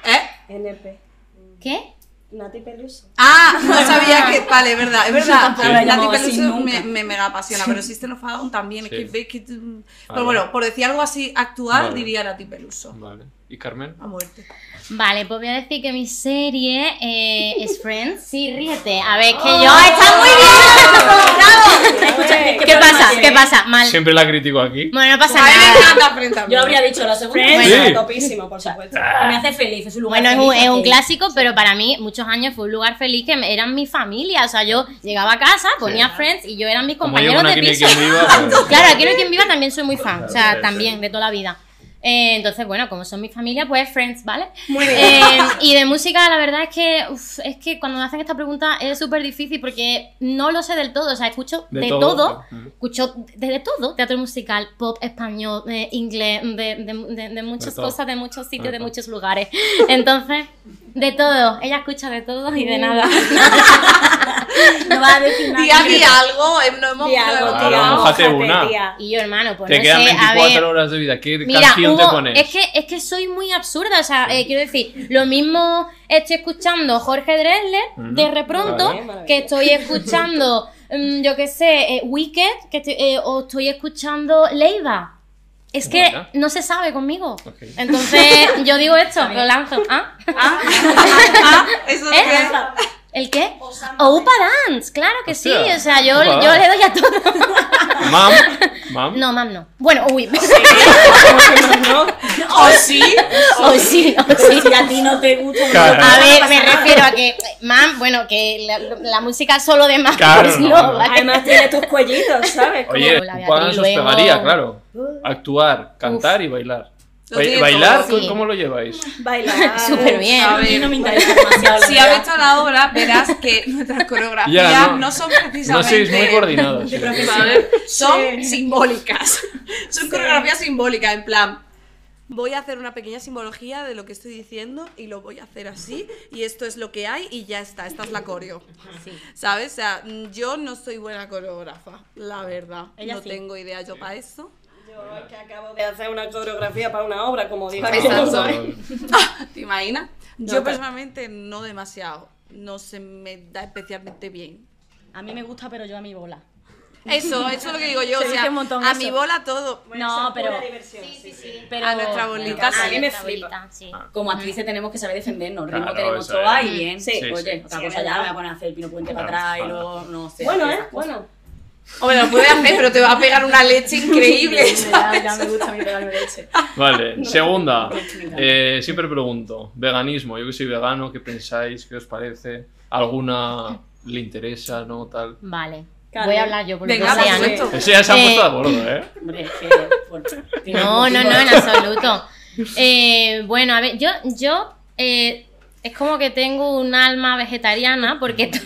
¿Eh? NP. ¿Qué? Nati Peluso. Ah, (laughs) no sabía que. Vale, es verdad, es verdad. he Nati Peluso me, me mega apasiona, pero System of Down también. Sí. que que. Pero bueno, por decir algo así actual, Vale. diría Nati Peluso. Vale. ¿Y Carmen? A muerte. Vale, pues voy a decir que mi serie eh, es Friends. Sí, ríete. A ver, que yo. ¡Está muy bien! ¡Bravo! ¿Qué pasa? ¿Qué pasa? Mal. Siempre la critico aquí. Bueno, no pasa nada. Yo habría dicho la segunda. Friends, Sí. bueno, topísimo, por supuesto. Me hace feliz, es un lugar Bueno, es un, feliz es un clásico, pero para mí muchos años fue un lugar feliz que eran mi familia. O sea, yo llegaba a casa, ponía Friends y yo eran mis compañeros de piso. viva, pues- Claro, aquí no hay quien viva también soy muy fan. O sea, Sí, también, sí. de toda la vida. Eh, entonces, bueno, como son mi familia, pues Friends, ¿vale? Muy bien. Eh, y de música, la verdad es que uf, es que cuando me hacen esta pregunta es súper difícil porque no lo sé del todo. O sea, escucho De de, todo, escucho de, de todo: teatro musical, pop, español, eh, inglés, de, de- de- de muchas cosas, de muchos sitios, de muchos lugares. Entonces, de todo. Ella escucha de todo y de nada. (laughs) No va a decir nada. A di algo, no hemos. Claro, tía, una. tía. Y yo, hermano, pues Te no quedan sé, a 24 ver. horas de vida. ¿Qué Mira, canción te hubo- pones? es que es que soy muy absurda, o sea, eh, quiero decir, lo mismo estoy escuchando Jorge Drexler Ujú, de repronto vale. que estoy (laughs) escuchando, mm, yo qué sé, eh, Wicked, que estoy- eh, o estoy escuchando Leiva. Es que Vale. no se sabe conmigo. Entonces, yo digo esto, (laughs) lo lanzo. ¿Ah? Ah, (laughs) eso ¿Eh? Que- ¿El qué? O Upa Dance, claro que sí. O sea, yo, yo le doy a todo. (laughs) Mam, mam. No, mam, no. Bueno, uy. ¿Oh, (laughs) sí? O sí, o sí. Si a ti no te gusta. Claro. A ver, me refiero a que, mam, bueno, que la, la música solo de mam, Claro, pues no, no, no. ¿vale? Además tiene tus cuellitos, ¿sabes? Oye, Upa Dance os pegaría, claro. Actuar, cantar y bailar. ¿Bailar? Sí. ¿Cómo lo lleváis? Bailar. (laughs) Súper bien. A A mí no me interesa (laughs) demasiado. Si has verdad. visto la obra, verás que (laughs) nuestras coreografías Ya, no, no. son No precisamente. sois muy coordinados. sí. Son simbólicas. Son coreografías simbólicas, en plan. Voy a hacer una pequeña simbología de lo que estoy diciendo y lo voy a hacer así y esto es lo que hay y ya está, esta es la coreo. ¿Sabes? O sea, yo no soy buena coreógrafa, la verdad. Ella no sí. tengo idea yo para eso. Yo es que acabo de hacer una coreografía para una obra, como digo. Exacto. (laughs) ¿Te imaginas? No, yo personalmente no demasiado. No se me da especialmente bien. A mí me gusta, pero yo a mi bola. Eso, eso es lo que digo yo. Se o sea, a eso. mi bola todo. No, pero, Pero A nuestra bolita, a sí. mí me flipa. sí. como actrices tenemos que saber defendernos. El ritmo Claro, tenemos todo ahí bien. Sí. Sí, Oye, sí. otra Sí, cosa ya me voy a poner a hacer el pino puente Claro, para atrás y luego no sé. Bueno, ¿eh? Bueno. Hombre, lo puedes hacer, pero te va a pegar una leche increíble. (laughs) ya, ya me gusta a mí pegarme leche. Vale, segunda. Eh, siempre pregunto, veganismo, yo que soy vegano, ¿qué pensáis? ¿Qué os parece? ¿Alguna le interesa, no? Tal. Vale. Voy a hablar yo por lo Venga, que sea, por ¿no? Ese ya se ha Eh, puesto de acuerdo, ¿eh? Hombre, es que. bueno, No, no, no, en absoluto. Eh, bueno, a ver, yo, yo eh, Es como que tengo un alma vegetariana porque (laughs)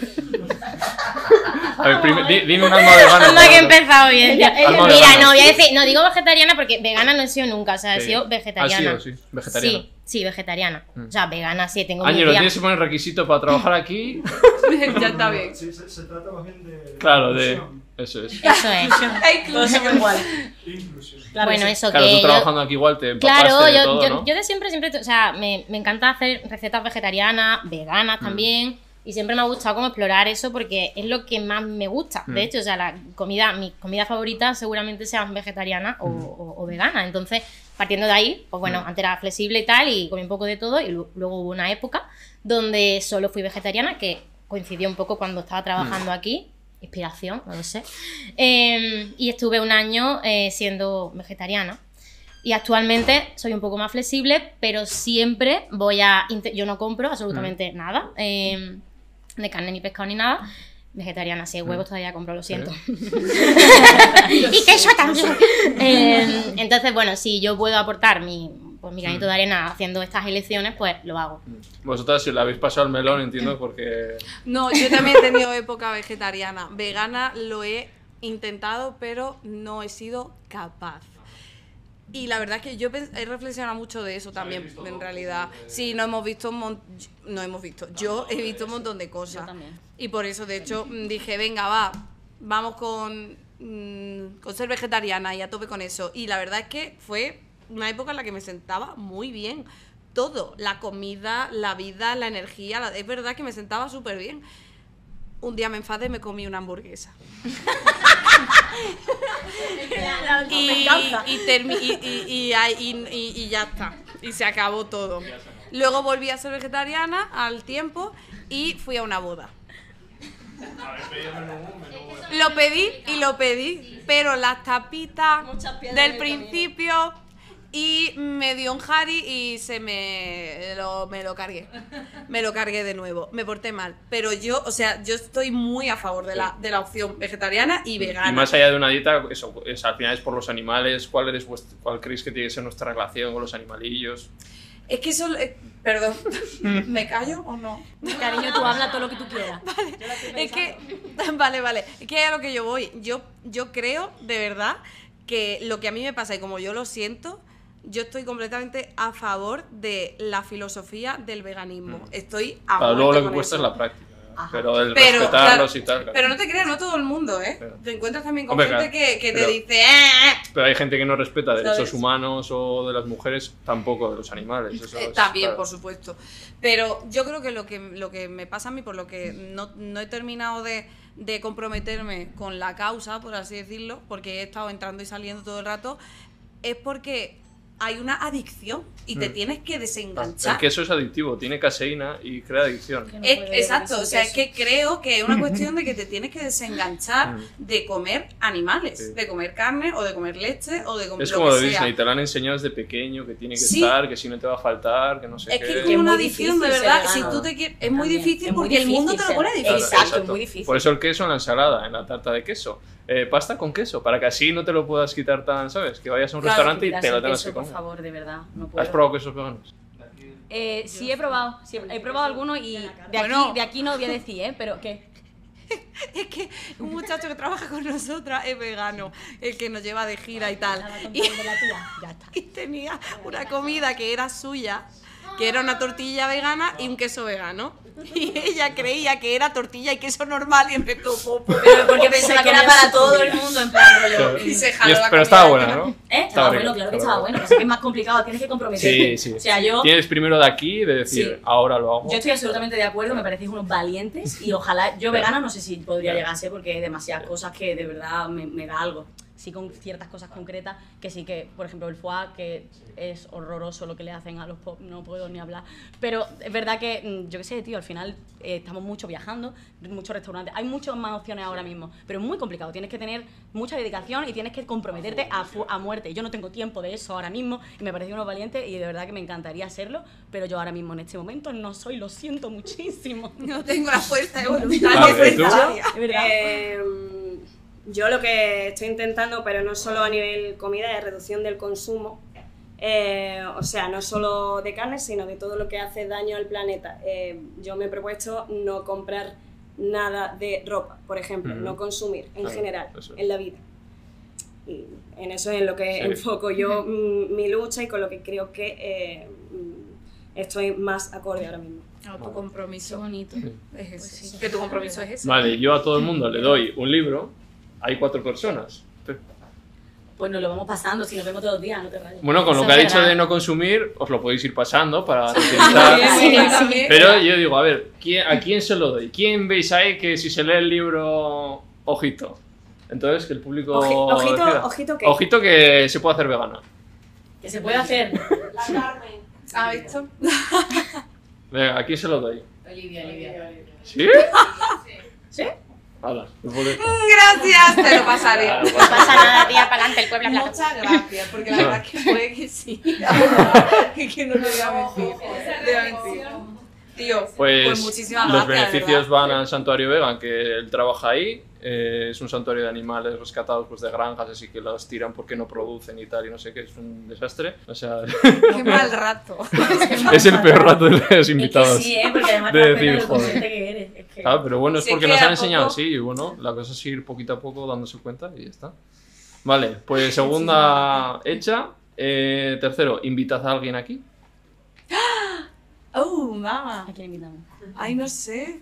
A ver, di- dime un alma vegana. Anda que he empezado bien. Ella- ella- Alma Mira, vegana. no voy a decir, no digo vegetariana porque vegana no he sido nunca, o sea, he Sí. sido vegetariana. Ha sido, sí, vegetariana. Sí, sí, vegetariana. Mm. O sea, vegana sí, tengo Ángelo, días. tienes que poner requisito para trabajar aquí. (laughs) ya está bien. Sí, se, se trata más bien de. Claro, de. Eso es. Eso es. Todos somos iguales. Claro bueno, eso Claro, que tú yo- trabajando aquí igual te Claro, de yo, todo, yo, ¿no? yo de siempre, siempre, o sea, me, me encanta hacer recetas vegetarianas, veganas Mm. también, y siempre me ha gustado como explorar eso porque es lo que más me gusta. Mm. De hecho, o sea, la comida, mi comida favorita seguramente sean vegetariana o, Mm. o- o vegana. Entonces, partiendo de ahí, pues bueno, antes era flexible y tal, y comí un poco de todo, y lu- luego hubo una época donde solo fui vegetariana, que coincidió un poco cuando estaba trabajando Mm. aquí. Inspiración, no lo sé. Eh, y estuve un año eh, siendo vegetariana. Y actualmente soy un poco más flexible, pero siempre voy a... Yo no compro absolutamente nada eh, de carne ni pescado ni nada. Vegetariana, sí, huevos todavía compro, lo siento. (laughs) (laughs) y queso también. Eh, entonces, bueno, si yo puedo aportar mi, pues, mi granito de arena haciendo estas elecciones, pues lo hago. Vosotras, si le habéis pasado el melón, entiendo, porque. No, yo también he tenido época vegetariana. Vegana lo he intentado, pero no he sido capaz. Y la verdad es que yo he reflexionado mucho de eso también, en realidad. Sí, no hemos visto un mon- no hemos visto. Yo he visto un montón de cosas. Yo también. Y por eso, de hecho, mm, dije, venga, va, vamos con, mm, con ser vegetariana y a tope con eso. Y la verdad es que fue una época en la que me sentaba muy bien. Todo, la comida, la vida, la energía, la- es verdad que me sentaba súper bien. Un día me enfadé y me comí una hamburguesa. (laughs) y, y, termi- y, y- y ahí- y- y- y ya está. Y se acabó todo. Luego volví a ser vegetariana al tiempo y fui a una boda. Lo pedí y lo pedí, pero las tapitas del principio y me dio un Harry y se me lo, me lo cargué. Me lo cargué de nuevo. Me porté mal. Pero yo, o sea, yo estoy muy a favor de la, de la opción vegetariana y vegana. Y más allá de una dieta, eso, es, al final es por los animales. ¿Cuál, eres vuest- ¿Cuál creéis que tiene que ser nuestra relación con los animalillos? Es que eso. eh, perdón. (laughs) ¿Me callo o no? Cariño, tú habla todo lo que tú quieras. (laughs) Es que, (laughs) vale, vale, es que es a lo que yo voy. Yo, yo creo, de verdad, que lo que a mí me pasa y como yo lo siento, yo estoy completamente a favor de la filosofía del veganismo. Estoy a Para luego lo que cuesta eso. es la práctica. Pero el Pero, respetarlos claro, y tal. claro. Pero no te creas, no todo el mundo, ¿eh? Te encuentras también con Hombre, gente que, que te dice, "Eh, Pero hay gente que no respeta derechos ¿Sabes? humanos o de las mujeres, tampoco de los animales. Eso Eh, es- también, claro. por supuesto. Pero yo creo que lo que, lo que me pasa a mí, por lo que no, no he terminado de, de comprometerme con la causa, por así decirlo, porque he estado entrando y saliendo todo el rato, es porque hay una adicción y te Mm. tienes que El desenganchar. queso es adictivo, tiene caseína y crea adicción. no Es- exacto, o sea, es que creo que es una cuestión de que te tienes que desenganchar (laughs) Mm. de comer animales, Sí. de comer carne o de comer leche o de comer Es lo como que de sea. Disney, te lo han enseñado desde pequeño, que tiene que Sí. estar, que si no te va a faltar, que no sé Es qué. que es es como una adicción, de verdad. Si tú te quieres, es muy difícil es muy porque el mundo te lo pone difícil. Exacto, es muy difícil. Por eso el queso en la ensalada, en la tarta de queso. Eh, pasta con queso, para que así no te lo puedas quitar tan, ¿sabes? Que vayas a un Claro, restaurante y te lo tengas queso, que por comer. favor, de verdad. No ¿Has puedo. probado quesos veganos? Eh, sí, he probado. sí, he probado algunos y de aquí, Bueno. de aquí no voy a decir, ¿eh? Pero ¿qué? (laughs) Es que un muchacho que trabaja con nosotras es vegano, el que nos lleva de gira y tal. Y, (laughs) y tenía una comida que era suya, que era una tortilla vegana y un queso vegano. (laughs) Y ella creía que era tortilla y queso normal y empezó popo. Pero porque pensaba que era para todo el mundo, en plan rollo. Claro. Y se Y jaló es- la pero estaba buena. ¿no? ¿Eh? Estaba Estaba bueno, claro que estaba bueno. Que es más complicado, tienes que comprometerte. Sí, sí. O sea, yo, Tienes primero de aquí de decir, Sí. ahora lo hago. yo estoy absolutamente de acuerdo, me parecéis unos valientes y ojalá, yo vegana no sé si podría llegar a ser porque hay demasiadas cosas que de verdad me, me da algo. Sí, con ciertas cosas concretas, que sí que, por ejemplo, el foie, que es horroroso lo que le hacen a los pop, no puedo ni hablar. Pero es verdad que, mm, yo qué sé, tío, al final eh, estamos mucho viajando, muchos restaurantes, hay muchas más opciones ahora mismo, pero es muy complicado, tienes que tener mucha dedicación y tienes que comprometerte a, a muerte. Yo no tengo tiempo de eso ahora mismo y me parece unos valientes y de verdad que me encantaría hacerlo, pero yo ahora mismo en este momento no soy, lo siento muchísimo. (laughs) No tengo la fuerza de voluntad ¿y tú? necesaria. Es verdad. Eh, yo lo que estoy intentando, pero no solo a nivel comida, es reducción del consumo. Eh, o sea, no solo de carne, sino de todo lo que hace daño al planeta. Eh, yo me he propuesto no comprar nada de ropa, por ejemplo, no consumir en Claro, general, eso en la vida. Y en eso es en lo que Sí. enfoco yo mm, mi lucha y con lo que creo que eh, estoy más acorde ahora mismo. No, tu Vale. compromiso bonito. es ese. Que tu compromiso es ese. Vale, yo a todo el mundo le doy un libro. Hay cuatro personas. Pues nos lo vamos pasando, si nos vemos todos los días, no te rayes. Bueno, con lo Eso que ha dicho de no consumir, os lo podéis ir pasando para utilizar. Sí, sí. (laughs) Pero yo digo, a ver, ¿quién- ¿a quién se lo doy? ¿Quién veis ahí que si se lee el libro, ojito? Entonces, que el público. Oji- ojito, ojito que Ojito que se puede hacer vegana. Que se puede hacer. (laughs) ¿Has visto? Venga, ¿a quién se lo doy? Olivia, Olivia. ¿Sí? (laughs) ¿Sí? Hala, Gracias, te lo pasaré. No pasa nada, tía, para adelante, el pueblo. Muchas gracias, porque la verdad es que puede que sí. (laughs) que, que no te voy a mentir. Tío, Pues, pues, muchísimas los gracias. beneficios verdad. van al santuario vegan, que él trabaja ahí. eh, es un santuario de animales rescatados pues, de granjas, así que los tiran porque no producen y tal, y no sé qué, es un desastre. O sea, Qué (laughs) mal rato. es (laughs) el peor rato de los Es que invitados. sí, ¿eh? Porque además De decir, joder. que eres. Es que... Ah, pero bueno, es porque que nos han a enseñado así, y bueno, la cosa es ir poquito a poco dándose cuenta y ya está. Vale, pues (laughs) segunda hecha. Eh, tercero, invitad a alguien aquí. Mamá. ¿A quién invitamos? Ay, no sé.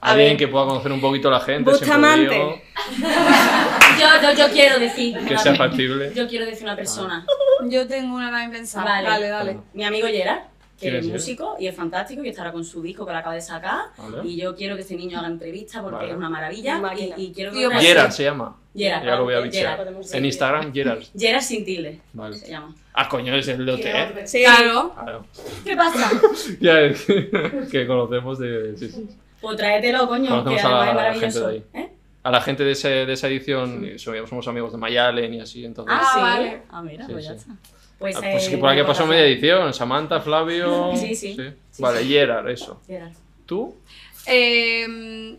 Alguien ver. que pueda conocer un poquito a la gente. Bustamante. digo, (laughs) Yo, yo, yo quiero decir. que sea factible. Yo quiero decir una persona. Yo tengo una también pensada. Vale. Dale, dale. Mi amigo Gerard, que ¿Quién es músico y es fantástico y estará con su disco que lo acaba de sacar. Vale. Y yo quiero que este niño haga entrevistas porque Vale. es una maravilla. Y, y quiero que Gerard se llama. Gerard, Ya lo voy a Gerard, bichear. En Instagram, Gerard. (laughs) Gerard sin tilde. Vale. Se llama. Ah, coño, es el de OT. Sí. Claro. Claro. ¿Qué pasa? (laughs) Ya, es que, (laughs) que conocemos de. Sí, sí. Pues tráetelo, coño, Conocemos que a la- además es a la gente maravilloso. de ahí. ¿Eh? A la gente de, ese, de esa edición, y somos, somos amigos de Mayalen y así, entonces. Ah, sí. vale. Ah, mira, Sí, pues ya sí. está. Pues, Ah, pues eh, que por aquí pasó colaboración. media edición. Samantha, Flavio. (laughs) Sí, sí. Sí, vale, sí. Gerard, eso. Gerard. ¿Tú? Eh,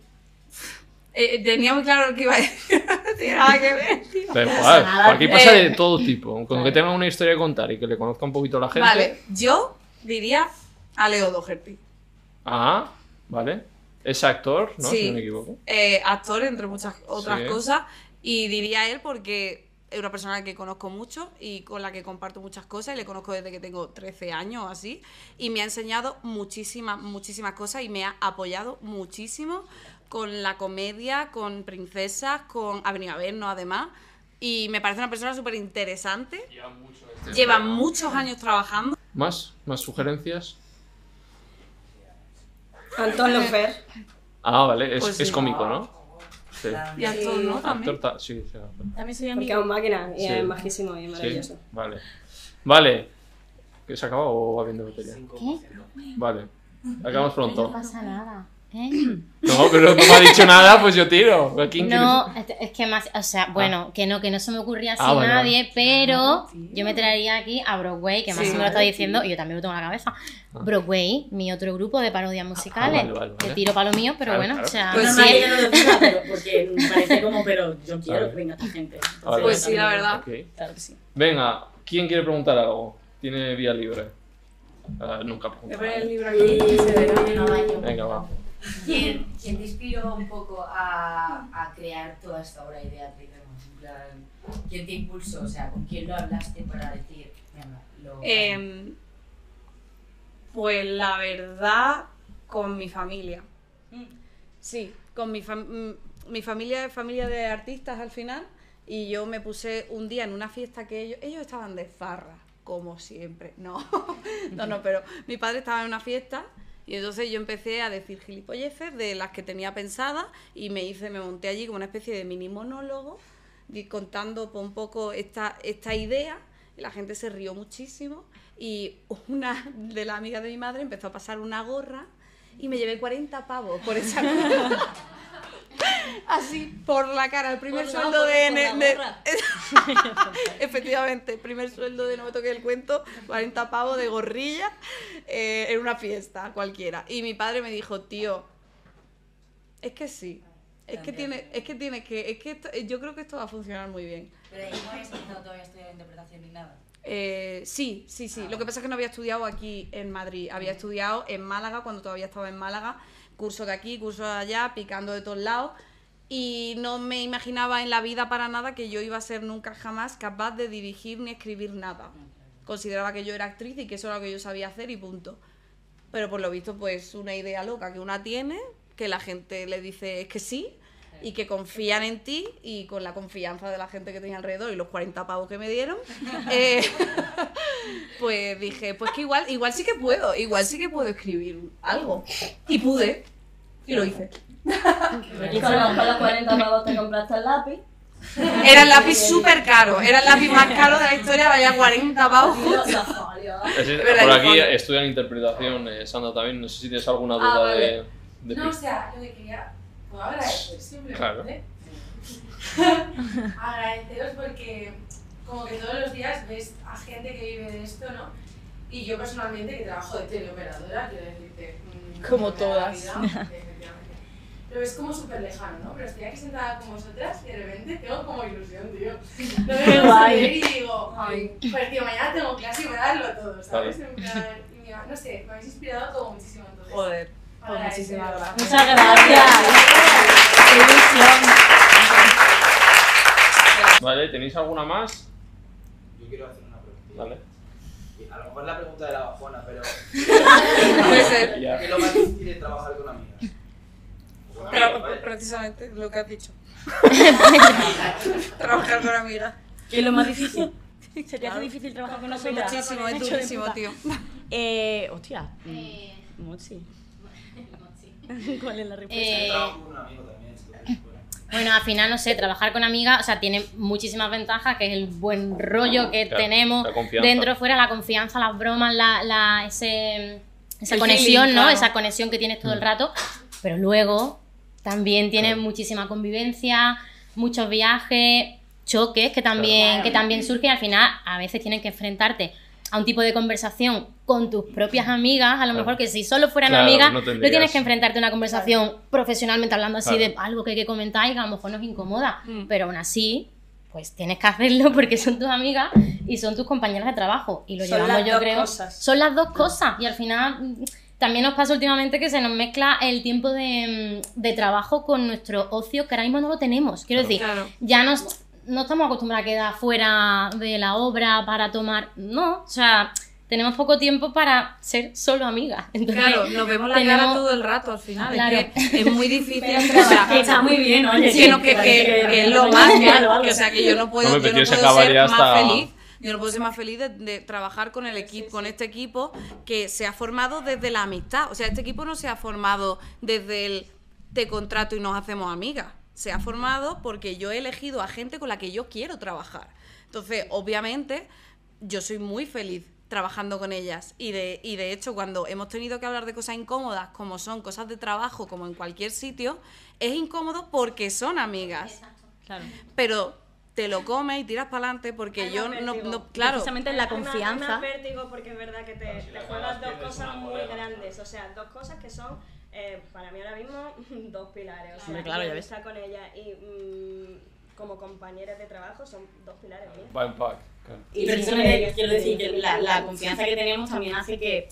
eh, tenía muy claro lo que iba a decir. (laughs) No tiene nada que ver. tío. Nada. Por aquí pasa Eh, de todo tipo. Con que tenga una historia que contar y que le conozca un poquito la gente. Vale, yo diría a Leo Doherty. Ah, vale. Es actor, ¿no? Sí. Si no me equivoco. eh, actor, entre muchas otras cosas. Y diría él porque es una persona que conozco mucho y con la que comparto muchas cosas. Y le conozco desde que tengo 13 años o así. Y me ha enseñado muchísimas, muchísimas cosas y me ha apoyado muchísimo con la comedia, con princesas, con Ha venido a vernos además. Y me parece una persona súper interesante. Lleva muchos años trabajando. ¿Más? ¿Más sugerencias? Antón Lofer. Ah, vale. Es, Pues es sí. cómico, ¿no? Sí. Y actor, ¿no? También. Actor, ta- sí, sí, actor. También soy Porque amigo. es un máquina y Sí. es majísimo y Sí, maravilloso. vale. Vale. ¿Que se acaba o va viendo batería? ¿Qué? Vale. Acabamos No pronto. pasa nada. ¿Eh? No, pero no me ha dicho nada, pues yo tiro. ¿A quién No, es- es que más, o sea, bueno, que no, que no se me ocurría así Ah, nadie, pero yo me traería aquí a Broadway, que más Sí. me lo está diciendo, y yo también lo tengo en la cabeza. Broadway, mi otro grupo de parodias musicales, Ah. vale, vale, que tiro para lo mío, pero Claro, bueno, claro. o sea, Pues no, sí, no, lo pero porque parece como, pero yo quiero que venga esta gente. Entonces, Vale. Pues sí, la verdad. Claro que sí. Venga, ¿quién quiere preguntar algo? Tiene vía libre. Ah, nunca Voy pregunta. a poner el nadie. libro aquí. se verá. Venga, va. ¿Quién, quién te inspiró un poco a, a crear toda esta obra de plan, ¿Quién te impulsó? O sea, ¿con quién lo hablaste para decir, lo... Em, pues la verdad, con mi familia. Sí, con mi, fam- mm, mi familia es familia de artistas al final y yo me puse un día en una fiesta que ellos, ellos estaban de farra, como siempre. No, (laughs) no, no, pero mi padre estaba en una fiesta y entonces yo empecé a decir gilipolleces de las que tenía pensadas y me hice, me monté allí como una especie de mini monólogo contando pues, un poco esta, esta idea y la gente se rió muchísimo y una de las amigas de mi madre empezó a pasar una gorra y me llevé 40 pavos por esa gorra. (laughs) Así, por la cara, el primer Por sueldo por- de... por la de-. (laughs) Efectivamente, el primer sueldo de No me toque el cuento, 40 pavos de gorrilla eh, en una fiesta cualquiera. Y mi padre me dijo, tío, es que sí. Es que tiene, es que tiene que, es que esto- yo creo que esto va a funcionar muy bien. Pero ahí no habías empezado todavía a estudiar interpretación ni nada. Eh, sí, sí, sí. Lo que pasa es que no había estudiado aquí en Madrid. Había estudiado en Málaga cuando todavía estaba en Málaga. Curso de aquí, curso de allá, picando de todos lados. Y no me imaginaba en la vida para nada que yo iba a ser nunca jamás capaz de dirigir ni escribir nada. Consideraba que yo era actriz y que eso era lo que yo sabía hacer y punto. Pero por lo visto, pues una idea loca que una tiene, que la gente le dice es que sí, y que confían en ti, y con la confianza de la gente que tenía alrededor y los 40 pavos que me dieron, (laughs) eh, (laughs) pues dije, pues que igual, igual sí que puedo, igual sí que puedo escribir algo. Y pude, y lo hice. Y con los, con los 40 pavos te compraste el lápiz. Era el lápiz súper caro, era el lápiz más caro de la historia, valía 40 pavos. Por aquí estudian interpretación, eh, Sandra también. No sé si tienes alguna Ah, duda vale. de, de No, o sea, lo que quería. Puedo agradecer simplemente. (laughs) Agradeceros porque, como que todos los días ves a gente que vive de esto, ¿no? Y yo personalmente, que trabajo de teleoperadora, quiero decirte. mm, Como todas. vida, (laughs) efectivamente. Pero es como súper lejano, ¿no? Pero estoy aquí sentada con vosotras y de repente tengo como ilusión, tío. (laughs) No me guay. y digo, ay, pues tío, mañana tengo clase y voy a darlo todo, ¿sabes? Vale. En plan, y mira, no sé, me habéis inspirado como muchísimo entonces. Joder, pues muchísimas gracias. Muchas gracias. Qué ilusión. Vale, ¿tenéis alguna más? Yo quiero hacer una pregunta. Vale. A lo mejor es la pregunta de la bajona, pero (laughs) Puede ser. ¿qué es lo más difícil de trabajar con amigas? Precisamente lo que has dicho. (laughs) Trabajar con amigas. ¿Qué es lo más difícil? ¿Se te hace difícil trabajar con nosotras? Muchísimo, es durísimo, tío. Eh, hostia. Eh, Mochi. Sí. (laughs) ¿Cuál es la respuesta? Eh, Yo trabajo con un amigo también, entonces, bueno. Bueno, al final, no sé, trabajar con amigas, o sea, tiene muchísimas ventajas, que es el buen rollo que Claro, tenemos dentro, fuera, la confianza, las bromas, la, la- ese, esa El conexión, feeling, ¿no? claro. Esa conexión que tienes todo Mm. el rato, pero luego también tienes muchísima convivencia, muchos viajes, choques que también, Claro. que también surgen y al final a veces tienes que enfrentarte a un tipo de conversación con tus propias amigas, a lo mejor que si solo fueran Claro, amigas, no tienes que enfrentarte a una conversación profesionalmente hablando así Claro. de algo que hay que comentar y que a lo mejor nos incomoda, Mm. pero aún así, pues tienes que hacerlo porque son tus amigas y son tus compañeras de trabajo y lo Son llevamos las yo dos creo. cosas. Son las dos cosas y al final mm, también nos pasa últimamente que se nos mezcla el tiempo de, mm, de trabajo con nuestro ocio que ahora mismo no lo tenemos. Quiero decir, Claro. ya nos, no estamos acostumbrados a quedar fuera de la obra para tomar, no, o sea, tenemos poco tiempo para ser solo amigas. (laughs) Entonces, Claro, nos vemos la cara tenemos- todo el rato al final. Claro. Es que es muy difícil. (laughs) Está (laughs) muy bien, oye. Sí, no, que, que- que es lo más que, o sea, que yo no puedo, yo no puedo ser más hasta- feliz. Yo no puedo ser más feliz de, de trabajar con el equipo, con este equipo que se ha formado desde la amistad. O sea, este equipo no se ha formado desde el te contrato y nos hacemos amigas. Se ha formado porque yo he elegido a gente con la que yo quiero trabajar. Entonces, obviamente, yo soy muy feliz trabajando con ellas y de, y de hecho cuando hemos tenido que hablar de cosas incómodas como son cosas de trabajo como en cualquier sitio es incómodo porque son amigas Claro. pero te lo comes y tiras para adelante porque Hay yo no, claro Precisamente en la confianza. Hay más vértigo porque es verdad que te, te juegas dos cosas muy grandes. O sea, dos cosas que son, eh, para mí ahora mismo, (laughs) dos pilares. O sea, Hombre, claro, ya ves. con ella y mm, como compañeras de trabajo son dos pilares míos. Va en pack. claro. Y precisamente quiero decir que la, la confianza que tenemos también hace que,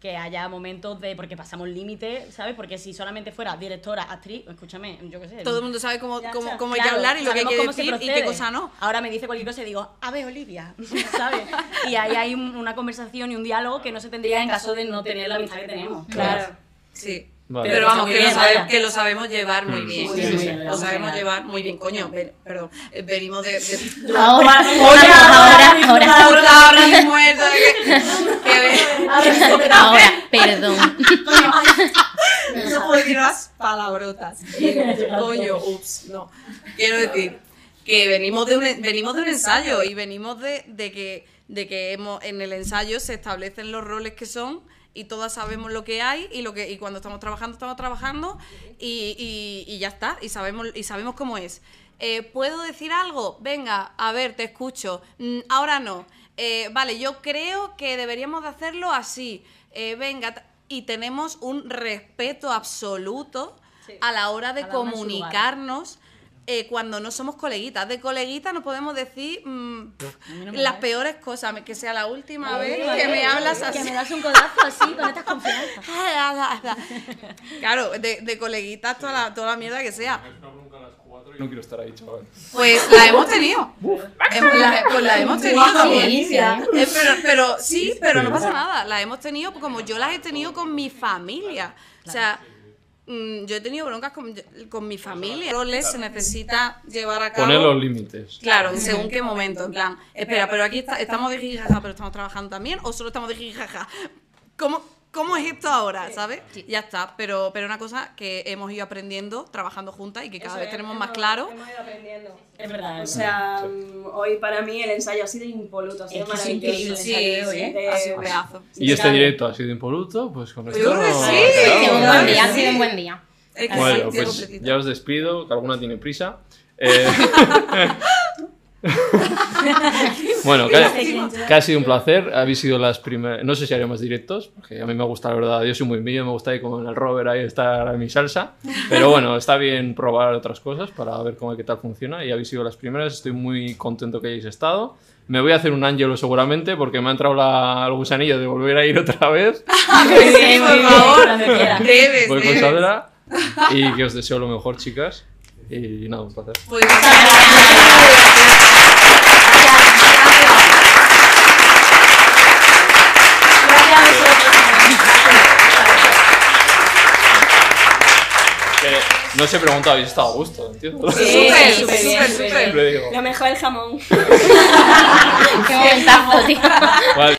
que haya momentos de. porque pasamos límites, ¿sabes? Porque si solamente fuera directora, actriz, escúchame, yo qué sé. todo el mundo sabe cómo, Ya cómo, cómo hay que Claro, hablar y lo que hay que decir y qué cosa no Ahora me dice cualquier cosa y digo, a ver, Olivia, (laughs) ¿sabes? Y ahí hay un- una conversación y un diálogo que no se tendría en caso de no tener la amistad que tenemos. claro sí Vale. pero vamos que lo, sabe- que lo sabemos llevar muy Mm. bien Sí, sí, sí, lo sabemos llevar muy bien coño ven- perdón eh, venimos de, de- (laughs) Ahora, ahora, ahora, ahora ahora, (laughs) (laughs) perdón. No puedo decir más palabrotas. Coño, ups, no. Quiero decir que venimos de un, venimos de un ensayo y venimos de, de que, de que hemos, en el ensayo se establecen los roles que son y todas sabemos lo que hay y lo que y cuando estamos trabajando estamos trabajando y, y- y ya está y sabemos y sabemos cómo es. Eh, puedo decir algo venga a ver te escucho. Mm, ahora no. Eh, vale yo creo que deberíamos de hacerlo así. Eh, venga y tenemos un respeto absoluto Sí. a la hora de comunicarnos eh, cuando no somos coleguitas. De coleguitas nos podemos decir mm, las peores cosas, que sea la última vez que me hablas así. Que me das un codazo así, con estas confianzas. (laughs) claro, de, de coleguitas toda la, toda la mierda que sea. No quiero estar ahí, chaval. Pues la hemos tenido. La- pues la hemos tenido también. sí, sí. Eh, pero, pero sí, pero no pasa nada. La hemos tenido como yo las he tenido con mi familia. O sea, yo he tenido broncas con, con mi familia. Roles se necesita llevar a cabo. Poner los límites. Claro, en según qué momento, en plan, espera, pero aquí está- estamos de jijijaja, pero estamos trabajando también, o solo estamos de jijijaja. ¿Cómo, ¿Cómo es esto ahora, sabes? Ya está, pero, pero una cosa que hemos ido aprendiendo trabajando juntas y que cada vez tenemos más claro. Hemos ido aprendiendo. Es verdad. O sea, mm, hoy para mí el ensayo ha sido impoluto, ha sido Es maravilloso. increíble el Sí, ensayo de hoy, ¿eh? Ha sido un pedazo. Y este directo ha sido impoluto, pues con esto. Sí. Ha sido un buen día, ha Sí. sido un buen día. Es que sí, Bueno, pues ya os despido, que alguna tiene prisa. (laughs) Eh, (laughs) (laughs) bueno, ha sido un placer. Habéis sido las primeras. No sé si haré más directos, porque a mí me gusta, la verdad. Yo soy muy mío, me gusta ir con el rover ahí estar en mi salsa. Pero bueno, está bien probar otras cosas para ver cómo qué tal funciona. Y habéis sido las primeras. Estoy muy contento que hayáis estado. Me voy a hacer un ángelo seguramente, porque me ha entrado la, el gusanillo de volver a ir otra vez. (laughs) Sí, (laughs) por favor. Debes, Voy con. Sandra. Y que os deseo lo mejor, chicas. Y nada, un placer. Pues muchas Que no os he preguntado, habéis estado a gusto, entiendo. Súper, súper súper. Lo mejor el jamón. (laughs) Qué momentazo, tío. Vale.